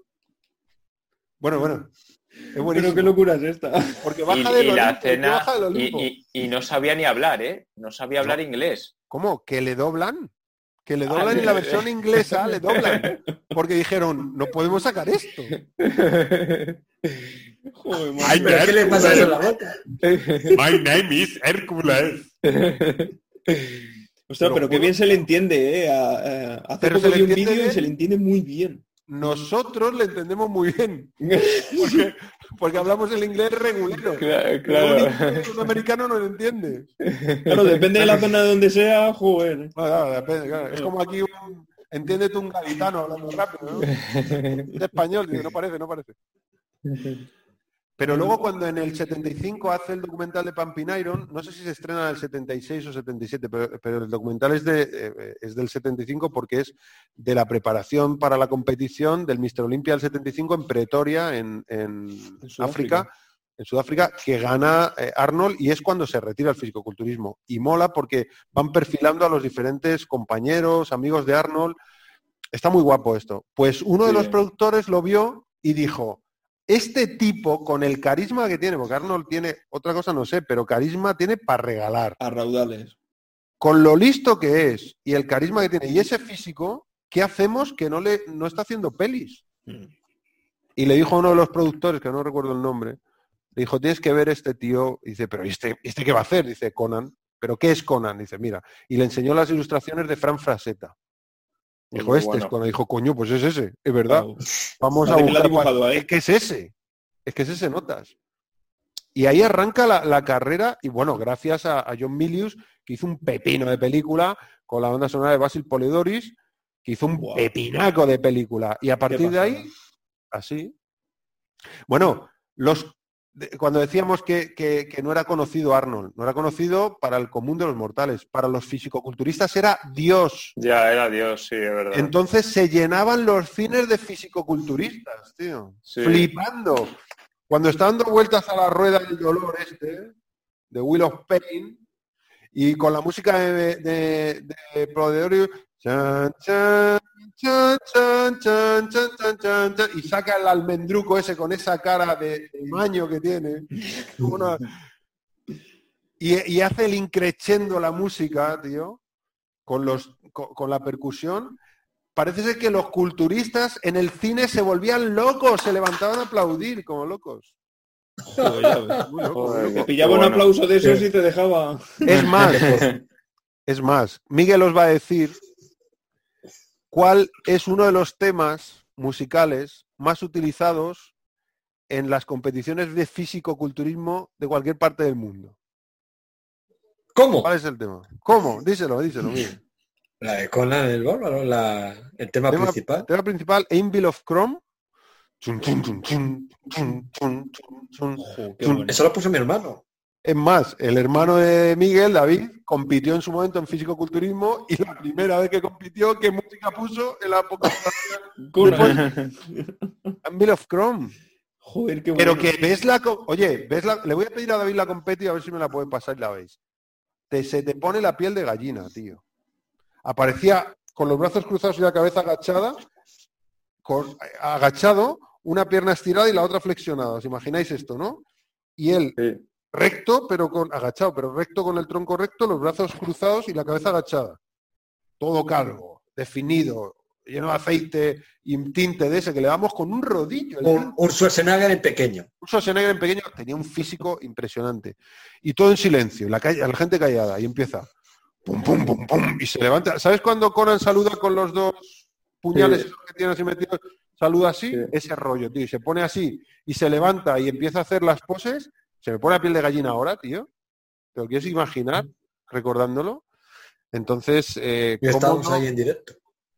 Bueno, bueno. Es Pero qué locura es esta. Porque Y, baja del y la Olimpo, cena baja del y, Olimpo. y- y no sabía ni hablar, ¿eh? No sabía hablar inglés. ¿Cómo? ¿Que le doblan? Que le Ah, doblan en la versión inglesa, le doblan. Porque dijeron, no podemos sacar esto. Joder, Ay. ¿Pero qué le pasa eso en la boca? My name is Hércules. Ostras, Lo pero qué bien se le entiende, ¿eh? A- a- hace Pero poco se le vi un vídeo y se le entiende muy bien. Nosotros le entendemos muy bien. Porque, porque hablamos el inglés regulero. Claro, claro. un americano no lo entiende. Claro, depende de la zona de donde sea, joder. No, claro, depende, claro. Es como aquí un... Entiéndete un gaditano hablando rápido, ¿no? Es español, no parece, no parece. Pero luego cuando en el 75 hace el documental de Pumping Iron, no sé si se estrena en el 76 o 77, pero, pero el documental es, de, eh, es del 75 porque es de la preparación para la competición del Mr. Olympia del 75 en Pretoria, en, en Sudáfrica. África, en Sudáfrica, que gana eh, Arnold y es cuando se retira el fisicoculturismo. Y mola porque van perfilando a los diferentes compañeros, amigos de Arnold. Está muy guapo esto. Pues uno de los productores lo vio y dijo, este tipo con el carisma que tiene, porque Arnold tiene, otra cosa no sé, pero carisma tiene para regalar. A raudales. Con lo listo que es y el carisma que tiene y ese físico, ¿qué hacemos que no le no está haciendo pelis? Mm. Y le dijo a uno de los productores, que no recuerdo el nombre, le dijo, tienes que ver este tío. Y dice, pero ¿y este, ¿y este qué va a hacer? Dice, Conan. ¿Pero qué es Conan? Dice, mira. Y le enseñó las ilustraciones de Fran Frasetta. Dijo, Muy este bueno. es Conan. Dijo, coño, pues es ese, es verdad. Wow. Vamos a buscar dibujado ahí. Es que es ese. Es que es ese notas. Y ahí arranca la, la carrera, y bueno, gracias a, a John Milius, que hizo un pepino de película con la banda sonora de Basil Polidoris, que hizo un Guau. pepinaco de película. Y a partir de ahí, así. Bueno, los cuando decíamos que, que- que no era conocido Arnold, no era conocido para el común de los mortales, para los fisicoculturistas era Dios. Ya, era Dios, sí, es verdad. Entonces se llenaban los cines de fisicoculturistas, tío. Sí. Flipando. Cuando está dando vueltas a la rueda del dolor este, de Will of Pain, y con la música de, de, de Prodeorio, y saca el almendruco ese con esa cara de, maño que tiene. Y, hace el increchendo la música, tío, con, los, con, la percusión. Parece ser que los culturistas en el cine se volvían locos, se levantaban a aplaudir como locos. Te pillaba un aplauso de esos sí. y te dejaba. Es más, es más, Miguel os va a decir cuál es uno de los temas musicales más utilizados en las competiciones de físico-culturismo de cualquier parte del mundo. ¿Cómo? ¿Cuál es el tema? ¿Cómo? Díselo, díselo, Miguel. La de Conan el Bárbaro, la, el tema Tema- principal. Tema principal, Anvil of Chrome. Eso lo puso mi hermano. Es más, el hermano de Miguel, David, compitió en su momento en físico-culturismo y la primera vez que compitió, ¿qué música puso en la poca. Anvil of Chrome? Joder, qué bueno. Pero que ves la... Oye, ves la... le voy a pedir a David la competi a ver si me la puede pasar y la veis. Te, se te pone la piel de gallina, tío. Aparecía con los brazos cruzados y la cabeza agachada, con, agachado, una pierna estirada y la otra flexionada. ¿Os imagináis esto, no? Y él Sí. Recto, pero con agachado, pero recto con el tronco recto, los brazos cruzados y la cabeza agachada. Todo calvo, definido, lleno de aceite y tinte de ese que le damos con un rodillo. Un, un Schwarzenegger en pequeño. un Schwarzenegger en pequeño tenía un físico impresionante. Y todo en silencio, la, calle, la gente callada. Y empieza. Pum, pum, pum, pum. Y se levanta. ¿Sabes cuando Conan saluda con los dos puñales Sí. que tiene así metidos? Saluda así, Sí. ese rollo, tío. Y se pone así y se levanta y empieza a hacer las poses. Se me pone la piel de gallina ahora, tío. ¿Te lo quieres imaginar recordándolo? Entonces, eh, Y ¿cómo estábamos no- ahí en directo.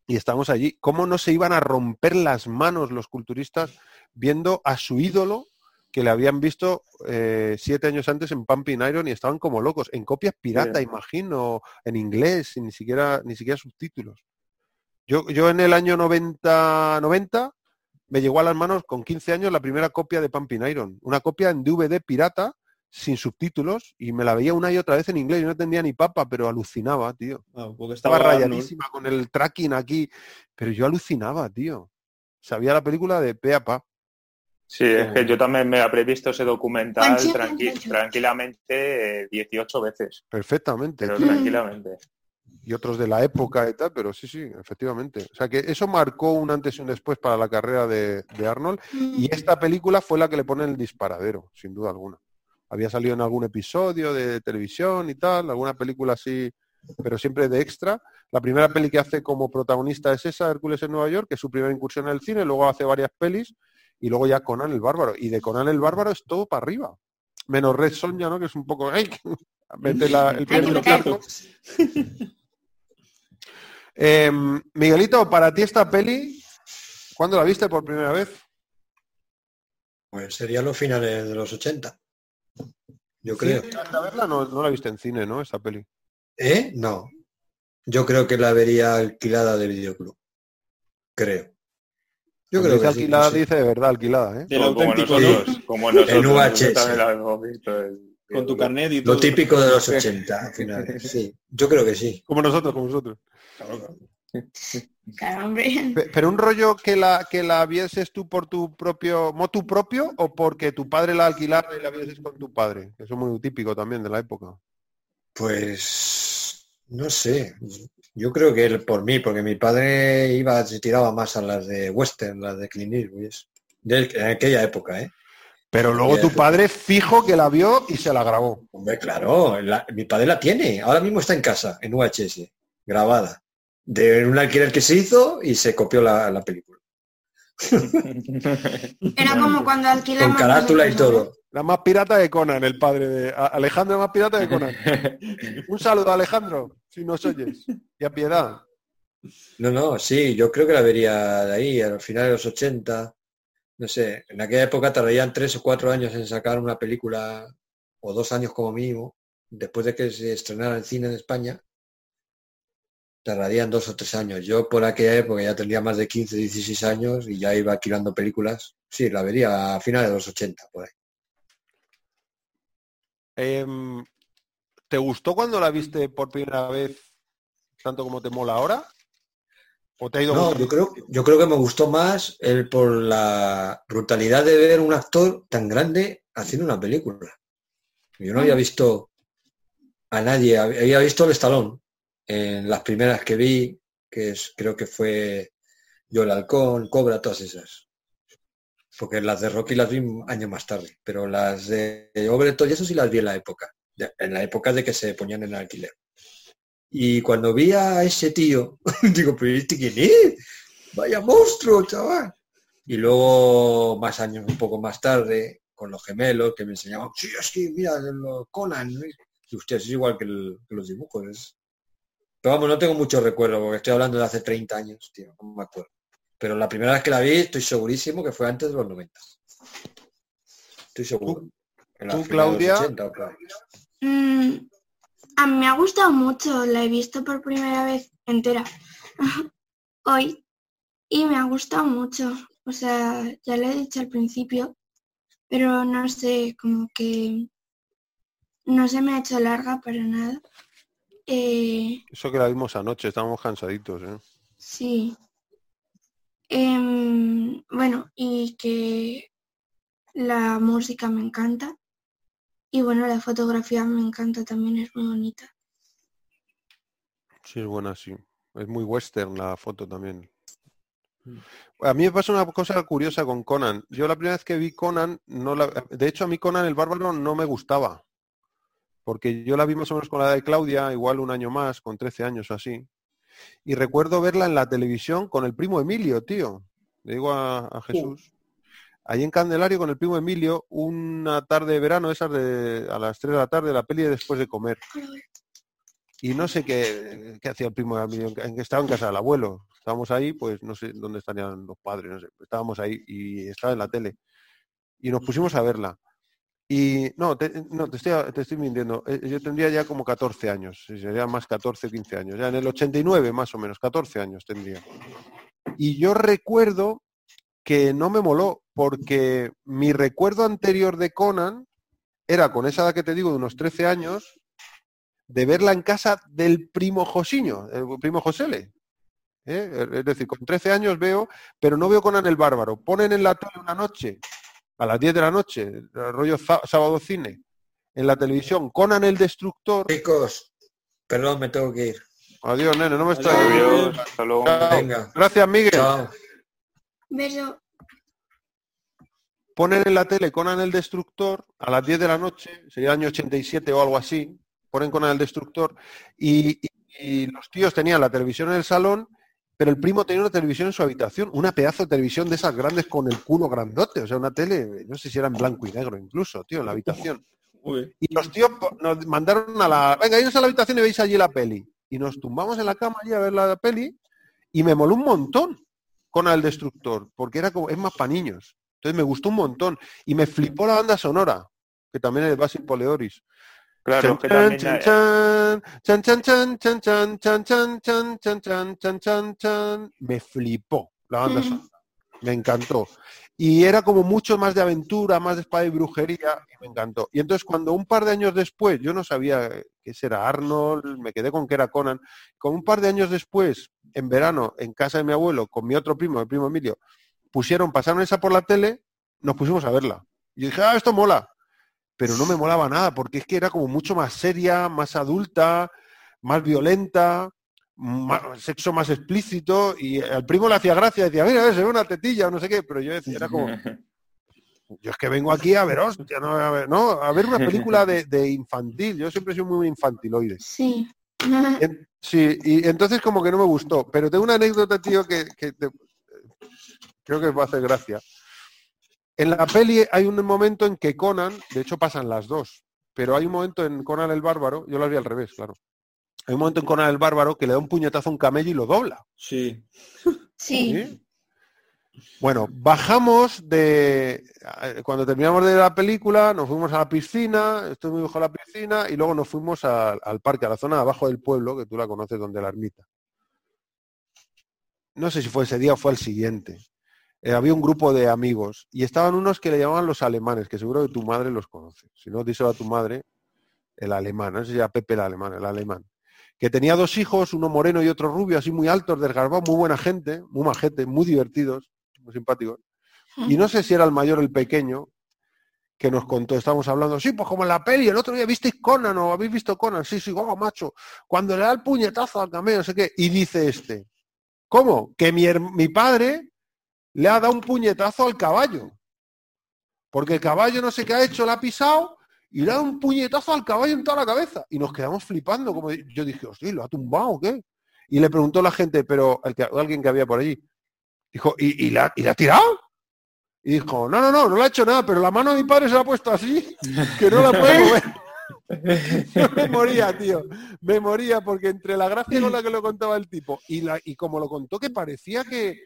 y estamos allí. ¿Cómo no se iban a romper las manos los culturistas viendo a su ídolo que le habían visto eh, siete años antes en Pumping Iron y estaban como locos? En copias pirata, imagino, en inglés, y ni siquiera, ni siquiera subtítulos. Yo, yo en el año 90, 90 me llegó a las manos con 15 años la primera copia de Pumping Iron. Una copia en DVD pirata sin subtítulos y me la veía una y otra vez en inglés. Yo no entendía ni papa, pero alucinaba, tío. Ah, porque Estaba estaba rayadísima con el tracking aquí, pero yo alucinaba, tío. Sabía la película de pe a pa. Sí, es que yo también me habré visto ese documental tranqui- tranquilamente eh, 18 veces, Perfectamente. pero tranquilamente. Y otros de la época y tal, pero sí, sí, efectivamente. O sea que eso marcó un antes y un después para la carrera de, de Arnold. Y esta película fue la que le pone el disparadero, sin duda alguna. Había salido en algún episodio de televisión y tal, alguna película así, pero siempre de extra. La primera peli que hace como protagonista es esa, Hércules en Nueva York, que es su primera incursión en el cine, luego hace varias pelis y luego ya Conan el Bárbaro. Y de Conan el Bárbaro es todo para arriba. Menos Red Sonja, ¿no? Que es un poco... ¡ay! Mete la- el pie en el. Eh, Miguelito, para ti esta peli, ¿cuándo la viste por primera vez? Pues sería los finales de los 80. Yo creo. Sí, a verla no, no la viste en cine, ¿no? Esa peli. ¿Eh? No. Yo creo que la vería alquilada de videoclub. Creo. Yo Cuando creo que alquilada, dice de verdad alquilada, ¿eh? Del como, como auténtico, ¿no? nosotros, como nosotros, En VHS. Con tu carnet y todo. Lo típico de los 80, al final. Sí, yo creo que sí. Como nosotros, como nosotros. Claro, hombre. Pe- Pero un rollo que la que la vieses tú por tu propio motu propio o porque tu padre la alquilara y la vieses con tu padre. Eso es muy típico también de la época. Pues no sé. Yo creo que él por mí, porque mi padre iba, se tiraba más a las de western, las de Clint Eastwood. De- en aquella época, ¿eh? Pero luego tu padre fijo que la vio y se la grabó. Hombre, claro, la- mi padre la tiene. Ahora mismo está en casa, en VHS, grabada. De un alquiler que se hizo y se copió la, la película. Era como cuando alquilamos... Con carátula y todo. La más pirata de Conan, el padre de Alejandro más pirata de Conan. Un saludo Alejandro, si nos oyes. Y a piedad. No, no, sí, yo creo que la vería de ahí, al final de los 80. No sé, en aquella época tardarían tres o cuatro años en sacar una película, o dos años como mínimo, después de que se estrenara en cine en España. Tardarían dos o tres años. Yo por aquella época ya tendría más de 15, 16 años y ya iba alquilando películas. Sí, la vería a finales de los 80, por ahí. Em, ¿Te gustó cuando la viste por primera vez tanto como te mola ahora? ¿O te ha ido No, yo creo, yo creo que me gustó más el por la brutalidad de ver un actor tan grande haciendo una película. Yo no había visto a nadie, había visto el estalón en las primeras que vi, que es, creo que fue Yo el Halcón, Cobra, todas esas. Porque las de Rocky las vi años más tarde, pero las de Overton y eso sí las vi en la época, en la época de que se ponían en alquiler. Y cuando vi a ese tío, digo, pero ¿este quién es? Vaya monstruo, chaval. Y luego, más años, un poco más tarde, con los gemelos, que me enseñaban, sí, es que mira, los Conan. ¿no? Y usted es igual que, los dibujos. Pero vamos, no tengo mucho recuerdo, porque estoy hablando de hace 30 años, tío, no me acuerdo. Pero la primera vez que la vi, estoy segurísimo que fue antes de los 90. Estoy seguro. En la tú, final de los Claudia? 80 o claro. Mm, a mí me ha gustado mucho, la he visto por primera vez entera hoy y me ha gustado mucho. O sea, ya lo he dicho al principio, pero no sé, como que no se me ha hecho larga para nada. Eh, Eso que la vimos anoche, estábamos cansaditos. ¿eh? sí. Em, bueno, y que la música me encanta. Y bueno, la fotografía me encanta también, es muy bonita. Sí, es buena, sí. Es muy western la foto también. A mí me pasa una cosa curiosa con Conan. Yo la primera vez que vi Conan, no la... de hecho a mí Conan el Bárbaro no me gustaba. Porque yo la vi más o menos con la de Claudia, igual un año más, con 13 años o así. Y recuerdo verla en la televisión con el primo Emilio, tío. Le digo a, a Jesús. Ahí en Candelario con el primo Emilio, una tarde de verano, esas de a las 3 de la tarde, la peli de después de comer. Y no sé qué, qué hacía el primo Emilio, en que estaba en casa del abuelo. Estábamos ahí, pues no sé dónde estarían los padres, no sé. Estábamos ahí y estaba en la tele. Y nos pusimos a verla. Y no, te, no, te estoy, te estoy mintiendo. Eh, Yo tendría ya como 14 años, sería más 14 o 15 años. Ya en el 89 más o menos, 14 años tendría. Y yo recuerdo que no me moló, porque mi recuerdo anterior de Conan era con esa edad que te digo, de unos 13 años, de verla en casa del primo Josiño, el primo Josele. ¿eh? Es decir, con 13 años veo, pero no veo Conan el Bárbaro. Ponen en la tele una noche, a las 10 de la noche, rollo sábado cine, en la televisión, Conan el Destructor. Chicos, perdón, me tengo que ir. Adiós, nene, no me estoy. Adiós, hasta luego. Chao. Venga. Gracias, Miguel. Chao. Beso. ponen en la tele Conan el Destructor a las 10 de la noche, sería el año 87 o algo así, ponen Conan el Destructor y, y- y los tíos tenían la televisión en el salón, pero el primo tenía una televisión en su habitación, una pedazo de televisión de esas grandes con el culo grandote, o sea, una tele, no sé si era en blanco y negro incluso, tío, en la habitación. Uy, Y los tíos nos mandaron a la... Venga, iros a la habitación y veis allí la peli. Y nos tumbamos en la cama allí a ver la peli y me moló un montón con el destructor, porque era como, es más para niños. Entonces me gustó un montón. Y me flipó la banda sonora, que también es de Basil Poleoris. Claro, Me flipó la banda Me encantó. Y era como mucho más de aventura, más de espada y brujería, y me encantó. Y entonces cuando un par de años después, yo no sabía que era Arnold, me quedé con que era Conan, con un par de años después, en verano, en casa de mi abuelo, con mi otro primo, el primo Emilio, pusieron, pasaron esa por la tele, nos pusimos a verla. Y dije, ah, esto mola, pero no me molaba nada, porque es que era como mucho más seria, más adulta, más violenta, más- sexo más explícito, y al primo le hacía gracia, decía, mira, se ve una tetilla o no sé qué, pero yo decía, era como, yo es que vengo aquí a ver hostia, no a ver, no, a ver una película de, de infantil, yo siempre he sido muy infantiloide. Sí. En- sí, y entonces como que no me gustó, pero tengo una anécdota, tío, que, que te- creo que os va a hacer gracia. En la peli hay un momento en que Conan, de hecho pasan las dos, pero hay un momento en Conan el Bárbaro, yo las vi al revés, claro. Hay un momento en Conan el Bárbaro que le da un puñetazo a un camello y lo dobla. Sí. Sí. ¿sí? Bueno, bajamos de... Cuando terminamos de la película, nos fuimos a la piscina, estuvimos bajo la piscina y luego nos fuimos al- al parque, a la zona de abajo del pueblo, que tú la conoces, donde la ermita. No sé si fue ese día o fue el siguiente. Eh, había un grupo de amigos y estaban unos que le llamaban los alemanes, que seguro que tu madre los conoce. Si no, díselo a tu madre, el alemán, no sé si era Pepe el alemán, el alemán. Que tenía dos hijos, uno moreno y otro rubio, así muy altos, desgarbados, muy buena gente, muy majete, muy divertidos, muy simpáticos. Y no sé si era el mayor o el pequeño que nos contó, estábamos hablando, sí, pues como en la peli, el otro día visteis Conan o habéis visto Conan, sí, sí, oh, macho, cuando le da el puñetazo al camello, no sé qué, y dice este, ¿cómo? Que mi, mi padre le ha dado un puñetazo al caballo, porque el caballo no sé qué ha hecho, le ha pisado y le ha dado un puñetazo al caballo en toda la cabeza, y nos quedamos flipando, como yo dije, hostia, ¿lo ha tumbado o qué? Y le preguntó la gente, pero el que- alguien que había por allí, dijo, ¿y, y, la, ¿y la ha tirado? Y dijo, no, no, no, no le ha hecho nada, pero la mano de mi padre se la ha puesto así, que no la puede mover. Yo me moría, tío. Me moría porque entre la gracia con la que lo contaba el tipo y, la, y como lo contó que parecía que,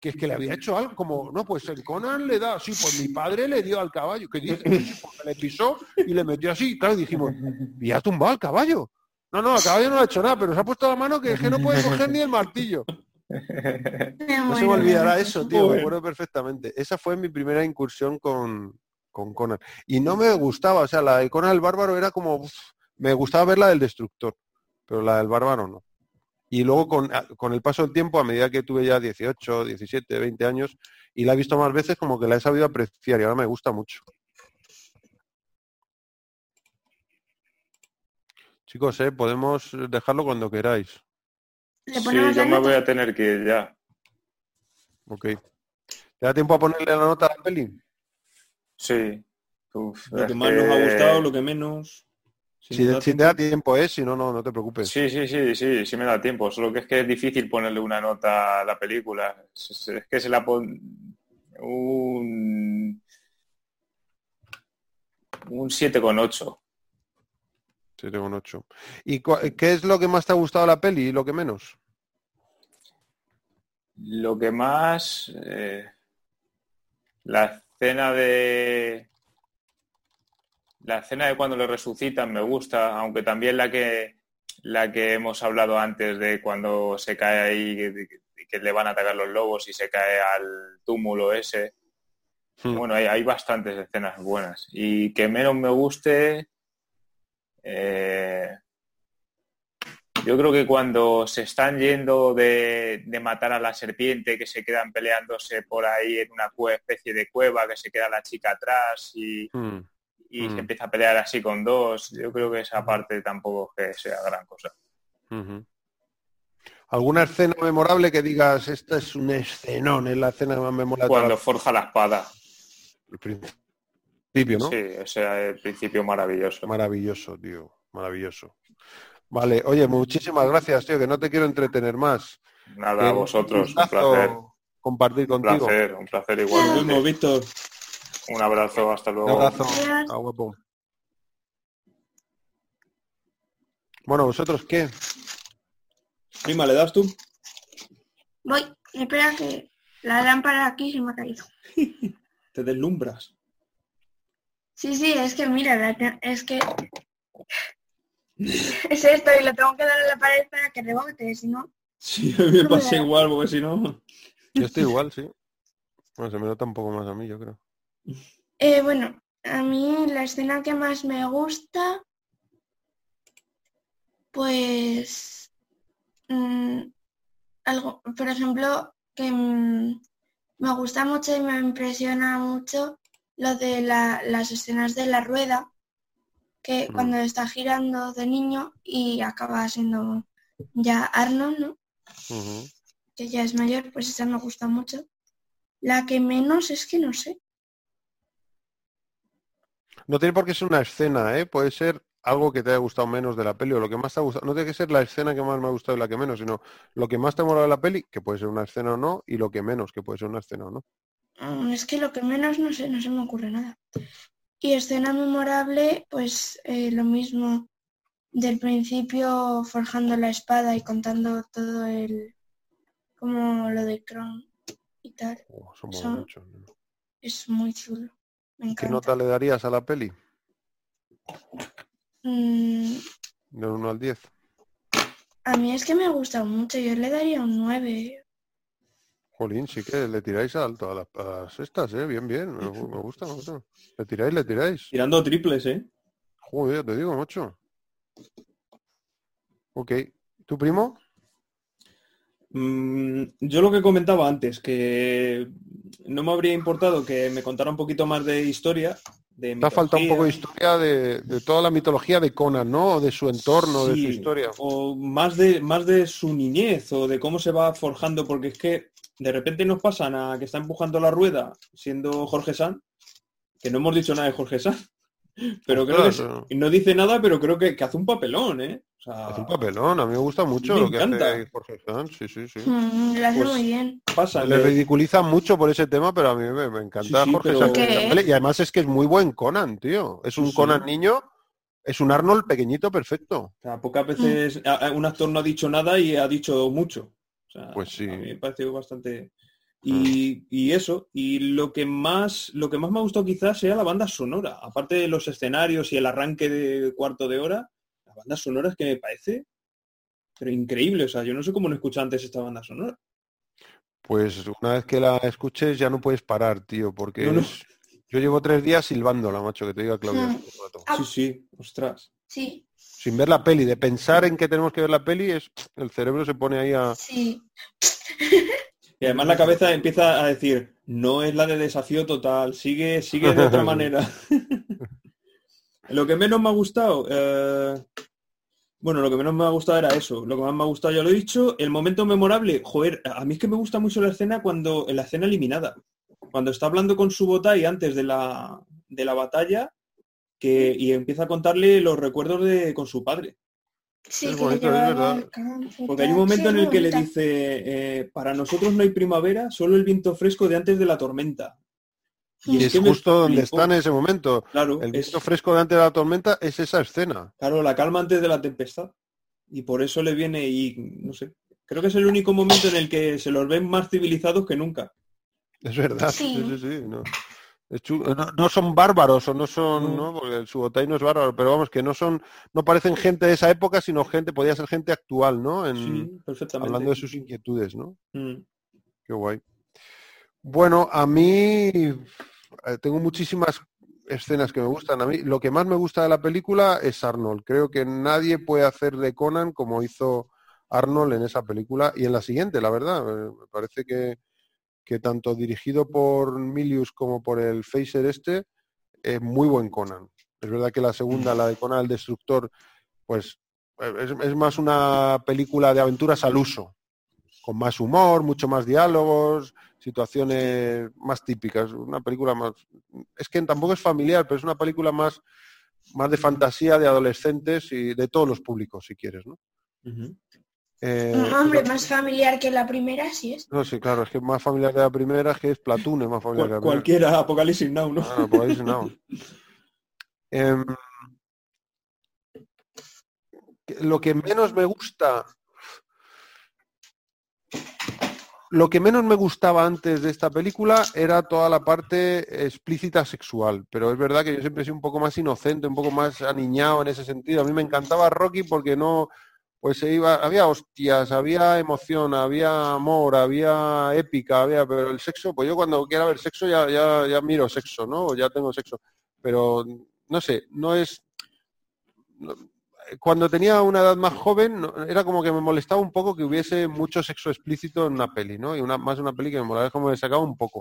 que es que le había hecho algo, como, no, pues el Conan le da, sí, pues mi padre le dio al caballo, que dice, sí, porque le pisó y le metió así. Claro, dijimos, y ha tumbado al caballo. No, no, al caballo no le ha hecho nada, pero se ha puesto la mano que es que no puede coger ni el martillo. No se me olvidará eso, tío, me acuerdo perfectamente. Esa fue mi primera incursión con, con Conan. Y no me gustaba, o sea, la de Conan el Bárbaro era como, uf, me gustaba ver la del Destructor, pero la del Bárbaro no. Y luego con, con el paso del tiempo, a medida que tuve ya 18, 17, 20 años, y la he visto más veces, como que la he sabido apreciar y ahora me gusta mucho. Chicos, eh, podemos dejarlo cuando queráis. ¿Le Sí, yo me voy a tener que ir ya. Ok. ¿Te da tiempo a ponerle la nota a la peli? Sí. Uf, Lo que más nos ha gustado, lo que menos. Si Si, te da tiempo, ¿eh? Si no, no, no te preocupes. Sí, sí, sí, sí, sí me da tiempo. Solo que es que es difícil ponerle una nota a la película. Es, es que se la pon un un 7,8. 7,8. ¿Y qué es lo que más te ha gustado la peli y lo que menos? Lo que más eh, la escena de la escena de cuando le resucitan me gusta, aunque también la que la que hemos hablado antes de cuando se cae ahí que, que le van a atacar los lobos y se cae al túmulo ese. Hmm. Bueno, hay, hay bastantes escenas buenas. Y que menos me guste, eh, yo creo que cuando se están yendo de, de matar a la serpiente, que se quedan peleándose por ahí en una especie de cueva, que se queda la chica atrás y, Hmm. Y Mm. se empieza a pelear así con dos, yo creo que esa parte tampoco es que sea gran cosa. ¿Alguna escena memorable que digas, esta es un escenón, es la escena más memorable Cuando forja la espada, el principio, ¿no? sí, el principio maravilloso. Maravilloso, tío, maravilloso. Vale, oye, muchísimas gracias, tío, que no te quiero entretener más. Nada, a Eh, vosotros, un placer. compartir Un contigo. placer, un placer Nos igual. vemos, Víctor. Un abrazo, hasta Un luego. abrazo. Adiós. Ah, guapo. Bueno, ¿vosotros qué? Prima, ¿le das tú? Voy. Espera que la lámpara aquí se me ha caído. Te deslumbras. Sí, sí, es que mira, es que es esto y lo tengo que dar a la pared para que rebote, si no. Sí, a mí me pasa igual, porque si no... Yo estoy igual, sí. Bueno, se me nota un poco más a mí, yo creo. Eh, bueno, a mí la escena que más me gusta, pues mm, algo, por ejemplo, que mm, me gusta mucho y me impresiona mucho lo de la- las escenas de la rueda, que Mm. cuando está girando de niño y acaba siendo ya Arnold, ¿no? Que ya es mayor, pues esa me gusta mucho. La que menos es que no sé. No tiene por qué ser una escena, ¿eh? Puede ser algo que te haya gustado menos de la peli o lo que más te ha gustado. No tiene que ser la escena que más me ha gustado y la que menos, sino lo que más te ha molado de la peli, que puede ser una escena o no, y lo que menos, que puede ser una escena o no. Mm, Es que lo que menos no sé, no se me ocurre nada. Y escena memorable, pues eh, lo mismo del principio forjando la espada y contando todo el como lo de Kron y tal. Oh, eso mola Son- mucho, ¿no? Es muy chulo. Me ¿Qué nota le darías a la peli? Mm, De 1 al 10. a mí es que me ha gustado mucho, yo le daría un 9. Jolín, sí que le tiráis alto a, la- a las estas, ¿eh? Bien, bien. Me gusta, me gusta. Le tiráis, le tiráis. Tirando triples, ¿eh? Joder, te digo, mucho. Ok. ¿Tu primo? Mm, yo lo que comentaba antes, que no me habría importado que me contara un poquito más de historia. De Te ha faltado un poco de historia de, de toda la mitología de Conan, ¿no? O de su entorno, de su historia. O más de, más de su niñez o de cómo se va forjando, porque es que de repente nos pasan a que está empujando la rueda siendo Jorge San, que no hemos dicho nada de Jorge San, pero creo que Ostras, es- no dice nada, pero creo que, que hace un papelón, ¿eh? O sea, Hace un papelón, a mí me gusta mucho Me lo que encanta. hace Jorge Sanz, sí, sí, sí. Mm, lo hace Pues- muy bien. pasa Le ridiculiza mucho por ese tema, pero a mí me, me encanta Sí, sí, Jorge pero- Sanz. Y además es que es muy buen Conan, tío. Es un Sí, sí. Conan niño, es un Arnold pequeñito perfecto. O sea, pocas veces a- un actor no ha dicho nada y ha dicho mucho. O sea, Pues sí. A mí me pareció bastante. Y, y eso, y lo que más lo que más me ha gustado quizás sea la banda sonora. Aparte de los escenarios y el arranque de cuarto de hora, la banda sonora es que me parece pero increíble. O sea, yo no sé cómo no escuché antes esta banda sonora. Pues una vez que la escuches ya no puedes parar, tío, porque No, no. es- yo llevo tres días silbándola, macho, que te diga Claudia. Mm. Sí, sí, ostras. Sí, Sin ver la peli, de pensar en que tenemos que ver la peli, es el cerebro se pone ahí a... sí. Y además la cabeza empieza a decir, no es la de desafío total, sigue, sigue de otra manera. lo que menos me ha gustado, eh, bueno, lo que menos me ha gustado era eso. Lo que más me ha gustado ya lo he dicho. El momento memorable, joder, a mí es que me gusta mucho la escena cuando, en la escena eliminada. Cuando está hablando con su y antes de la, de la batalla que, y empieza a contarle los recuerdos de con su padre. Sí, Es bonito, es verdad. Porque hay un momento Sí, en es el que le dice, eh, para nosotros no hay primavera, solo el viento fresco de antes de la tormenta. Y es que me justo donde está en ese momento. Claro, El es- viento fresco delante de la tormenta es esa escena. claro, la calma antes de la tempestad. Y por eso le viene y, no sé, creo que es el único momento en el que se los ven más civilizados que nunca. Es verdad. Sí. Sí, sí, sí. No. No, no son bárbaros o no son, No. Porque el Subotai no es bárbaro, pero vamos, que no son, no parecen gente de esa época, sino gente, podía ser gente actual, ¿no? En, Sí, perfectamente. hablando de sus inquietudes, ¿no? Mm. Qué guay. Bueno, a mí eh, tengo muchísimas escenas que me gustan. A mí lo que más me gusta de la película es Arnold. Creo que nadie puede hacer de Conan como hizo Arnold en esa película y en la siguiente, la verdad. Me parece que, que tanto dirigido por Milius como por el Phaser este, es muy buen Conan. Es verdad que la segunda, la de Conan el Destructor, pues eh, es, más una película de aventuras al uso, con más humor, mucho más diálogos, situaciones más típicas, una película más es que tampoco es familiar, pero es una película más más de fantasía de adolescentes y de todos los públicos, si quieres, ¿no? Eh, Un hombre más familiar que la primera, sí es. no, sí, claro, es que más familiar de la primera es que es Platoon, es más familiar Cual- que la primera. cualquiera, Apocalipsis Now, ¿no? Ah, por ahí sí, no. Em, que- lo que menos me gusta. lo que menos me gustaba antes de esta película era toda la parte explícita sexual, pero es verdad que yo siempre he sido un poco más inocente, un poco más aniñado en ese sentido. A mí me encantaba Rocky porque no, pues se iba, había hostias, había emoción, había amor, había épica, había, pero el sexo, pues yo cuando quiera ver sexo ya, ya, ya miro sexo, ¿no? Ya tengo sexo. Pero no sé, no es cuando tenía una edad más joven, era como que me molestaba un poco que hubiese mucho sexo explícito en una peli, ¿no? Y una, más una peli que me molaba, como me sacaba un poco.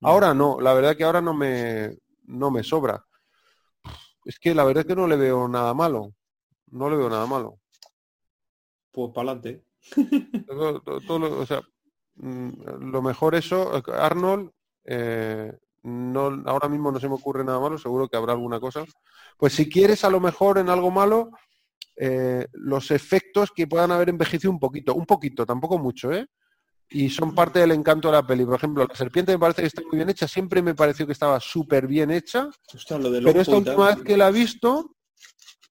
Mm. Ahora no, la verdad que ahora no me, no me sobra. Es que la verdad es que no le veo nada malo. No le veo nada malo. Pues para adelante. o sea, mm, lo mejor eso, Arnold, eh, no, ahora mismo no se me ocurre nada malo, seguro que habrá alguna cosa. Pues si quieres a lo mejor en algo malo, eh, los efectos que puedan haber envejecido un poquito, un poquito, tampoco mucho, ¿eh? Y son parte del encanto de la peli. Por ejemplo, la serpiente me parece que está muy bien hecha, siempre me pareció que estaba súper bien hecha. pero esta última vez que la he visto,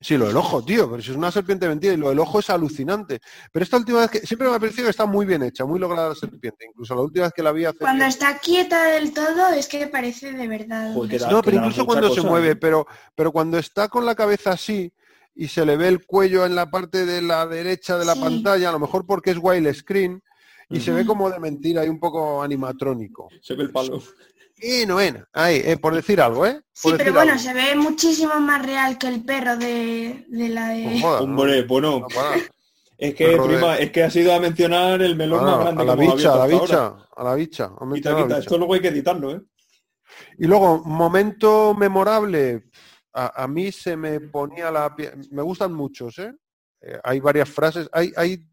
Sí, lo del ojo, tío, pero si es una serpiente mentira y lo del ojo es alucinante. Pero esta última vez que siempre me ha parecido que está muy bien hecha, muy lograda la serpiente. Incluso la última vez que la vi hace. Cuando está quieta del todo es que parece de verdad. no, pero incluso cuando se mueve, pero, pero cuando está con la cabeza así, y se le ve el cuello en la parte de la derecha de la pantalla, a lo mejor porque es wild screen, y se ve como de mentira y un poco animatrónico. Se ve el palo. Y no ahí, eh, por decir algo, ¿eh? sí, pero bueno, se ve muchísimo más real que el perro de, la de... Pues Hombre, bueno. es que, prima, es que ha sido a mencionar el melón más grande. A la bicha, a la bicha, a la bicha. Esto luego hay que editarlo, ¿eh? Y luego, momento memorable, a, mí se me ponía la Me gustan muchos, ¿eh? ¿eh? hay varias frases. Hay, hay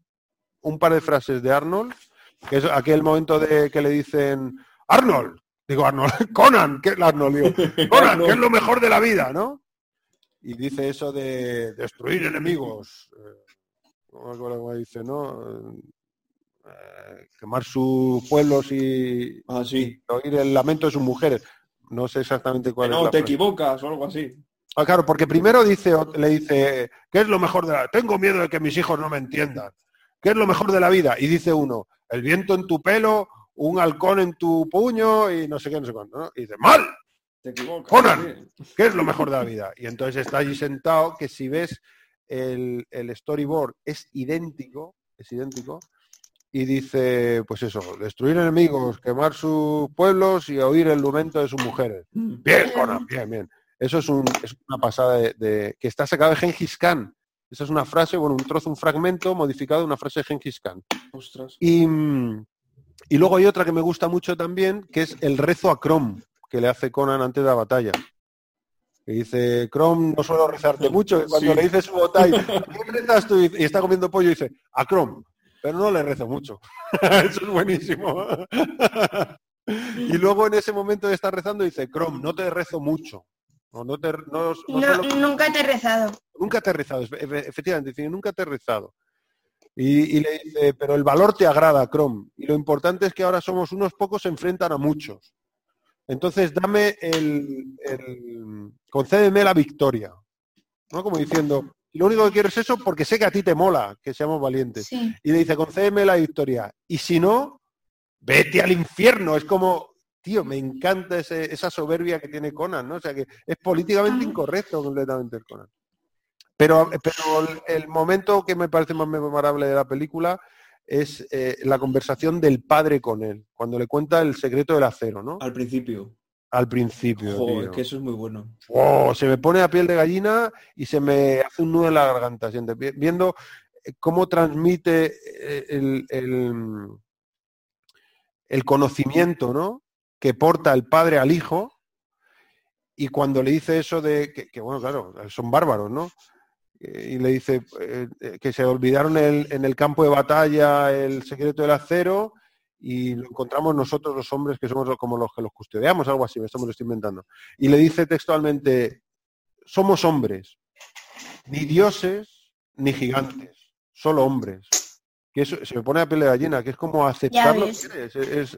un par de frases de Arnold, que es aquel momento de que le dicen Arnold. Digo, Arnold, Conan, ¿qué es Arnold? Digo, Conan, que es lo mejor de la vida, ¿no? Y dice eso de destruir enemigos. Eh, cómo dice, ¿no? Eh, quemar sus pueblos y, ah, sí. oír el lamento de sus mujeres. No sé exactamente cuál es. No, te equivocas o algo así. Ah, claro, porque primero dice, le dice, ¿qué es lo mejor de la vida? Tengo miedo de que mis hijos no me entiendan. ¿Qué es lo mejor de la vida? Y dice uno, el viento en tu pelo, un halcón en tu puño y no sé qué, no sé cuánto. ¿no? Y dice, ¡mal! Te equivocas. Conan, ¿qué es lo mejor de la vida? Y entonces está allí sentado que si ves el, el storyboard es idéntico, es idéntico, y dice, pues eso, destruir enemigos, quemar sus pueblos y oír el lumento de sus mujeres. Mm. Bien, Conan, bien, bien. Eso es, un, es una pasada de, que está sacado de Gengis Khan. Esa es una frase, bueno, un trozo, un fragmento modificado de una frase de Gengis Khan. Y, y luego hay otra que me gusta mucho también, que es el rezo a Chrome, que le hace Conan antes de la batalla. Que dice, Chrome, no suelo rezarte mucho. cuando le dice su botay, ¿a quién rezas tú? Y está comiendo pollo y dice, a Chrome. Pero no le rezo mucho. Eso es buenísimo. y luego en ese momento de estar rezando dice, Chrome, no te rezo mucho. No, nunca te he rezado. Nunca te he rezado, efectivamente, nunca te he rezado. Y, le dice, pero el valor te agrada, Chrome. Y lo importante es que ahora somos unos pocos, se enfrentan a muchos. Entonces, dame el, concédeme la victoria. ¿No? Como diciendo, lo único que quiero es eso porque sé que a ti te mola que seamos valientes. Y le dice, concédeme la victoria. Y si no, vete al infierno. Es como, tío, me encanta esa soberbia que tiene Conan, ¿no? O sea que es políticamente incorrecto completamente el Conan. Pero, pero el, momento que me parece más memorable de la película es eh, la conversación del padre con él, cuando le cuenta el secreto del acero, ¿no? Al principio. Al principio. es que eso es muy bueno. se me pone a piel de gallina y se me hace un nudo en la garganta, viendo eh, cómo transmite eh, el, el conocimiento, ¿no? que porta el padre al hijo, y cuando le dice eso de que, bueno, claro, son bárbaros, ¿no? Y le dice eh, que se olvidaron en el campo de batalla el secreto del acero y lo encontramos nosotros los hombres que somos como los que los custodiamos, algo así, esto me lo estoy inventando. Y le dice textualmente, somos hombres, ni dioses ni gigantes, solo hombres que eso, se me pone a piel de gallina, que es como aceptarlo. Es,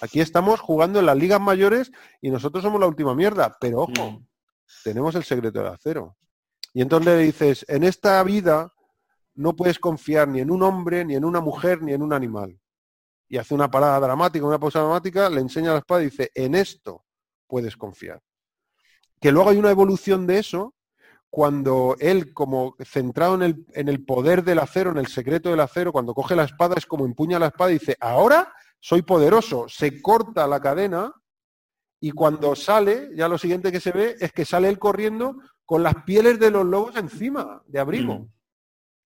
aquí estamos jugando en las ligas mayores y nosotros somos la última mierda, pero ojo, mm. tenemos el secreto del acero. Y entonces le dices, en esta vida no puedes confiar ni en un hombre, ni en una mujer, ni en un animal. y hace una parada dramática, una pausa dramática, le enseña la espada y dice, en esto puedes confiar. Que luego hay una evolución de eso cuando él, como centrado en el, en el poder del acero, en el secreto del acero, cuando coge la espada es como empuña la espada y dice, ahora soy poderoso, se corta la cadena y cuando sale, ya lo siguiente que se ve es que sale él corriendo con las pieles de los lobos encima, de abrigo. Mm.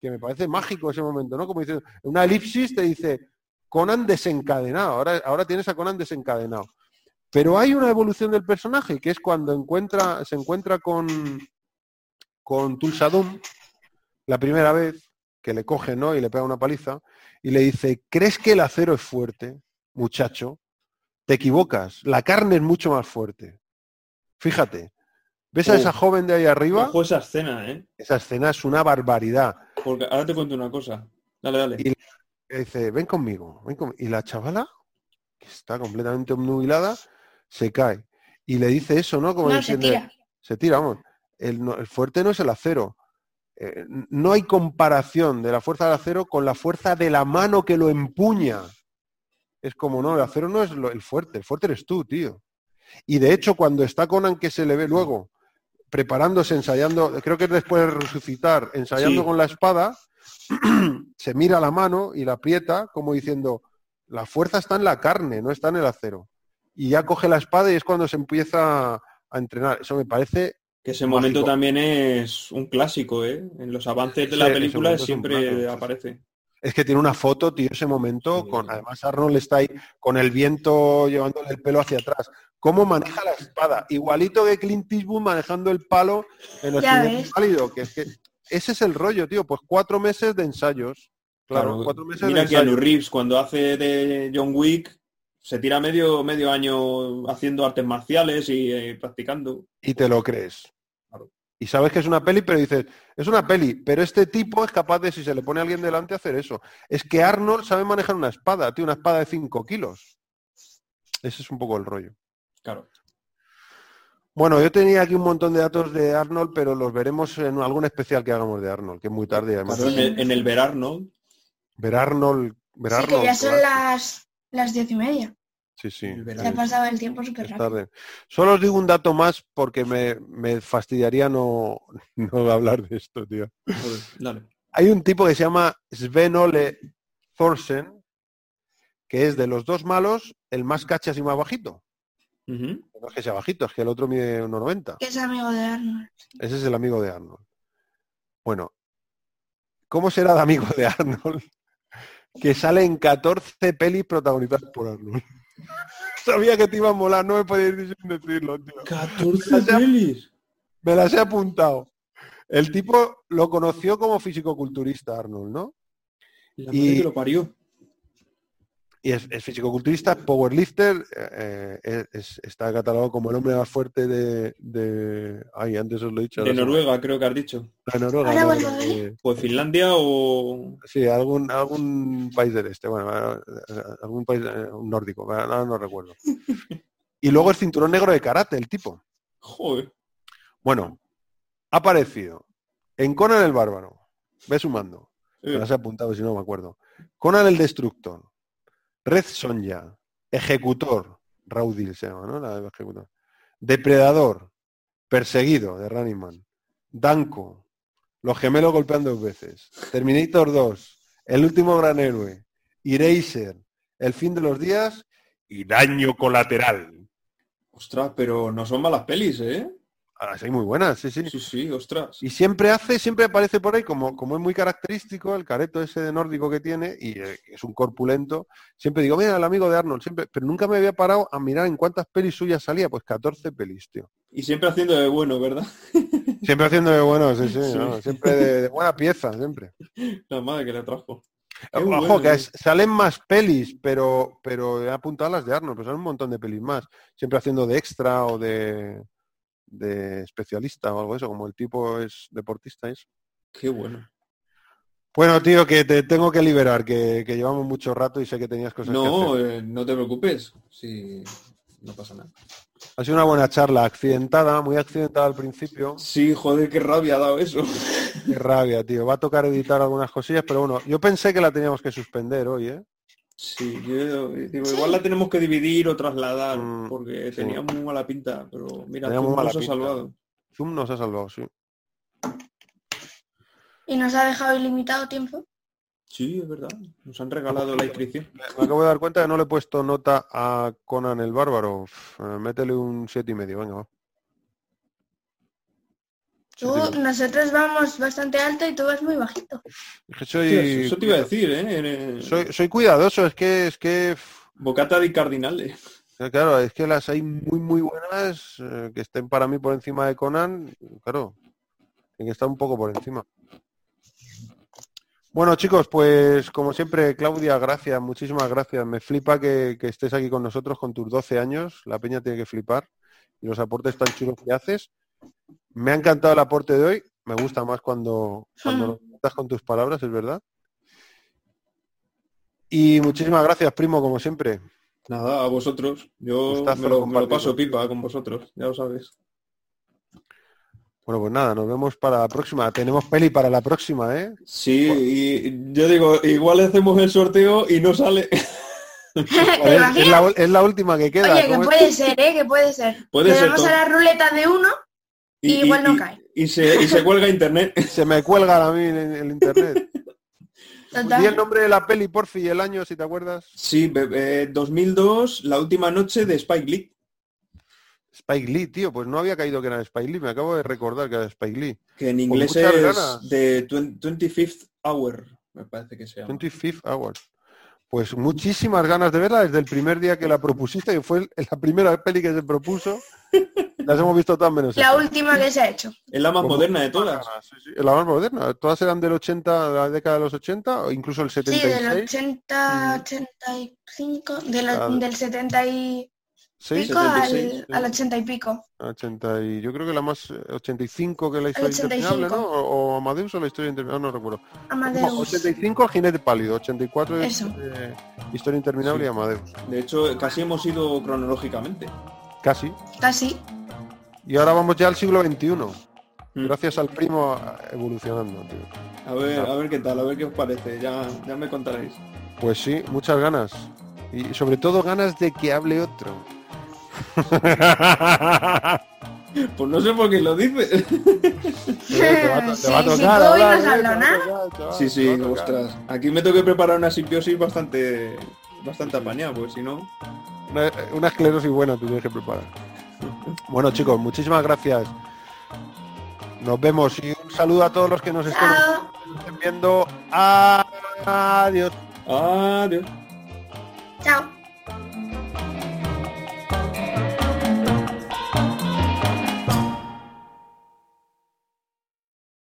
Que me parece mágico ese momento, ¿no? Como dice, una elipsis te dice, Conan desencadenado, ahora, ahora tienes a Conan desencadenado. Pero hay una evolución del personaje, que es cuando encuentra, se encuentra con, con Tulsadum, la primera vez, que le coge, ¿no? Y le pega una paliza, y le dice, ¿crees que el acero es fuerte, muchacho? Te equivocas, la carne es mucho más fuerte. Fíjate, ¿ves a Oh. esa joven de ahí arriba? Ojo esa escena, ¿eh? Esa escena es una barbaridad. Porque ahora te cuento una cosa. Dale, dale. Y- Le dice, ven conmigo, ven conmigo. Y la chavala, que está completamente obnubilada, se cae. Y le dice eso, ¿no? Como No, se diciendo, tira. se tira, vamos. El fuerte no es el acero. Eh, no hay comparación de la fuerza del acero con la fuerza de la mano que lo empuña. Es como, no, el acero no es lo- el fuerte, el fuerte eres tú, tío. Y de hecho, cuando está Conan, que se le ve luego, preparándose, ensayando, creo que es después de resucitar, ensayando Sí. con la espada, se mira la mano y la aprieta como diciendo, la fuerza está en la carne, no está en el acero. Y ya coge la espada y es cuando se empieza a entrenar. Eso me parece Que ese Mágico. momento también es un clásico, ¿eh? En los avances de la película siempre aparece. Es que tiene una foto, tío, ese momento, con además Arnold está ahí con el viento llevándole el pelo hacia atrás. ¿Cómo maneja la espada? Igualito que Clint Eastwood manejando el palo en ves. Válido, que es que ese es el rollo, tío. Pues cuatro meses de ensayos. Claro, Claro, cuatro meses Mira de que a ensayos. Reeves cuando hace de John Wick se tira medio, medio año haciendo artes marciales y eh, practicando. Y te lo crees. Claro. Y sabes que es una peli, pero dices, es una peli, pero este tipo es capaz de, si se le pone a alguien delante, hacer eso. Es que Arnold sabe manejar una espada, tío, una espada de 5 kilos. Ese es un poco el rollo. Claro. Bueno, yo tenía aquí un montón de datos de Arnold, pero los veremos en algún especial que hagamos de Arnold, que es muy tarde. Además, Sí. en, el, en el verano, ver Arnold, ver Sí, Arnold. que ya son las, las diez y media. Sí, sí. Se ha pasado el tiempo súper rápido. tarde. Solo os digo un dato más porque me, me fastidiaría no, no hablar de esto, tío. Joder, dale. Hay un tipo que se llama Sven Ole Thorsen, que es de los dos malos el más cachas y más bajito. No es que sea bajito, es que el otro mide 1,90. Que es amigo de Arnold. Ese es el amigo de Arnold. Bueno, ¿cómo será de amigo de Arnold? Que sale en 14 pelis protagonizadas por Arnold. Sabía que te iba a molar, no me podía ir sin decirlo, tío. 14 pelis. Me las he apuntado. El tipo lo conoció como fisicoculturista, Arnold, ¿no? La Y- madre que lo parió. Y es, es fisicoculturista, powerlifter, eh, eh, es- está catalogado como el hombre más fuerte de... de... Ay, antes os lo he dicho. De Noruega, creo que has dicho. De Noruega. Ahora no. Pues Finlandia o... Sí, algún, algún país del este, bueno, eh, algún país un nórdico, no recuerdo. Y luego el cinturón negro de karate, el tipo. Joder. Bueno, ha aparecido en Conan el Bárbaro, ve sumando, me las he apuntado si no me acuerdo. Conan el Destructor, Red Sonja, Ejecutor, Raudil se llama, ¿no? La ejecutor. Depredador, Perseguido, de Running Danko, Los gemelos golpean dos veces, Terminator 2, El último gran héroe, Eraser, El fin de los días y Daño colateral. Ostras, pero no son malas pelis, ¿eh? Ah, sí, muy buenas, sí, sí. Sí, sí, ostras. Y siempre hace, siempre aparece por ahí, como, como es muy característico, el careto ese de nórdico que tiene, y eh, es un corpulento, siempre digo, mira, el amigo de Arnold, siempre, pero nunca me había parado a mirar en cuántas pelis suyas salía, pues 14 pelis, tío. Y siempre haciendo de bueno, ¿verdad? Siempre haciendo de bueno, sí, sí, Sí. ¿no? siempre de, de buena pieza, siempre. La madre que le trajo. Qué Ojo, bueno, que ¿eh? es- salen más pelis, pero, pero he apuntado las de Arnold, pero son un montón de pelis más, siempre haciendo de extra o de, de especialista o algo de eso, como el tipo es deportista, es. Qué bueno. Bueno, tío, que te tengo que liberar, que, que llevamos mucho rato y sé que tenías cosas que No, hacer. eh, no te preocupes. Sí, no pasa nada. Ha sido una buena charla, accidentada, muy accidentada al principio. Sí, joder, qué rabia ha dado eso. Qué rabia, tío. Va a tocar editar algunas cosillas, pero bueno, yo pensé que la teníamos que suspender hoy, ¿eh? Sí, yo digo, igual la tenemos que dividir o trasladar, Mm, porque sí. tenía muy mala pinta, pero mira, Zoom nos ha salvado. Zoom nos ha salvado, sí. Y nos ha dejado ilimitado tiempo. Sí, es verdad. Nos han regalado la inscripción. Me acabo de dar cuenta que no le he puesto nota a Conan el Bárbaro. Uf, eh, métele un siete y medio, venga, va. Tú, nosotros vamos bastante alto y tú vas muy bajito. Es que soy, Hostia, eso te iba a decir, ¿eh? soy, soy cuidadoso, es que, es que, Bocata di Cardinale. eh, claro, es que las hay muy, muy buenas eh, que estén para mí por encima de Conan, claro, tienen que estar un poco por encima. Bueno, chicos, pues como siempre, Claudia, gracias, muchísimas gracias. Me flipa que, que estés aquí con nosotros con tus 12 años. La peña tiene que flipar. Y los aportes tan chulos que haces. Me ha encantado el aporte de hoy. Me gusta más cuando, cuando lo con tus palabras, es verdad. Y muchísimas gracias, primo, como siempre. Nada, a vosotros. Yo me lo, me lo compartir paso pipa con vosotros, ya lo sabes. Bueno, pues nada, nos vemos para la próxima. Tenemos peli para la próxima, ¿eh? Sí, y yo digo, igual hacemos el sorteo y no sale. ¿Te Es, la, es la última que queda. Oye, que puede ser, ¿eh? Que puede ser. Puede Le ser todo. a la ruleta de uno y, igual no cae. Y se, y se cuelga internet. Se me cuelga a mí el internet. Total. Di el nombre de la peli, porfi, y el año, si te acuerdas. Sí, eh, 2002, la última noche de Spike Lee. Spike Lee, tío, pues no había caído que era Spike Lee, me acabo de recordar que era Spike Lee. Que en inglés muchas es ganas. de 20 25th Hour, me parece que se llama. 25th Hour. Pues muchísimas ganas de verla desde el primer día que la propusiste, que fue la primera peli que se propuso. Las hemos visto todas menos La esta. última que se ha hecho. Es la más Pues moderna de todas. sí, sí. La más moderna. Todas eran del 80, de la década de los 80, o incluso el Sí, 76. del 80, Mm. 85, de la- Claro. del 70 y Sí, pico al, 76, sí. al 80 y pico. 80 y yo creo que la más eh, 85 que la historia 85. interminable, ¿no? O, o Amadeus o la historia interminable, no recuerdo. No, Amadeus. 85 el jinete pálido, 84 es Eso. eh, historia interminable Sí. y Amadeus. De hecho, casi hemos ido cronológicamente. Casi. Casi. Y ahora vamos ya al siglo XXI. Mm. Gracias al primo evolucionando, tío. A ver, a ver qué tal, a ver qué os parece. Ya, ya me contaréis. Pues sí, muchas ganas. Y sobre todo ganas de que hable otro. Pues no sé por qué lo dices. te va a, to- te Sí, va a sí, tocar tú ostras. Aquí me tengo que preparar una simbiosis bastante bastante apañada, pues si no... Una, una esclerosis buena te tienes que preparar. Bueno, chicos, muchísimas gracias. Nos vemos y un saludo a todos los que nos estén, estén viendo. Adiós. Adiós. Chao.